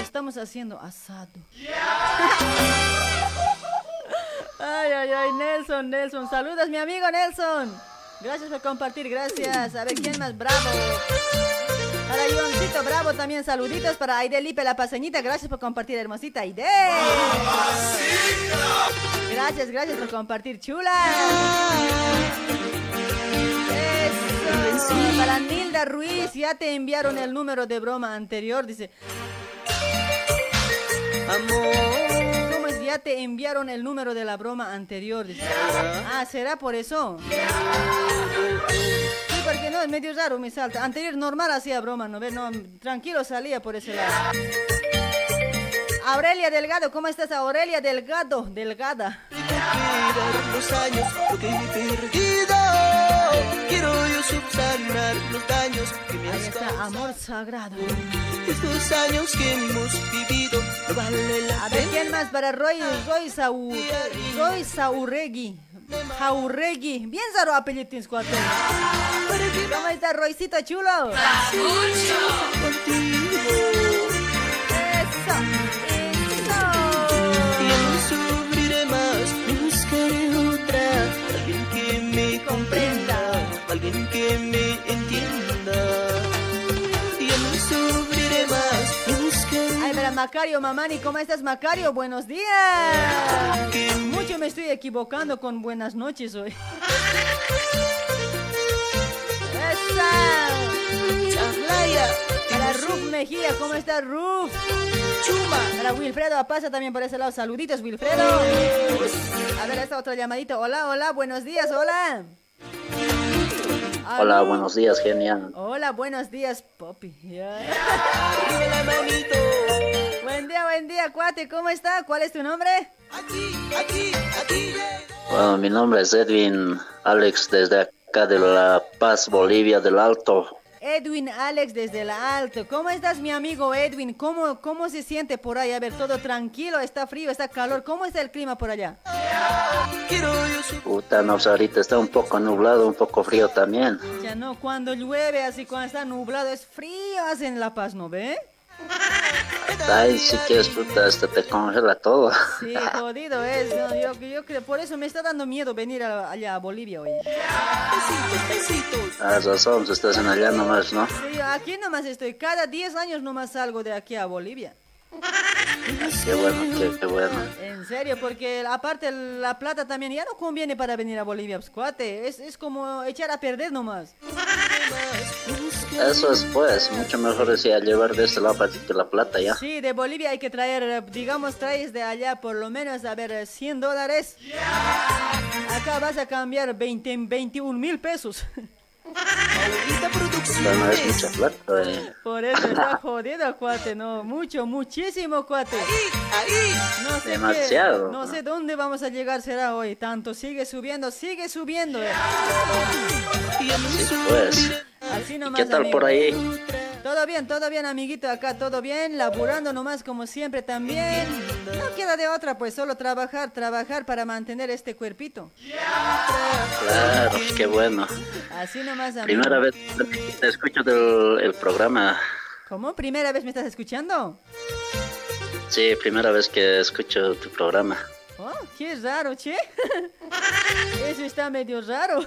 Estamos haciendo asado. Ay, ay, ay, Nelson, Nelson. Saludos, mi amigo Nelson. Gracias por compartir, gracias. A ver, ¿quién más bravo? Para Ioncito Bravo también saluditos. Para Aide Lipe La Paseñita, gracias por compartir, hermosita Aide. Gracias, gracias por compartir, chula. Eso. Para Nilda Ruiz, ya te enviaron el número de broma anterior, dice. Amor. Ya te enviaron el número de la broma anterior, dice. Ah, ¿será por eso? Sí, porque no, es medio raro me salta. Anterior normal hacía broma, ¿no ves? No, tranquilo salía por ese lado. Aurelia Delgado, ¿cómo estás Aurelia Delgado? Delgada. los años, Quiero subsanar los daños que me Ahí has está, amor sagrado. Estos años que hemos vivido no vale la A ver, pena. ¿quién más? Para Roy, Roy, Sau, Roy Saurregui. Jauregui. Bien raro apellido tienes. ¿Cómo está, Roycito chulo? Eso, Macario Mamani, ¿cómo estás, Macario? Buenos días. Mucho me estoy equivocando con buenas noches hoy. ¡Esa! Chablaya. Para Ruf Mejía, ¿cómo estás, Ruf? Chuma. Para Wilfredo Apaza también por ese lado. Saluditos, Wilfredo. A ver, esta otra llamadita. Hola, hola, buenos días, hola. Hola, Aló. buenos días, genial. Hola, buenos días, Poppy. Buen día, buen día, cuate. ¿Cómo está? ¿Cuál es tu nombre? Bueno, mi nombre es Edwin Alex desde acá de La Paz, Bolivia del Alto. Edwin Alex desde la Alto. ¿Cómo estás, mi amigo Edwin? ¿Cómo, ¿Cómo se siente por ahí? A ver, todo tranquilo, está frío, está calor. ¿Cómo está el clima por allá? Puta, no, pues ahorita está un poco nublado, un poco frío también. Ya no, cuando llueve, así cuando está nublado, es frío, hace en La Paz, ¿no ve? Ay, si quieres, puta, hasta te congela todo. Sí, jodido es. ¿no? Yo, yo creo, por eso me está dando miedo venir a- allá a Bolivia hoy. Ah, razón, estás en allá nomás, ¿no? Sí, aquí nomás estoy. Cada 10 años nomás salgo de aquí a Bolivia. Qué bueno, qué, qué bueno. En serio, porque aparte la plata también ya no conviene para venir a Bolivia, pues, cuate. Es, es como echar a perder nomás. Eso es, pues, mucho mejor decía llevar de este lado para que la plata ya. Sí, de Bolivia hay que traer, digamos, traes de allá por lo menos, a ver, eh, 100 dólares. Acá vas a cambiar 20, 21 mil pesos. <laughs> No es mucha plata, eh. Por eso está jodido, cuate, no, mucho, muchísimo, cuate. No sé qué- Demasiado. no sé dónde vamos a llegar será hoy, tanto sigue subiendo, sigue subiendo. eh. Sí, pues. Así ¿Y nomás, qué tal amigo. por ahí? Todo bien, todo bien, amiguito, acá todo bien, laburando nomás como siempre también. No queda de otra, pues solo trabajar, trabajar para mantener este cuerpito. Claro, qué bueno. Así nomás, amigo. Primera vez que escucho del el programa. ¿Cómo? ¿Primera vez me estás escuchando? Sí, primera vez que escucho tu programa. Oh, qué raro, che. <laughs> Eso está medio raro.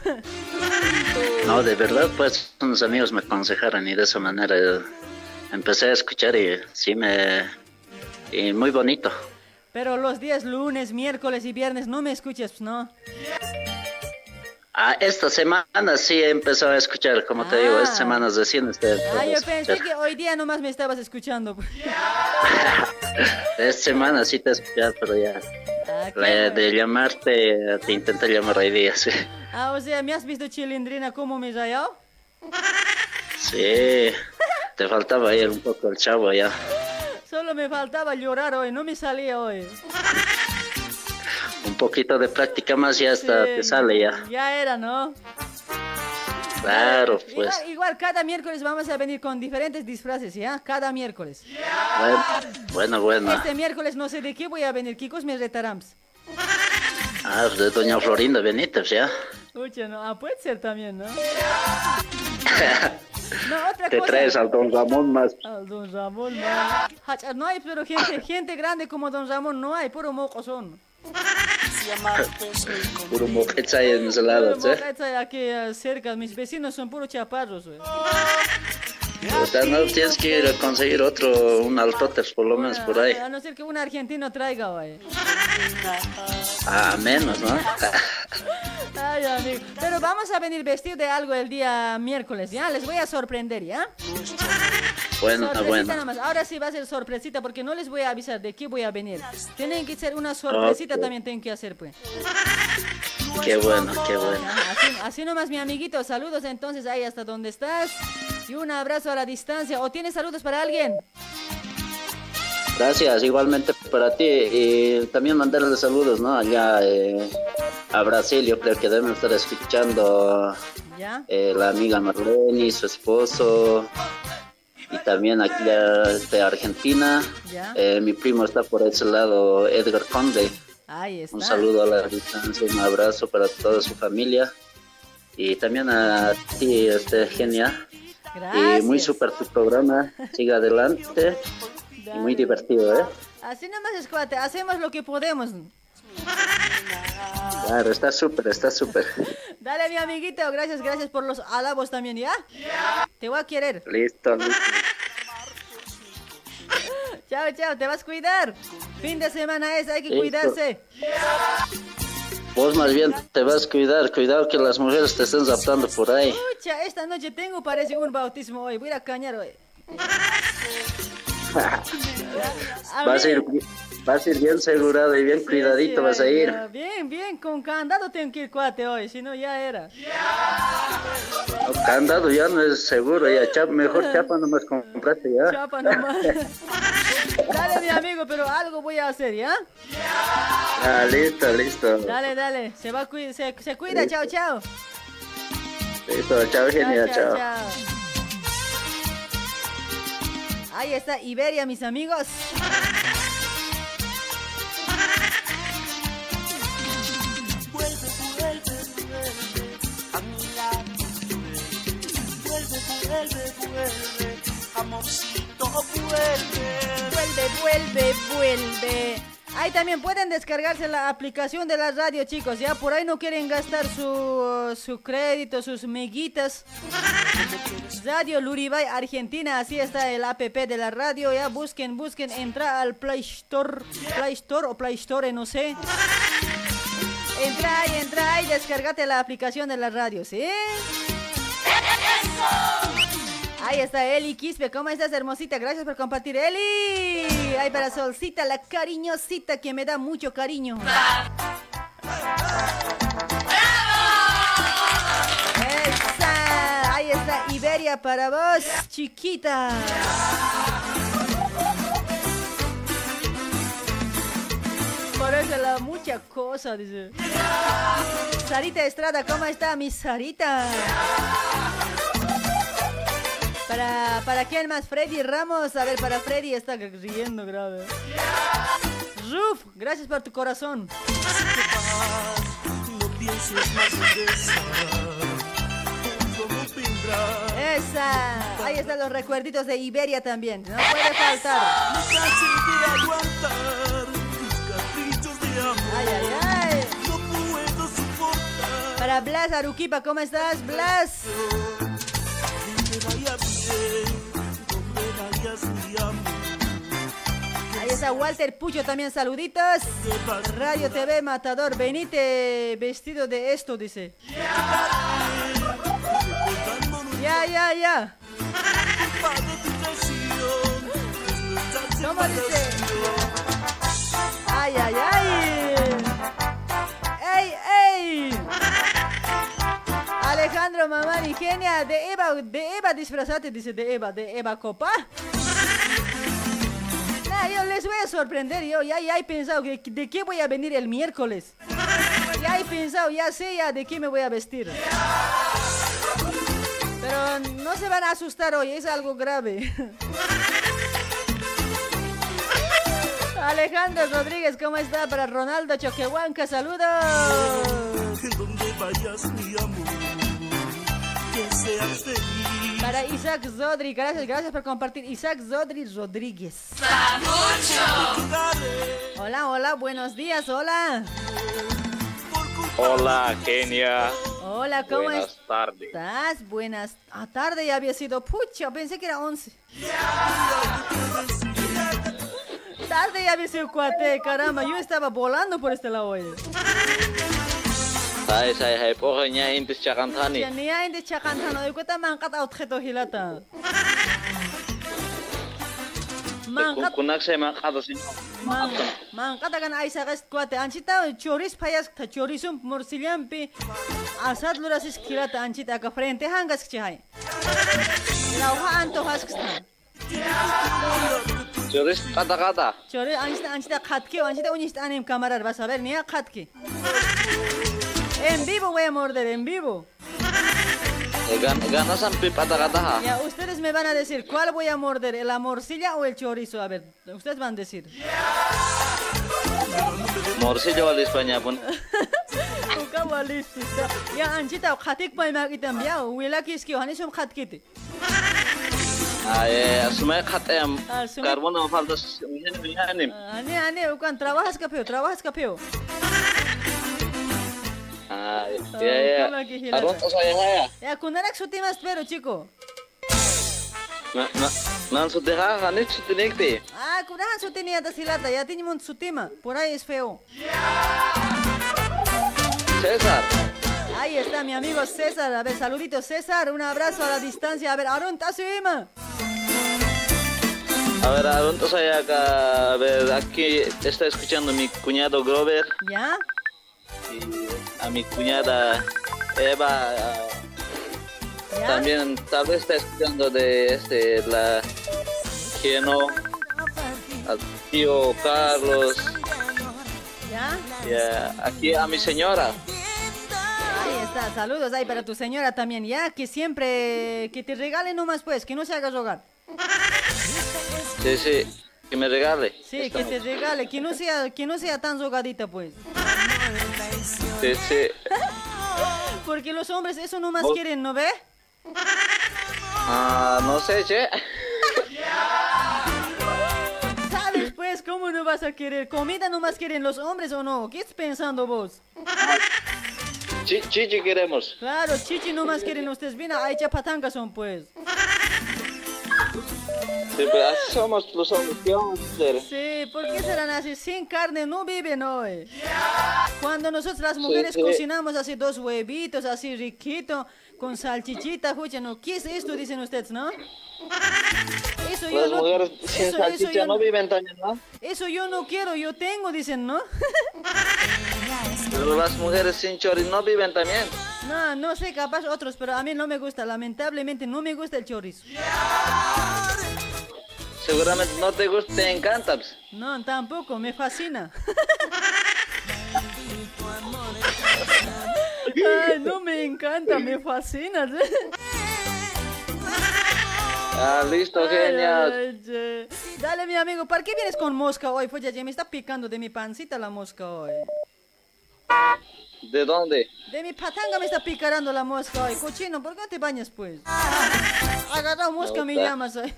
No, de verdad, pues unos amigos me aconsejaron y de esa manera eh, empecé a escuchar y sí me... Y muy bonito. Pero los días lunes, miércoles y viernes no me escuchas, pues, ¿no? Ah, esta semana sí he empezado a escuchar, como te digo, esta semana recién estoy Ah, yo pensé que hoy día nomás me estabas escuchando. <laughs> Esta semana sí te he escuchado, pero ya... Ah, de llamarte, te intenté llamar hoy día, sí. Ah, o sea, ¿me has visto chilindrina cómo me rayó? Sí, te faltaba ir un poco el chavo ya. Solo me faltaba llorar hoy, no me salía hoy. Un poquito de práctica más y hasta Sí, te sale ya. Ya era, ¿no? Claro, pues. Igual, igual cada miércoles vamos a venir con diferentes disfraces, ¿ya? Cada miércoles. Bueno, bueno. Este miércoles no sé de qué voy a venir, Kikos me retarán. Ah, de Doña Florinda Benítez, ya. Escucha, no, ah, puede ser también, ¿no? <laughs> No, otra Te cosa. traes al Don Ramón más. Al don Ramón. Hacha, No hay, pero gente, gente grande como don Ramón no hay, puro mocosón. Puro moquetza ahí en ese lado, Puro ¿sí? mocacha aquí eh, cerca, mis vecinos son puro chaparros, güey. No tienes que ir a conseguir otro, un altoters por lo menos por ahí. A no ser que un argentino traiga, güey. Ah, menos, ¿no? <laughs> Ay, amigo. Pero vamos a venir vestido de algo el día miércoles, ¿ya? Les voy a sorprender, ¿ya? Bueno, Sorpresita bueno. nomás. Ahora sí va a ser sorpresita porque no les voy a avisar de qué voy a venir. Tienen que ser una sorpresita también tienen que hacer, pues. Qué bueno, qué bueno. Así, así nomás, mi amiguito. Saludos entonces ahí hasta donde estás. Y un abrazo a la distancia. ¿O tienes saludos para alguien? Gracias, igualmente para ti. Y también mandarle saludos, ¿no? Allá eh, a Brasil, yo creo que deben estar escuchando ¿Ya? eh, la amiga Marlene, su esposo. Y también aquí de Argentina. ¿Ya? Eh, mi primo está por ese lado, Edgar Conde. Ahí está. Un saludo a la distancia, un abrazo para toda su familia. Y también a ti, este, Genia. Gracias. Y muy súper tu programa. Sigue adelante. Y muy divertido, ¿eh? Así nomás, escuate. Hacemos lo que podemos. Claro, está súper, está súper. Dale, mi amiguito. Gracias, gracias por los alabos también, ¿ya? Te voy a querer. Listo, listo. Chao, chao. Te vas a cuidar. Fin de semana es, hay que Listo. cuidarse. Vos más bien te vas a cuidar. Cuidado que las mujeres te estén zaptando por ahí. Escucha, esta noche tengo, parece un bautismo hoy. Voy a cañar hoy. Vas a ir, vas a ir bien asegurado y bien cuidadito, vas a ir. Bien, bien, con candado tengo que ir cuate hoy, si no ya era. No, Candado ya no es seguro, ya chapa, mejor <laughs> chapa nomás compraste ya. Chapa nomás. <laughs> Dale, mi amigo, pero algo voy a hacer, ¿ya? Ah, listo, listo. Dale, dale. Se va a se, se cuida, Listo. chao, chao. Listo, chao, genia, chao. Ahí está Iberia, mis amigos. Vuelve, vuelve, vuelve a mi lado. Vuelve, vuelve, vuelve, amorcito, vuelve. Vuelve, vuelve, vuelve. Ahí también pueden descargarse la aplicación de la radio, chicos. Ya por ahí no quieren gastar su, su crédito, sus meguitas. Radio Luribay Argentina, así está el app de la radio. Ya busquen, busquen, entra al Play Store, Play Store o Play Store, no sé. Entra ahí, entra ahí, descargate la aplicación de la radio, ¿sí? Ahí está Eli Quispe, ¿cómo estás, hermosita? Gracias por compartir, Eli. Ahí para Solcita, la cariñosita que me da mucho cariño. Esa, ahí está Iberia para vos, chiquita. Parece la mucha cosa, dice. Sarita Estrada, ¿cómo está mi Sarita? Para, ¿Para quién más? Freddy Ramos. A ver, para Freddy está riendo grave. Ruf, gracias por tu corazón. No pienses más en esa. Ahí están los recuerditos de Iberia también. No puede faltar. Ay, ay, ay. Para Blas Aruquipa, ¿cómo estás, Blas? Ahí está Walter Pucho también, saluditos. Radio TV Matador, venite vestido de esto, dice. Ya, ya, ya. ¿Cómo dice? Ay, ay, ay. ¡Ey, ey! Alejandro Mamani, genia, de Eva, de Eva disfrazate, dice, de Eva, de Eva Copa. Yo les voy a sorprender, yo ya, ya he pensado que- de qué voy a venir el miércoles. Ya he pensado, ya sé ya de qué me voy a vestir. Pero no se van a asustar hoy, es algo grave. Alejandro Rodríguez, ¿cómo está? Para Ronaldo Choquehuanca, saludos. Seas feliz. Para Isaac Zodri, gracias, gracias por compartir. Isaac Zodri Rodríguez. Hola, hola, buenos días, hola. Hola, Kenia. Hola, ¿cómo Buenas tardes. estás? Buenas. A tarde ya había sido. Pucha, pensé que era 11. Tarde ya había sido cuate, caramba. Yo estaba volando por este lado hoy. აი საი ჰაი პოღენია ინდის ჩაყანთანი ჩენია ინდის ჩაყანთანო ეკვეტა მანყატა ოთხედო ჰილატა მანყატა კუნახშე მანყატოს მანყატა გან აი საგეს გვატე ანჩიტა ჩორის ფაიასკთა ჩორისუმ მორსილიამ პი. ასადლურასის ქილატა ანჩიტა გა ფრენტე ჰანგას ჩაი ლაუჰა ანტო ჰასკსთან. ჯორის ყადაყადა ჯორი ანჩიტა ანჩიტა ხატკი ანჩიტა უნიშტანემ გამარარ ბასაბერ ნია ხატკი En vivo voy a morder en vivo. Eh, Gan gana sampai kata-kata ha. Ya ustedes me van a decir cuál voy a morder, la morcilla o el chorizo. A ver, ustedes van a decir. Morsi jual di Spanya pun. Ya anchita khatik pa makitam ya. Wila kiski hani sum eh, yang Ah, semua- karbono faltas mihan mihanim. Ane ane bukan trabajas kapeo, trabajas kapeo. Ah, ya ya. ¿cómo aquí, Hilata? Karun to saya saya. Ya kunarak suti mas pero chico. Na na nan sudeha kanit sutinekti. Ah, kunahan suti ni atas hilata. Ya tiene un sutima. Por ahí es feo. Cesar. Ahí está mi amigo César. A ver, saludito César. Un abrazo a la distancia. A ver, Aaron, Tasima. A ver, Arun acá, a ver, aquí está escuchando mi cuñado Grover ¿Ya? Y a mi cuñada Eva. ¿Ya? También tal vez está escuchando de este la Geno, al tío Carlos, ¿Ya? y aquí a mi señora. Ahí está. Saludos ahí para tu señora también. Ya, que siempre... Que te regale nomás pues. Que no se haga rogar. Sí, sí, que me regale. Sí, que te regale. Que no sea, que no sea tan rogadita pues. Sí, sí. <laughs> Porque los hombres eso nomás Vos- quieren, ¿no ve? Ah, no sé, che. <laughs> ¿Sabes pues cómo no vas a querer? ¿Comida nomás quieren los hombres o no? ¿Qué estás pensando vos? Chi- Chichi queremos. Claro, chichi nomás quieren ustedes. Mira, ahí chapatangas son pues. Sí, pues así somos los hombres. ¿Qué vamos a hacer? Sí, ¿por qué serán así? Sin carne no viven hoy. Cuando nosotros las mujeres sí. cocinamos así dos huevitos, así riquito, con salchichita, escucha, ¿no? ¿Qué es esto? Dicen ustedes, ¿no? Eso yo Las no... mujeres sin eso- eso salchicha yo no viven también, ¿no? Eso yo no quiero, yo tengo, dicen, ¿no? Pero las mujeres sin chori no viven también. No, no sé, capaz otros, pero a mí no me gusta, lamentablemente no me gusta el chorizo. Seguramente no te gusta, te encanta. pues. No, tampoco, me fascina. <laughs> Ay, no me encanta, me fascina. Ah, listo, genial. ay, ay. Dale, mi amigo, ¿para qué vienes con mosca hoy? Pues ya, ya me está picando de mi pancita la mosca hoy. ¿De dónde? De mi patanga me está picarando la mosca hoy. Cochino, ¿por qué no te bañas, pues? Agarrado mosca me No, ta- llamas hoy.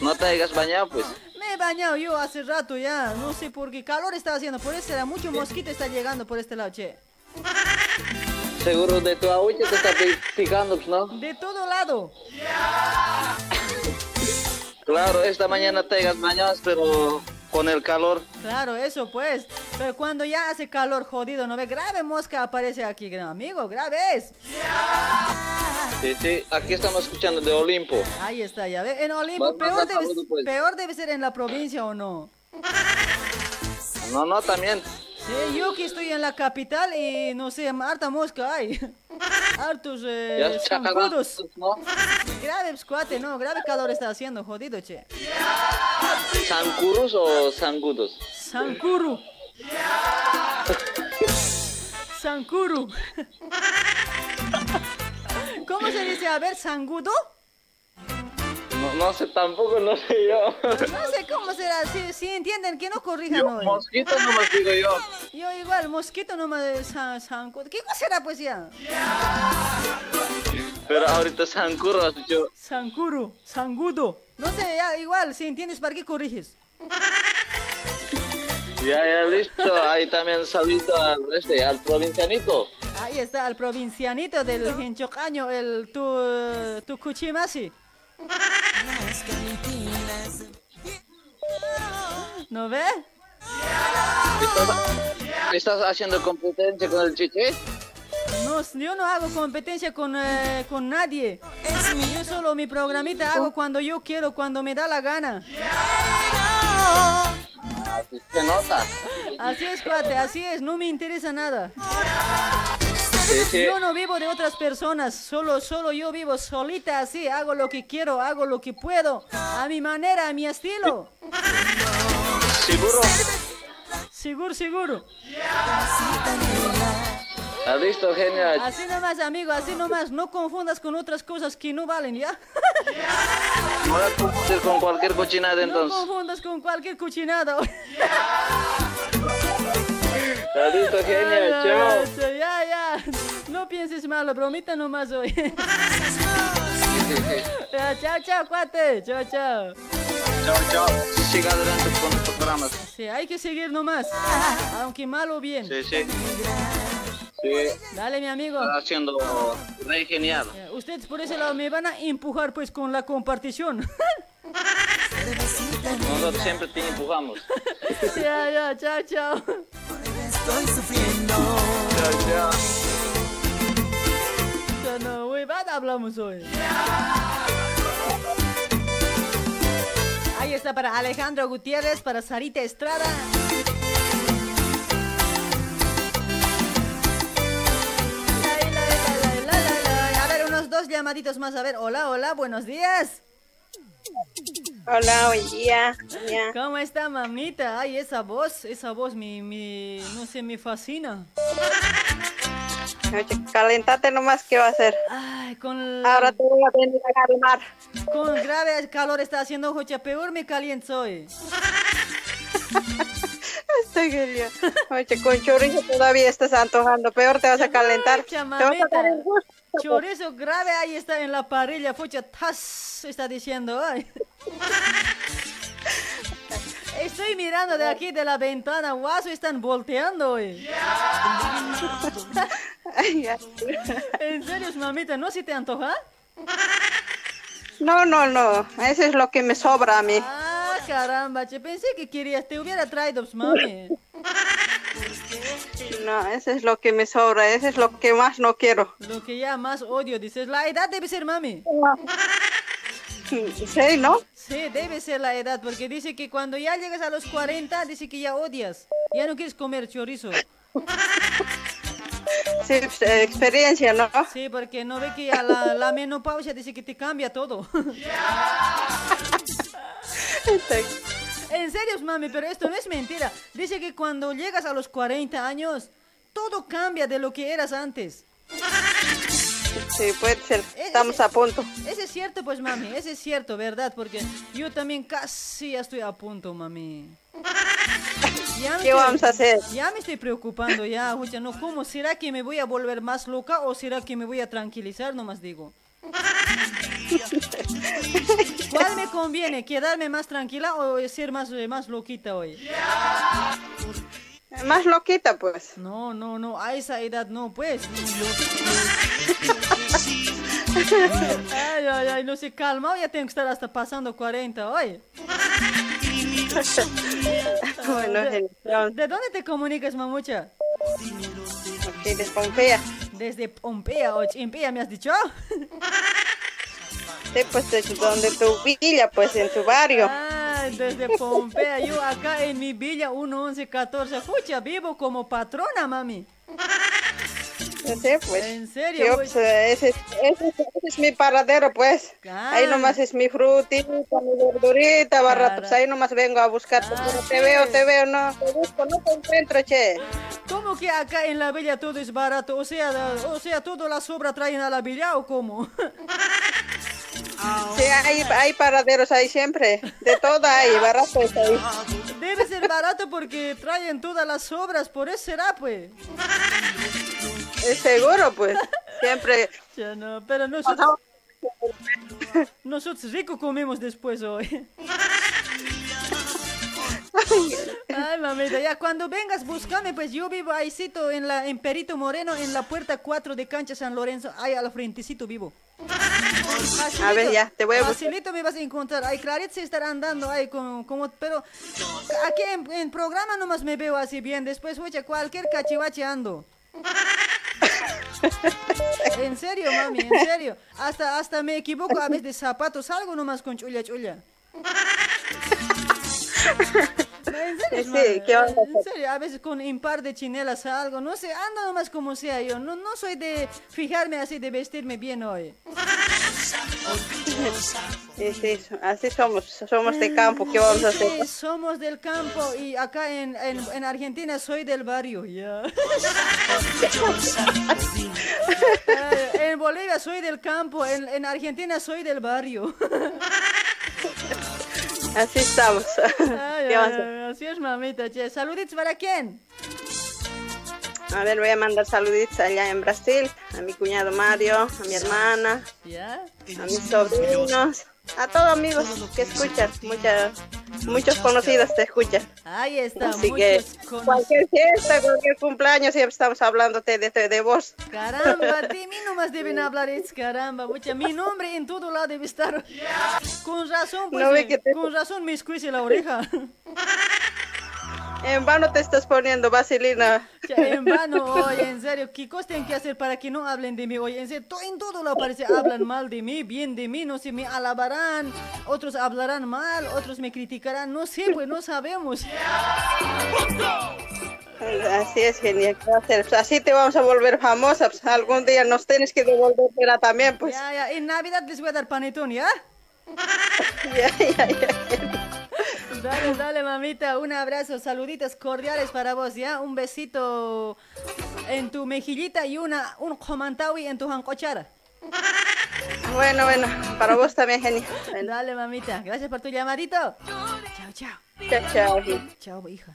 No te hayas bañado, pues. Me he bañado yo hace rato ya. No sé por qué calor está haciendo. Por eso era mucho mosquito está llegando por este lado, che. Seguro de tu agüita te está pi- picando, pues, ¿no? De todo lado. Claro, esta mañana te hayas bañado, pero con el calor. Claro, eso pues. Pero cuando ya hace calor jodido, ¿no ve? Grave mosca aparece aquí, gran amigo, graves. Sí, sí, aquí estamos escuchando de Olimpo. Ahí está, ya ve. En Olimpo, Más- peor más debe, saludo, pues. peor debe ser en la provincia o no. No, no, también. Sí, yo que estoy en la capital y no sé, harta mosca hay. Hartos <laughs> eh, zancudos. chacarrazos, ¿no? Grave cuate, no, grave calor está haciendo, jodido, che. ¿Zancurus o zangudos? Sankuru. Sankuru. <laughs> ¿Cómo se dice? A ver, sangudo. No, no sé, tampoco, no sé yo. No sé cómo será. Si, si entienden, que no corrijan Yo, hoy. mosquito nomás digo yo. Yo igual, mosquito nomás de san, sangudo. ¿Qué cosa será pues ya? Pero ahorita zancuro has dicho. Sankuru, sangudo. No sé, ya, igual, si entiendes, ¿para qué corriges? Ya, ya, listo. Ahí también saludito al, este, al provincianito. Ahí está el provincianito del Genchocaño, el tu, tu Cuchimasi. ¿No ve? ¿Estás haciendo competencia con el chiche? No, yo no hago competencia con, eh, con nadie. Yo solo mi programita hago cuando yo quiero, cuando me da la gana. Así se nota. Así es, cuate, así es, no me interesa nada. Sí, sí. Yo no vivo de otras personas, solo, solo yo vivo solita así, hago lo que quiero, hago lo que puedo, a mi manera, a mi estilo. ¿Seguro? Seguro, seguro. ¿Has visto, genial? Así nomás, amigo, así nomás, no confundas con otras cosas que no valen, ¿ya? <laughs> No la confundes con cualquier cochinada No entonces. confundas con cualquier cochinada. <laughs> ¿Has visto, genial? Chao. Ya, ya, ya. No pienses mal, bromita nomás hoy. <laughs> Chao, chao, cuate. Chao, chao. Chao, chao. Siga adelante con los programas. Sí, hay que seguir nomás. Aunque mal o bien. Sí, sí. Sí. Dale, mi amigo. Está haciendo re genial. Eh, Ustedes por ese lado me van a empujar pues con la compartición. <laughs> Nosotros siempre te empujamos. <laughs> ya, ya, chao, chao. Estoy sufriendo. Chao, chao. Ya no, huevada hablamos hoy. Ahí está para Alejandro Gutiérrez, para Sarita Estrada. Dos llamaditos más. A ver, hola, hola, buenos días. Hola, buen día. ¿Cómo está, mamita? Ay, esa voz, esa voz, mi, mi, no sé, me fascina. Oye, calentate nomás, ¿qué va a hacer? Ay, con Ahora te voy a venir a calmar. Con grave calor está haciendo, Jocha, peor me caliento hoy. <laughs> Oye, con chorizo todavía estás antojando. Peor te vas a calentar. Te vas a dar el gusto. Chorizo grave ahí está en la parrilla, fucha, tas, está diciendo, ay. Estoy mirando de aquí de la ventana, guaso, están volteando hoy. ¿En serio, mamita? ¿No se te antoja? No, no, no. Eso es lo que me sobra a mí. Ah, caramba, che, pensé que querías, te hubiera traído, mami. No, eso es lo que me sobra. Eso es lo que más no quiero. Lo que ya más odio, dices, la edad debe ser, mami. <laughs> Sí, ¿no? Sí, debe ser la edad, porque dice que cuando ya llegas a los 40, dice que ya odias. Ya no quieres comer chorizo. Sí, pues, eh, experiencia, ¿no? Sí, porque no ve que a la, la menopausia dice que te cambia todo. <laughs> en serio, mami, pero esto no es mentira. Dice que cuando llegas a los 40 años, todo cambia de lo que eras antes. Sí, puede ser. Estamos a punto. Ese es cierto, pues, mami, ese es cierto, ¿verdad? Porque yo también casi ya estoy a punto, mami. Ya me ¿Qué vamos a hacer? Ya me estoy preocupando, ya, escucha, no, ¿cómo? ¿Será que me voy a volver más loca o será que me voy a tranquilizar? Nomás digo. <laughs> ¿Cuál me conviene? ¿Quedarme más tranquila o ser más, eh, más loquita hoy? Más loquita, pues. No, no, no, a esa edad no, pues. <laughs> Ay, ay, ay, no se calma, ya tengo que estar hasta pasando 40 hoy. <laughs> Bueno, ¿De. ¿De dónde te comunicas, mamucha? Aquí de Pompeya. Desde Pompeya, o Chimpea, ¿me has dicho? Sí, pues de donde tu villa, pues en tu barrio. Ah, desde Pompeya, yo acá en mi villa 1114. Escucha, vivo como patrona, mami. Sí, pues. ¿En serio? Yo, pues? pues, ese, es- ese es- ese es mi paradero, pues. Ahí Ah. nomás es mi frutita, mi verdurita, barrato. Pues ahí nomás vengo a buscarte. Pero te veo, te veo, no te busco, no te encuentro, che. ¿Cómo que acá en la villa todo es barato? O sea, o sea, todo la sobra traen a la villa o cómo? <laughs> Sí, hay, hay paraderos ahí siempre. De todo hay, barato es ahí. Debe ser barato porque traen todas las sobras, por eso será, pues. Es seguro, pues. Siempre. <laughs> Ya no, pero nosotros... <laughs> Nosotros rico comemos después hoy. Ay, mamita, ya cuando vengas, búscame, pues yo vivo ahícito en la en Perito Moreno, en la puerta 4 de Cancha San Lorenzo, ahí al frentecito vivo. A ver, ya, te voy a buscar. Facilito me vas a encontrar. Ay, Claret se estará andando ahí como, como pero aquí en, en programa nomás me veo así bien. Después, oye, cualquier cachivache ando. <laughs> En serio, mami, en serio. Hasta, hasta me equivoco a veces de zapatos, salgo nomás con chulla chulla. <laughs> No, en serio, Sí, ¿qué en serio, a veces con un par de chinelas algo, no sé, ando nomás como sea yo, no, no soy de fijarme así, de vestirme bien hoy. Sí, sí, así somos, somos de campo, ¿qué vamos a hacer? somos del campo y acá en, en, en Argentina soy del barrio, ya. <laughs> Eh, en Bolivia soy del campo, en, en Argentina soy del barrio. <laughs> Así estamos. Ay, <laughs> ¿Qué vamos a hacer? ay, así es, mamita. Che. Saluditos para quién? A ver, voy a mandar saluditos allá en Brasil, a mi cuñado Mario, a mi hermana, ¿Ya? a mis sobrinos, a todos amigos que escuchan, muchas, muchos conocidos te escuchan. Ahí está, Así que cualquier fiesta, cualquier cumpleaños, siempre estamos hablándote de, de, de vos. Caramba, <laughs> de mí nomás deben hablar, es caramba, mucha. Mi nombre en todo lado debe estar. Con razón, pues, No eh, que te- con razón me escuece la oreja. <laughs> En vano te estás poniendo vaselina. Ya, En vano, oye, en serio, ¿qué cosas tienen que hacer para que no hablen de mí? Oye, en serio, en todo lo parece, hablan mal de mí, bien de mí, no sé, me alabarán, otros hablarán mal, otros me criticarán, no sé, pues no sabemos. Así es, genial. Así te vamos a volver famosa. pues, algún día nos tienes que devolver pero también, pues. Ya, ya, en Navidad les voy a dar panetón, ¿ya? <laughs> Ya, ya, ya. Dale, dale, mamita, un abrazo, saluditos cordiales para vos, ¿ya? Un besito en tu mejillita y una, un comantawi en tu jancochara. Bueno, bueno, para vos también, genial. Dale, mamita, gracias por tu llamadito. Chao, chao. Chao, chao. Chao, hija.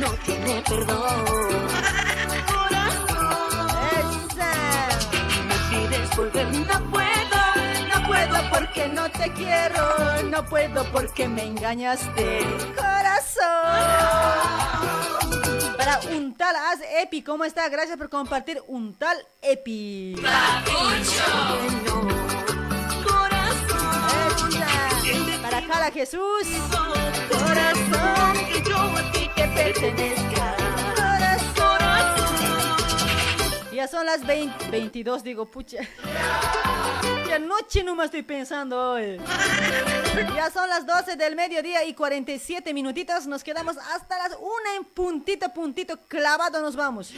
No tiene perdón. Me pides volver, no puedo, puedo porque no te quiero, no puedo porque me engañaste, corazón. Para un tal As Epi, ¿cómo está? Gracias por compartir un tal Epi. Para Jala Jesús. Corazón, que yo a ti te pertenezca. Ya son las 20, 22, digo, pucha. Ya noche nomás estoy pensando hoy. Ya son las 12 del mediodía y 47 minutitos. Nos quedamos hasta las 1 en puntito, puntito, clavado nos vamos.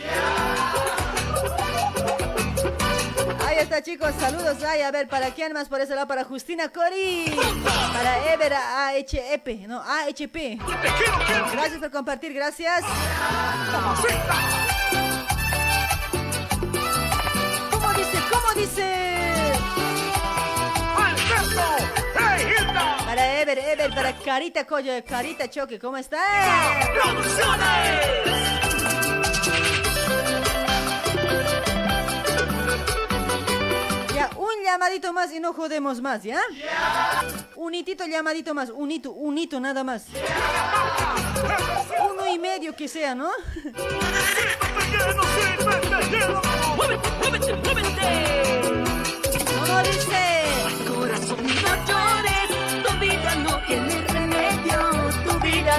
Ahí está, chicos. Saludos. Ay, a ver, ¿para quién más? Por ese lado, para Justina Cori. Para Ever AHP. No, AHP. Gracias por compartir. Gracias. Dice? Para Ever, Ever, para Carita Coyo, Carita Choque, ¿cómo está? Ya, un llamadito más y no jodemos más, ¿ya? Un hitito llamadito más, un hito, un hito nada más. Uno y medio que sea, ¿no? <laughs>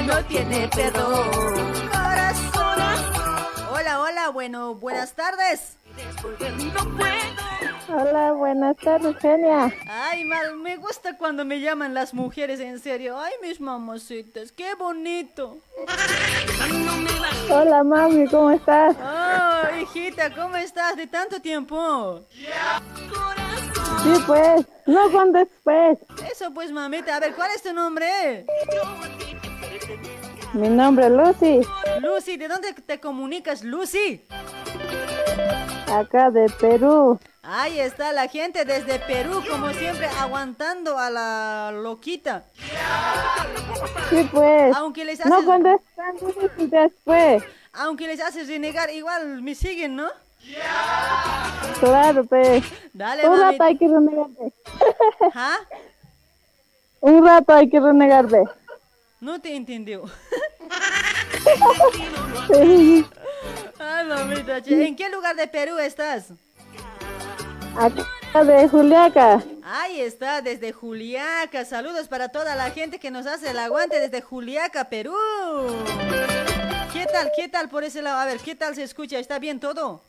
No tiene perdón. Corazón. Hola, hola, bueno, buenas tardes. Hola, buenas tardes, Genia. Ay, mal, me gusta cuando me llaman las mujeres en serio. Ay, mis mamacitas, qué bonito. Hola, mami, ¿cómo estás? Oh, hijita, ¿cómo estás? De tanto tiempo. Sí, pues, no con después. Eso pues, mamita. A ver, ¿cuál es tu nombre? Mi nombre es Lucy, Lucy, ¿de dónde te comunicas, Lucy? Acá de Perú. Ahí está la gente desde Perú, como siempre, aguantando a la loquita. Sí, pues. Aunque les No haces- con después, después. Aunque les haces renegar, igual me siguen, ¿no? Claro, pues. Dale, Un rato hay que renegarte. <laughs> ¿Ah? Un rato hay que renegarte. No te entendió. <laughs> Ay, mamita, che. ¿En qué lugar de Perú estás? Acá de Juliaca. Ahí está, desde Juliaca. Saludos para toda la gente que nos hace el aguante desde Juliaca, Perú. ¿Qué tal, qué tal por ese lado? A ver, ¿qué tal se escucha? ¿Está bien todo?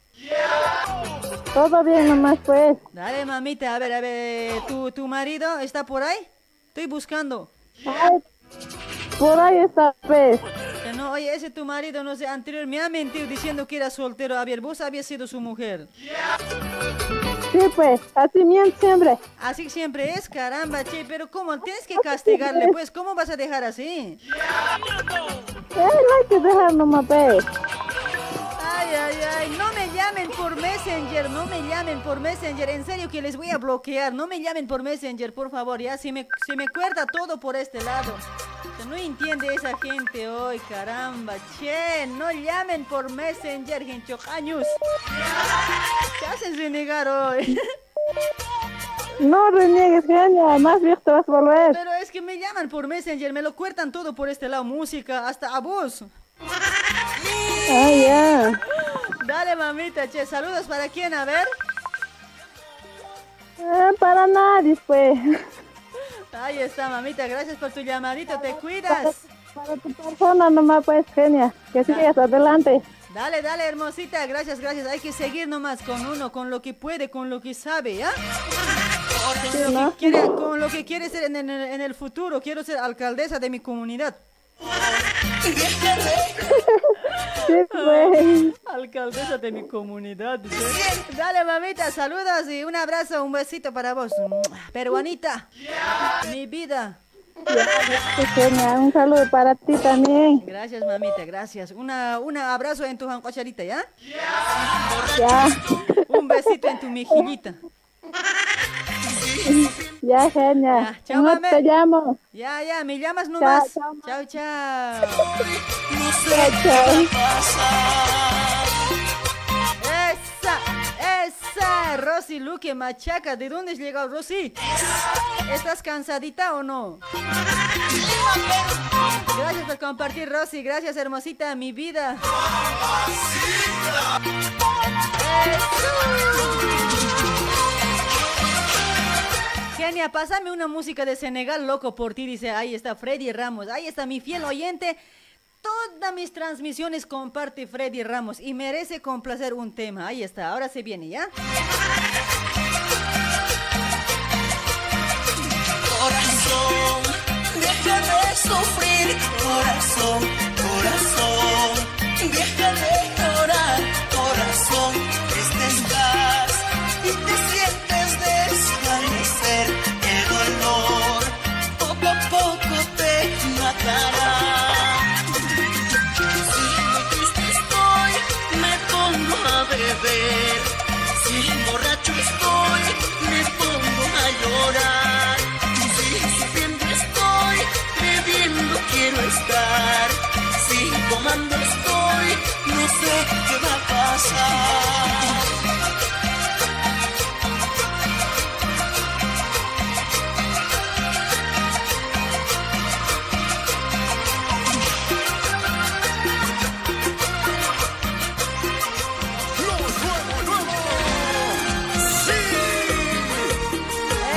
Todo bien nomás pues. Dale, mamita, a ver, a ver, ¿tu, tu marido está por ahí? Estoy buscando. Ay, por ahí está pues. No, oye, ese tu marido, no sé, anterior me ha mentido diciendo que era soltero. A ver, vos habías sido su mujer. Sí pues, así miente siempre. Así siempre es, caramba, che, pero ¿cómo? Tienes que castigarle, pues, ¿cómo vas a dejar así? Eh, no hay que dejar nomás pues. Ay, ay, ay, no me llamen por Messenger, no me llamen por Messenger, en serio que les voy a bloquear, no me llamen por Messenger, por favor, ya, si me, se me cuerda todo por este lado. No entiende esa gente hoy, caramba, che, no llamen por Messenger, gente, años. ¿Qué hacen renegar hoy? No reniegues, genia, más viejo te vas a volver. Pero es que me llaman por Messenger, me lo cuertan todo por este lado, música, hasta a vos. <laughs> Ah, ya. Dale, mamita, che, saludos para quién, a ver. Eh, para nadie pues. Ahí está, mamita, gracias por tu llamadito, te cuidas. Para tu persona nomás pues, genia. Que sigas adelante. Dale, dale, hermosita, gracias, gracias. Hay que seguir nomás con uno, con lo que puede, con lo que sabe, ¿ya? Con lo ¿no? que quiere, con lo que quiere ser en, en- en el futuro. Quiero ser alcaldesa de mi comunidad. <laughs> Sí, pues. Alcaldesa de mi comunidad. Dale, mamita, saludos y un abrazo, un besito para vos. Peruanita, mi vida. Un saludo para ti también. Gracias, mamita, gracias. Una, un abrazo en tu jancocharita, ¿ya? Ya. Un besito en tu mejillita. <laughs> Ya, genia. chao, ¿Cómo mame. te llamo? Ya, ya, me llamas nomás. chao, Chao, chao. Chao, chao. Esa, esa, Rosy Luque Machaca. ¿De dónde has llegado, Rosy? ¿Estás cansadita o no? Gracias por compartir, Rosy. Gracias, hermosita, mi vida. Genia, pásame una música de Senegal, loco por ti, dice, ahí está Freddy Ramos, ahí está mi fiel oyente. Todas mis transmisiones comparte Freddy Ramos y merece complacer un tema. Ahí está, ahora se viene, ¿ya? Corazón, deja de sufrir, corazón, corazón, deja de llorar, corazón, estás y te sientes sé qué va a pasar.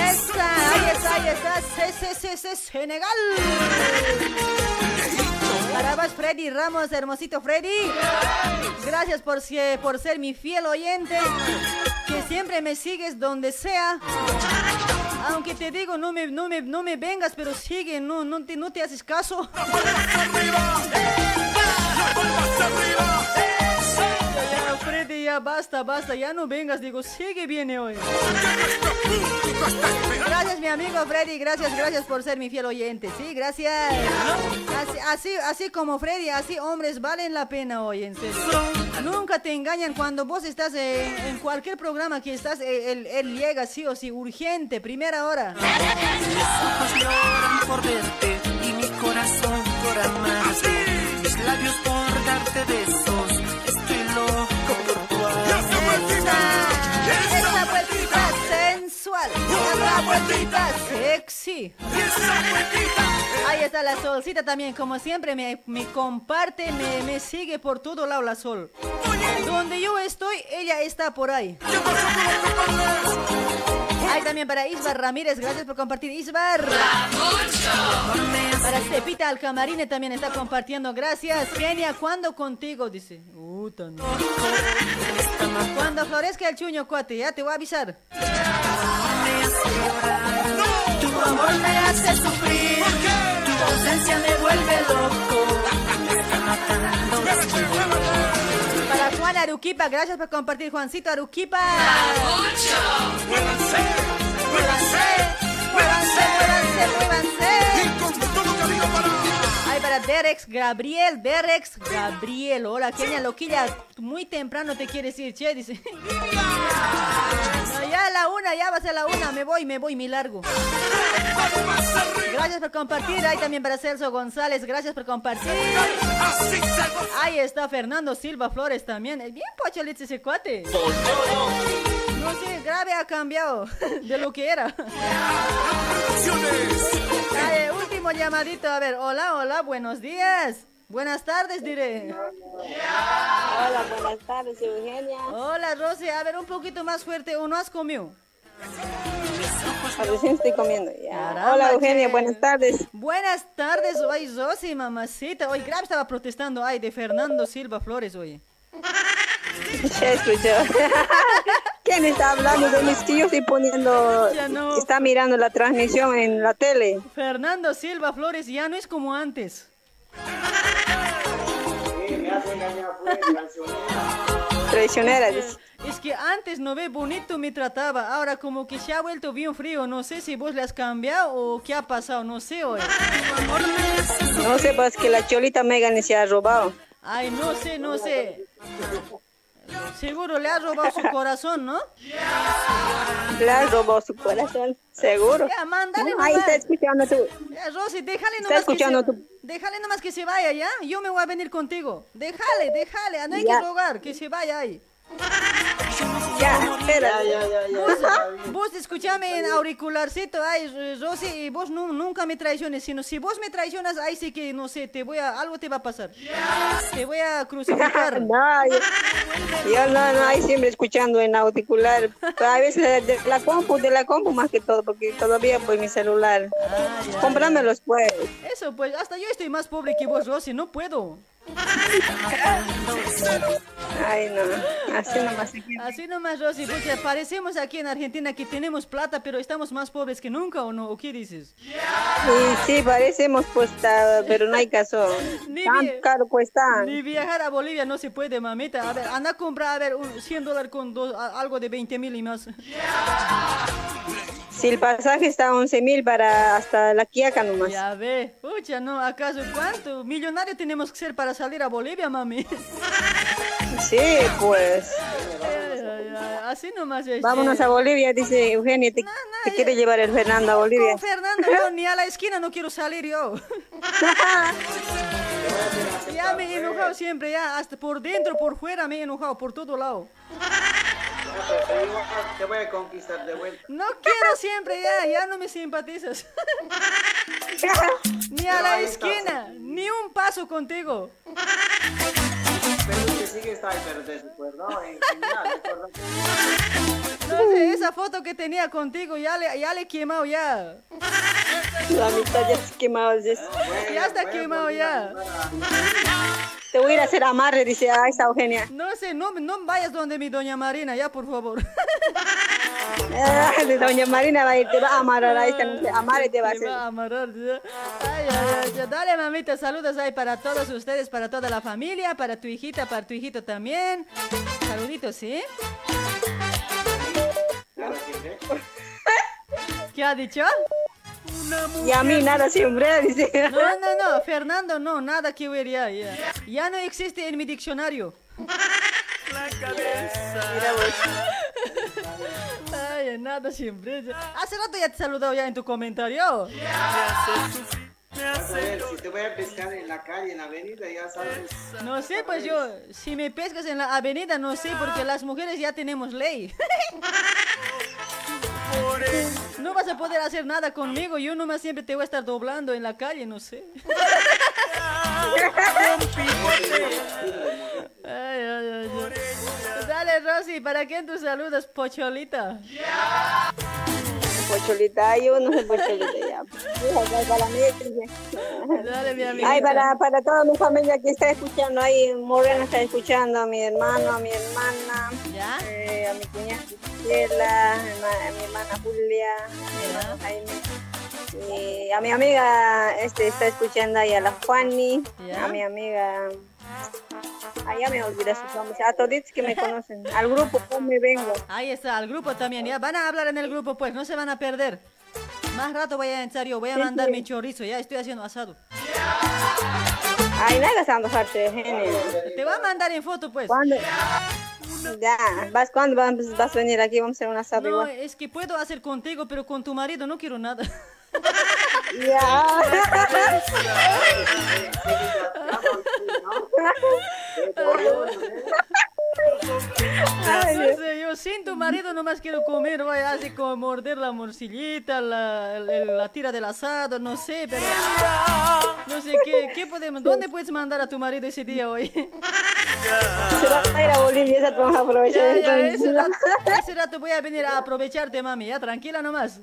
Esa, Freddy Ramos, hermosito Freddy. Gracias por, ser mi fiel oyente. Que siempre me sigues donde sea. Aunque te digo, no me, no me, no me vengas, pero sigue, no, no, te, no te haces caso. Freddy, ya basta, basta, ya no vengas, digo, sigue, viene hoy. Gracias, mi amigo Freddy, gracias, gracias por ser mi fiel oyente, sí, gracias. Así, así, como Freddy, así hombres valen la pena hoy. Nunca te engañan cuando vos estás en, cualquier programa que estás, eh, él, llega sí o sí, urgente, primera hora. Sensual, sexy. ahí. Ahí está la solcita también, como siempre, me, me comparte, me, me sigue por todo lado la sol. Donde yo estoy, ella está por ahí. Ahí también para Isbar Ramírez, gracias por compartir, Isbar. Para Cepita Alcamarine también está compartiendo, gracias. Kenia, ¿cuándo contigo? Dice. No. Cuando florezca el chuño, cuate, ya te voy a avisar. Tu amor me hace sufrir, tu ausencia me vuelve loco. Juan Aruquipa, gracias por compartir, Juancito Aruquipa. Muévanse, muévanse, muévanse, muévanse, muévanse. Para Derex Gabriel, Derex Gabriel. Hola, Kenia Loquilla. Muy temprano te quieres ir, che, dice. <laughs> No, ya a la una, ya va a ser la una. Me voy, me voy, mi largo. Gracias por compartir. Ahí también para Celso González. Gracias por compartir. Ahí está Fernando Silva Flores también. Bien pocholitz ese cuate. No sé, grave ha cambiado <laughs> de lo que era. Ay, último llamadito. A ver, hola, hola, buenos días. Buenas tardes, diré. Hola, buenas tardes, Eugenia. Hola, Rosy. A ver, un poquito más fuerte. ¿O no has comido? Ah, Recién estoy comiendo. ya. Caramba, Hola, Eugenia, buenas tardes. Buenas tardes, hoy Rosy, mamacita. Hoy Grab estaba protestando, ay, de Fernando Silva Flores, oye. Ya escuchó. <laughs> ¿Quién está hablando de mis tíos y poniendo, no. está mirando la transmisión en la tele? Fernando Silva Flores ya no es como antes. Traicionera, dice. Es que antes no ve bonito me trataba, ahora como que se ha vuelto bien frío, no sé si vos le has cambiado o qué ha pasado, no sé hoy. No sepas que la cholita Megan se ha robado. Ay, no sé, no sé. Seguro le ha robado su corazón, ¿no? Le ha robado su corazón, seguro. Ya, mándale Ahí está escuchando tú. Ya, Rosy, déjale Está nomás que escuchando se... tú. Déjale nomás que se vaya, ¿ya? Yo me voy a venir contigo. Déjale, déjale, no hay Ya. que rogar, que se vaya ahí. Ya, espera. Vos, vos escúchame en auricularcito, ay, Rosy, y vos nu- nunca me traiciones, sino si vos me traicionas, ahí sí que, no sé, te voy a, algo te va a pasar. Te voy a crucificar. <laughs> No, yo, yo no, no, ahí siempre escuchando en auricular. A veces de la compu, de la compu más que todo, porque todavía pues mi celular. Comprámelos pues. Eso, pues, hasta yo estoy más pobre que vos, Rosy, no puedo. Ay, no, así nomás. Así nomás, Rosy, pues eh, parecemos aquí en Argentina que tenemos plata, pero estamos más pobres que nunca, ¿o no? ¿O qué dices? Y sí, parecemos pues, pero no hay caso. <laughs> Ni Tan caro cuesta. Ni viajar a Bolivia no se puede, mamita. A ver, anda a comprar, a ver, un 100 dólares con dos, a- algo de 20 mil y más. Si el pasaje está a 11 mil para hasta la Quiaca nomás. Ya ve, pucha, no, ¿acaso cuánto? Millonario tenemos que ser para salir a Bolivia, mami. Sí, pues. Ay, ay, ay, Así nomás es. Vámonos a Bolivia, dice Eugenia. Te, te quiere llevar el Fernando a Bolivia. Con Fernando, yo ni a la esquina no quiero salir yo. <laughs> ya me he enojado siempre, ya, hasta por dentro, por fuera me he enojado, por todo lado. Te voy a conquistar de vuelta. No quiero siempre, ya, ya no me simpatizas. <laughs> ni a la esquina, ni un paso contigo. Pero que sigue está pero de recuerdo, en recuerdo. No sé, esa foto que tenía contigo ya le, ya le he quemado ya. La mitad ya está quemado. dice. Ya está quemado ya. Te voy a ir a hacer amarre, dice a esa Eugenia. No sé, no, no vayas donde mi doña Marina, ya por favor. Ah, de Doña Marina va a ir, te va a amarrar a esta, no sé, amarre te va a Te hacer. va a amarrar, ya. Ay, ay, ay, ya. Dale, mamita, saludos ahí para todos ustedes, para toda la familia, para tu hijita, para tu hijito también. Saluditos, ¿sí? <laughs> ¿Qué ha dicho? Y a mí nada siempre, dice. No, no, no, Fernando, no, nada que ver ya, ya. Ya no existe en mi diccionario. La cabeza. Ay, nada siempre. Hace rato ya te he saludado ya en tu comentario. A ver, si te voy a pescar en la calle, en la avenida, ya sabes. No sé, pues yo, si me pescas en la avenida, no sé, porque las mujeres ya tenemos ley. <laughs> Por eso No vas a poder hacer nada conmigo. Yo nomás siempre te voy a estar doblando en la calle, no sé. Ay, ay, ay. Dale, Rosy, ¿para quién tus saludos, Pocholita? Pocholita, ay, yo no sé Pocholita ya. Para mí, Dale, mi amiga. Ay, para, para toda mi familia que está escuchando, ahí Morena está escuchando, a mi hermano, a mi hermana, eh, a mi cuñada Gisela, a mi- a mi hermana Julia, a mi hermano Jaime, y a mi amiga este, está escuchando ahí a la Fanny, Ya. a mi amiga, ay, ya me olvidé sus nombres, a toditos que me <laughs> conocen, al grupo ¿Cómo me vengo? Ahí está, al grupo también. Ya van a hablar en el grupo, pues, no se van a perder. Más rato voy a entrar yo, voy a mandar sí. mi chorizo, ya estoy haciendo asado. Ay, tanto parte, genio. Te voy a mandar en foto, pues. ¿Cuándo? Ya, ¿vas cuándo vas, vas a venir aquí? Vamos a hacer un asado No, igual. es que puedo hacer contigo, pero con tu marido no quiero nada. <laughs> Ya. <laughs> No sé, yo sin tu marido nomás quiero comer, voy así como morder la morcillita, la, la, la tira del asado, no sé, pero no sé qué, qué podemos, ¿dónde puedes mandar a tu marido ese día hoy? Se va a ir a Bolivia, esa vamos a aprovechar. Ya, ya, entonces. ese, rato, ese rato voy a venir a aprovecharte, mami, ya, tranquila nomás.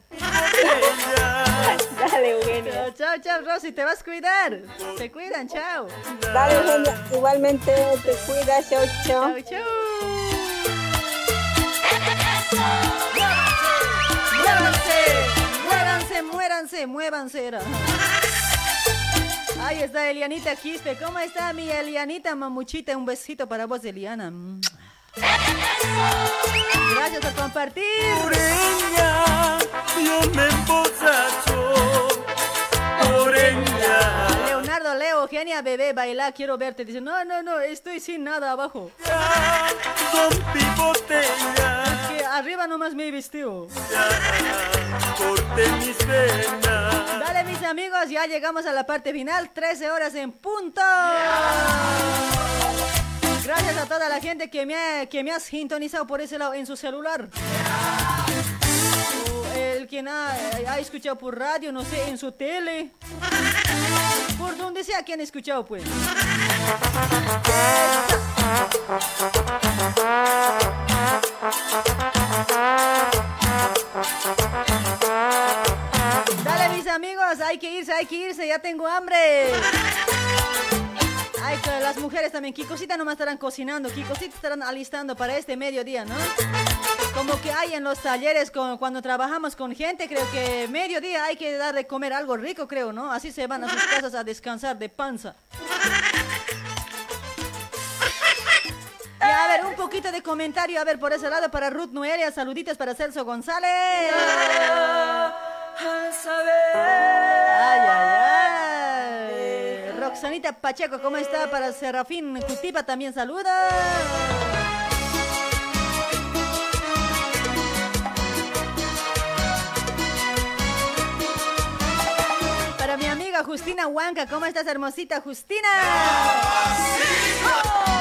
Dale, Eugenia. Chao, chao, Rosy, te vas a cuidar. Se cuidan, chao. Dale, Eugenia. Igualmente te cuidas, chao, chao. Chao, Muévanse, muévanse, muéranse, muévanse. Ahí está Elianita Quispe. ¿Cómo está mi Elianita mamuchita? Un besito para vos, Eliana. Gracias por compartir. Bebé, baila, quiero verte. Dice, no, no, no, estoy sin nada abajo. Botella, Es que arriba nomás me he vestido. mis. Dale, mis amigos, ya llegamos a la parte final. 13 horas en punto. Gracias a toda la gente que me ha, que me ha sintonizado por ese lado en su celular. El quien ha, ha escuchado por radio, no sé, en su tele. Por donde sea que han escuchado, pues. Dale, mis amigos, hay que irse, hay que irse, ya tengo hambre. Ay, que las mujeres también, Kikosita nomás estarán cocinando, Kikosita estarán alistando para este mediodía, ¿no? Como que hay en los talleres con- cuando trabajamos con gente, creo que mediodía hay que dar de comer algo rico, creo, ¿no? Así se van a sus <laughs> casas a descansar de panza. Y a ver, un poquito de comentario, a ver, por ese lado para Ruth Noelia, saluditos para Celso González. Ay, ay, ay. Roxanita Pacheco, ¿cómo está? Para Serafín Cutipa también saluda. Para mi amiga Justina Huanca, ¿cómo estás, hermosita Justina?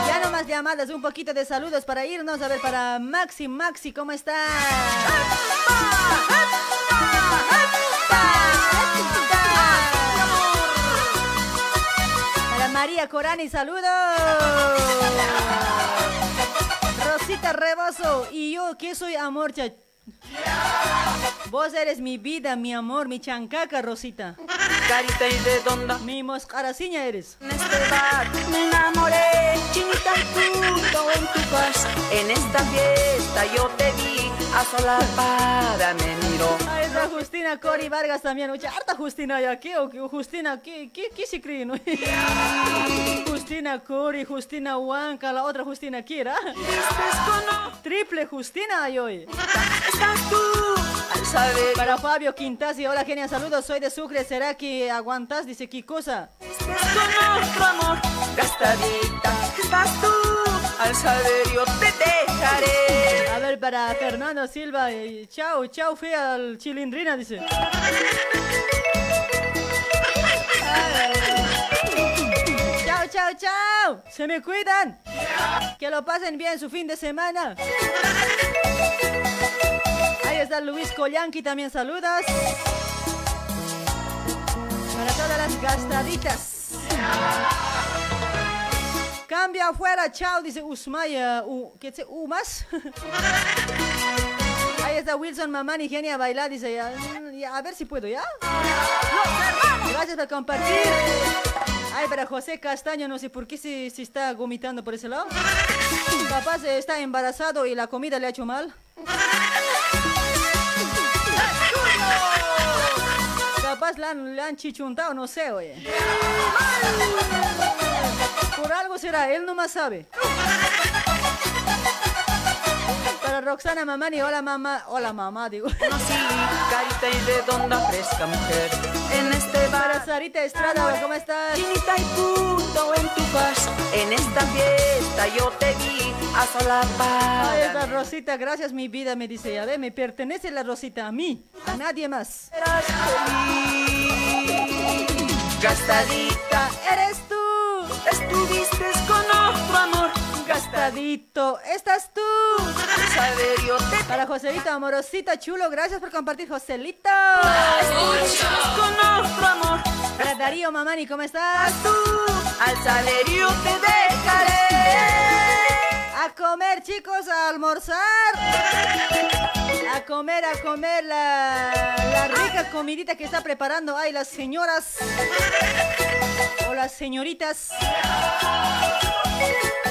Ya nomás llamadas, un poquito de saludos para irnos. A ver, para Maxi, Maxi, ¿cómo está? Para María Corani, saludos. Rosita Rebozo, y yo, ¿qué soy amor, cha- Vos eres mi vida, mi amor, mi chancaca, Rosita. Carita y redonda. Mi moscaraciña eres. En este bar me enamoré, chinita y punto en tu casa. En esta fiesta yo te vi, a sola para me miró. Ahí está Justina Cori Vargas también. Oye, harta Justina ya. ¿Qué? ¿O? Justina, ¿qué, qué, qué se cree? no? <laughs> Justina Cori, Justina Huanca, la otra Justina Kira. Triple Justina hay Para Fabio Quintasi, hola genia, saludos, soy de Sucre, ¿será que aguantas? Dice, ¿qué cosa? Con otro amor, gastadita, estás tú. Al saber yo te dejaré. A ver, para Fernando Silva, eh, chao, chao, fui al Chilindrina, dice. <laughs> Chao, chao, chao. Se me cuidan. Que lo pasen bien su fin de semana. Ahí está Luis Collanqui, también saludos. Para todas las gastaditas. Cambia afuera, chao, dice Usmaya. U, ¿Qué dice? ¿U más? Ahí está Wilson Mamani, genia bailar, dice ya, ya, A ver si puedo, ¿ya? Gracias por compartir. Ay, para José Castaño, no sé por qué si, si está vomitando por ese lado. Capaz está embarazado y la comida le ha hecho mal. Capaz le han, le han chichuntado, no sé, oye. Por algo será, él nomás sabe. Para Roxana Mamani, hola mamá, hola mamá, digo. carita y redonda, fresca mujer. En este bar. Para Sarita Estrada, ¿cómo estás? Chinita y punto en tu casa. En esta fiesta yo te vi a sola Ay, esta Rosita, gracias mi vida, me dice ya ve, me pertenece la Rosita a mí, a nadie más. Gastadita, eres tú. Estuviste con otro amor. Estás tú. Saberio Para Joselito, amorosita, chulo, gracias por compartir, Joselito. Con otro amor. Para Darío Mamani, ¿cómo estás? Tú, al salario te dejaré. A comer, chicos, a almorzar. A comer, a comer la, la rica comidita que está preparando ahí las señoras o las señoritas.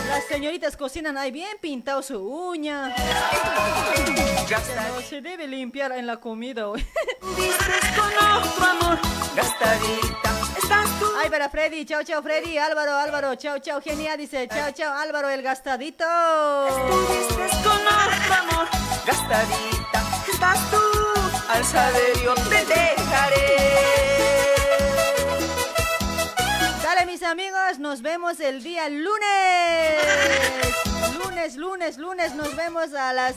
Las señoritas cocinan ahí bien pintado su uña. No se debe limpiar en la comida hoy. con otro amor. Gastadita, estás tú. Ay, para Freddy, chao, chao, Freddy. Álvaro, Álvaro, chao, chao, genial. Dice, chao, chao, Álvaro, el gastadito. Estuviste con otro amor. Gastadita, estás tú. Al saber yo te dejaré. Mis amigos, nos vemos el día lunes. Lunes, lunes, lunes, nos vemos a las...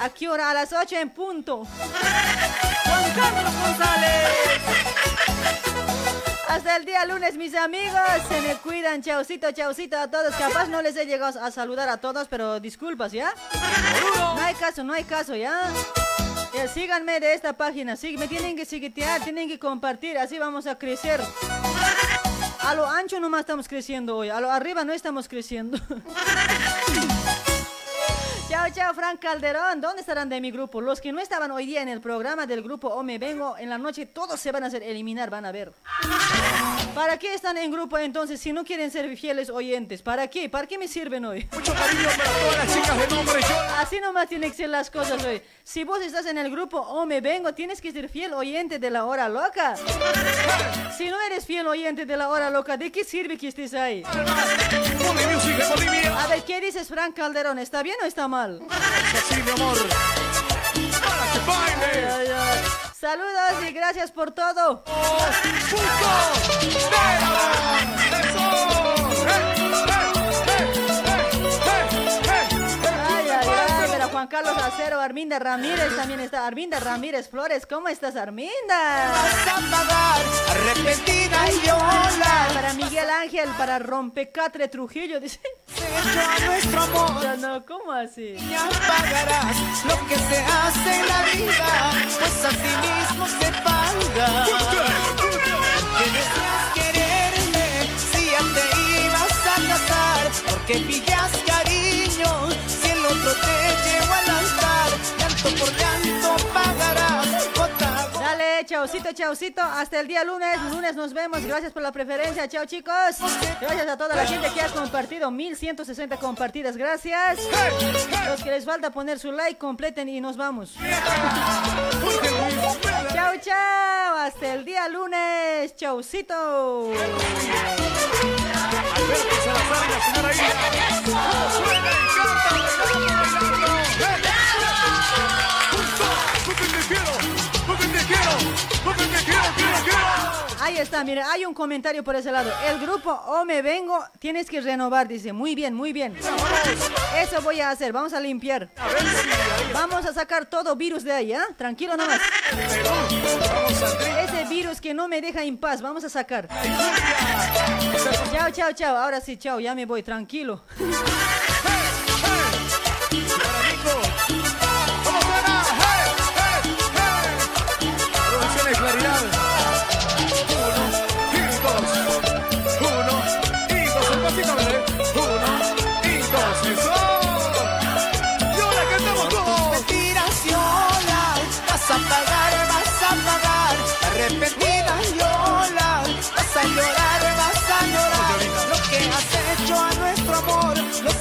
¿A qué hora? A las 8 en punto. Hasta el día lunes, mis amigos. Se me cuidan. Chaucito, chaucito a todos. Capaz no les he llegado a saludar a todos, pero disculpas, ¿ya? No hay caso, no hay caso, ¿ya? Ya, síganme de esta página. Sí, me tienen que seguitear, tienen que compartir. Así vamos a crecer. A lo ancho nomás estamos creciendo hoy. A lo arriba no estamos creciendo. <laughs> Chao, chao, Frank Calderón. ¿Dónde estarán de mi grupo? Los que no estaban hoy día en el programa del grupo O Me Vengo, en la noche todos se van a hacer eliminar, van a ver. ¿Para qué están en grupo entonces si no quieren ser fieles oyentes? ¿Para qué? ¿Para qué me sirven hoy? Mucho cariño para todas las chicas de nombre yo. Así nomás tienen que ser las cosas hoy. Si vos estás en el grupo O Me Vengo, tienes que ser fiel oyente de la hora loca. Si no eres fiel oyente de la hora loca, ¿de qué sirve que estés ahí? A ver, ¿qué dices, Frank Calderón? ¿Está bien o está mal? Sí, mi amor. Para que baile. Ay, ay. Saludos y gracias por todo. Juan Carlos Acero, Arminda Ramírez también está. Arminda Ramírez Flores, ¿cómo estás, Arminda? Arrepentida y llorar. Para Miguel Ángel, para Rompecatre Trujillo, dice. a nuestro amor. Ya no, ¿cómo así? Ya pagarás lo que se hace en la vida, pues así mismo se paga. Que deseas quererme si ya te ibas a casar, porque pillas cariño otro te llevó al altar, llanto por llanto pagarás. Chaucito, chaucito. Hasta el día lunes. Lunes nos vemos. Gracias por la preferencia. Chao, chicos. Gracias a toda la gente que ha compartido. 1160 compartidas. Gracias. Los que les falta poner su like, completen y nos vamos. Chao, chao. Hasta el día lunes. Chaucito. Alberto la señora. Ahí está, mire, hay un comentario por ese lado. El grupo O Me Vengo, tienes que renovar, dice. Muy bien, muy bien. Eso voy a hacer, vamos a limpiar. Vamos a sacar todo virus de ahí, ¿ah? Tranquilo nomás. Ese virus que no me deja en paz, vamos a sacar. Chao, chao, chao. Ahora sí, chao, ya me voy, tranquilo.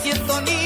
Siento ni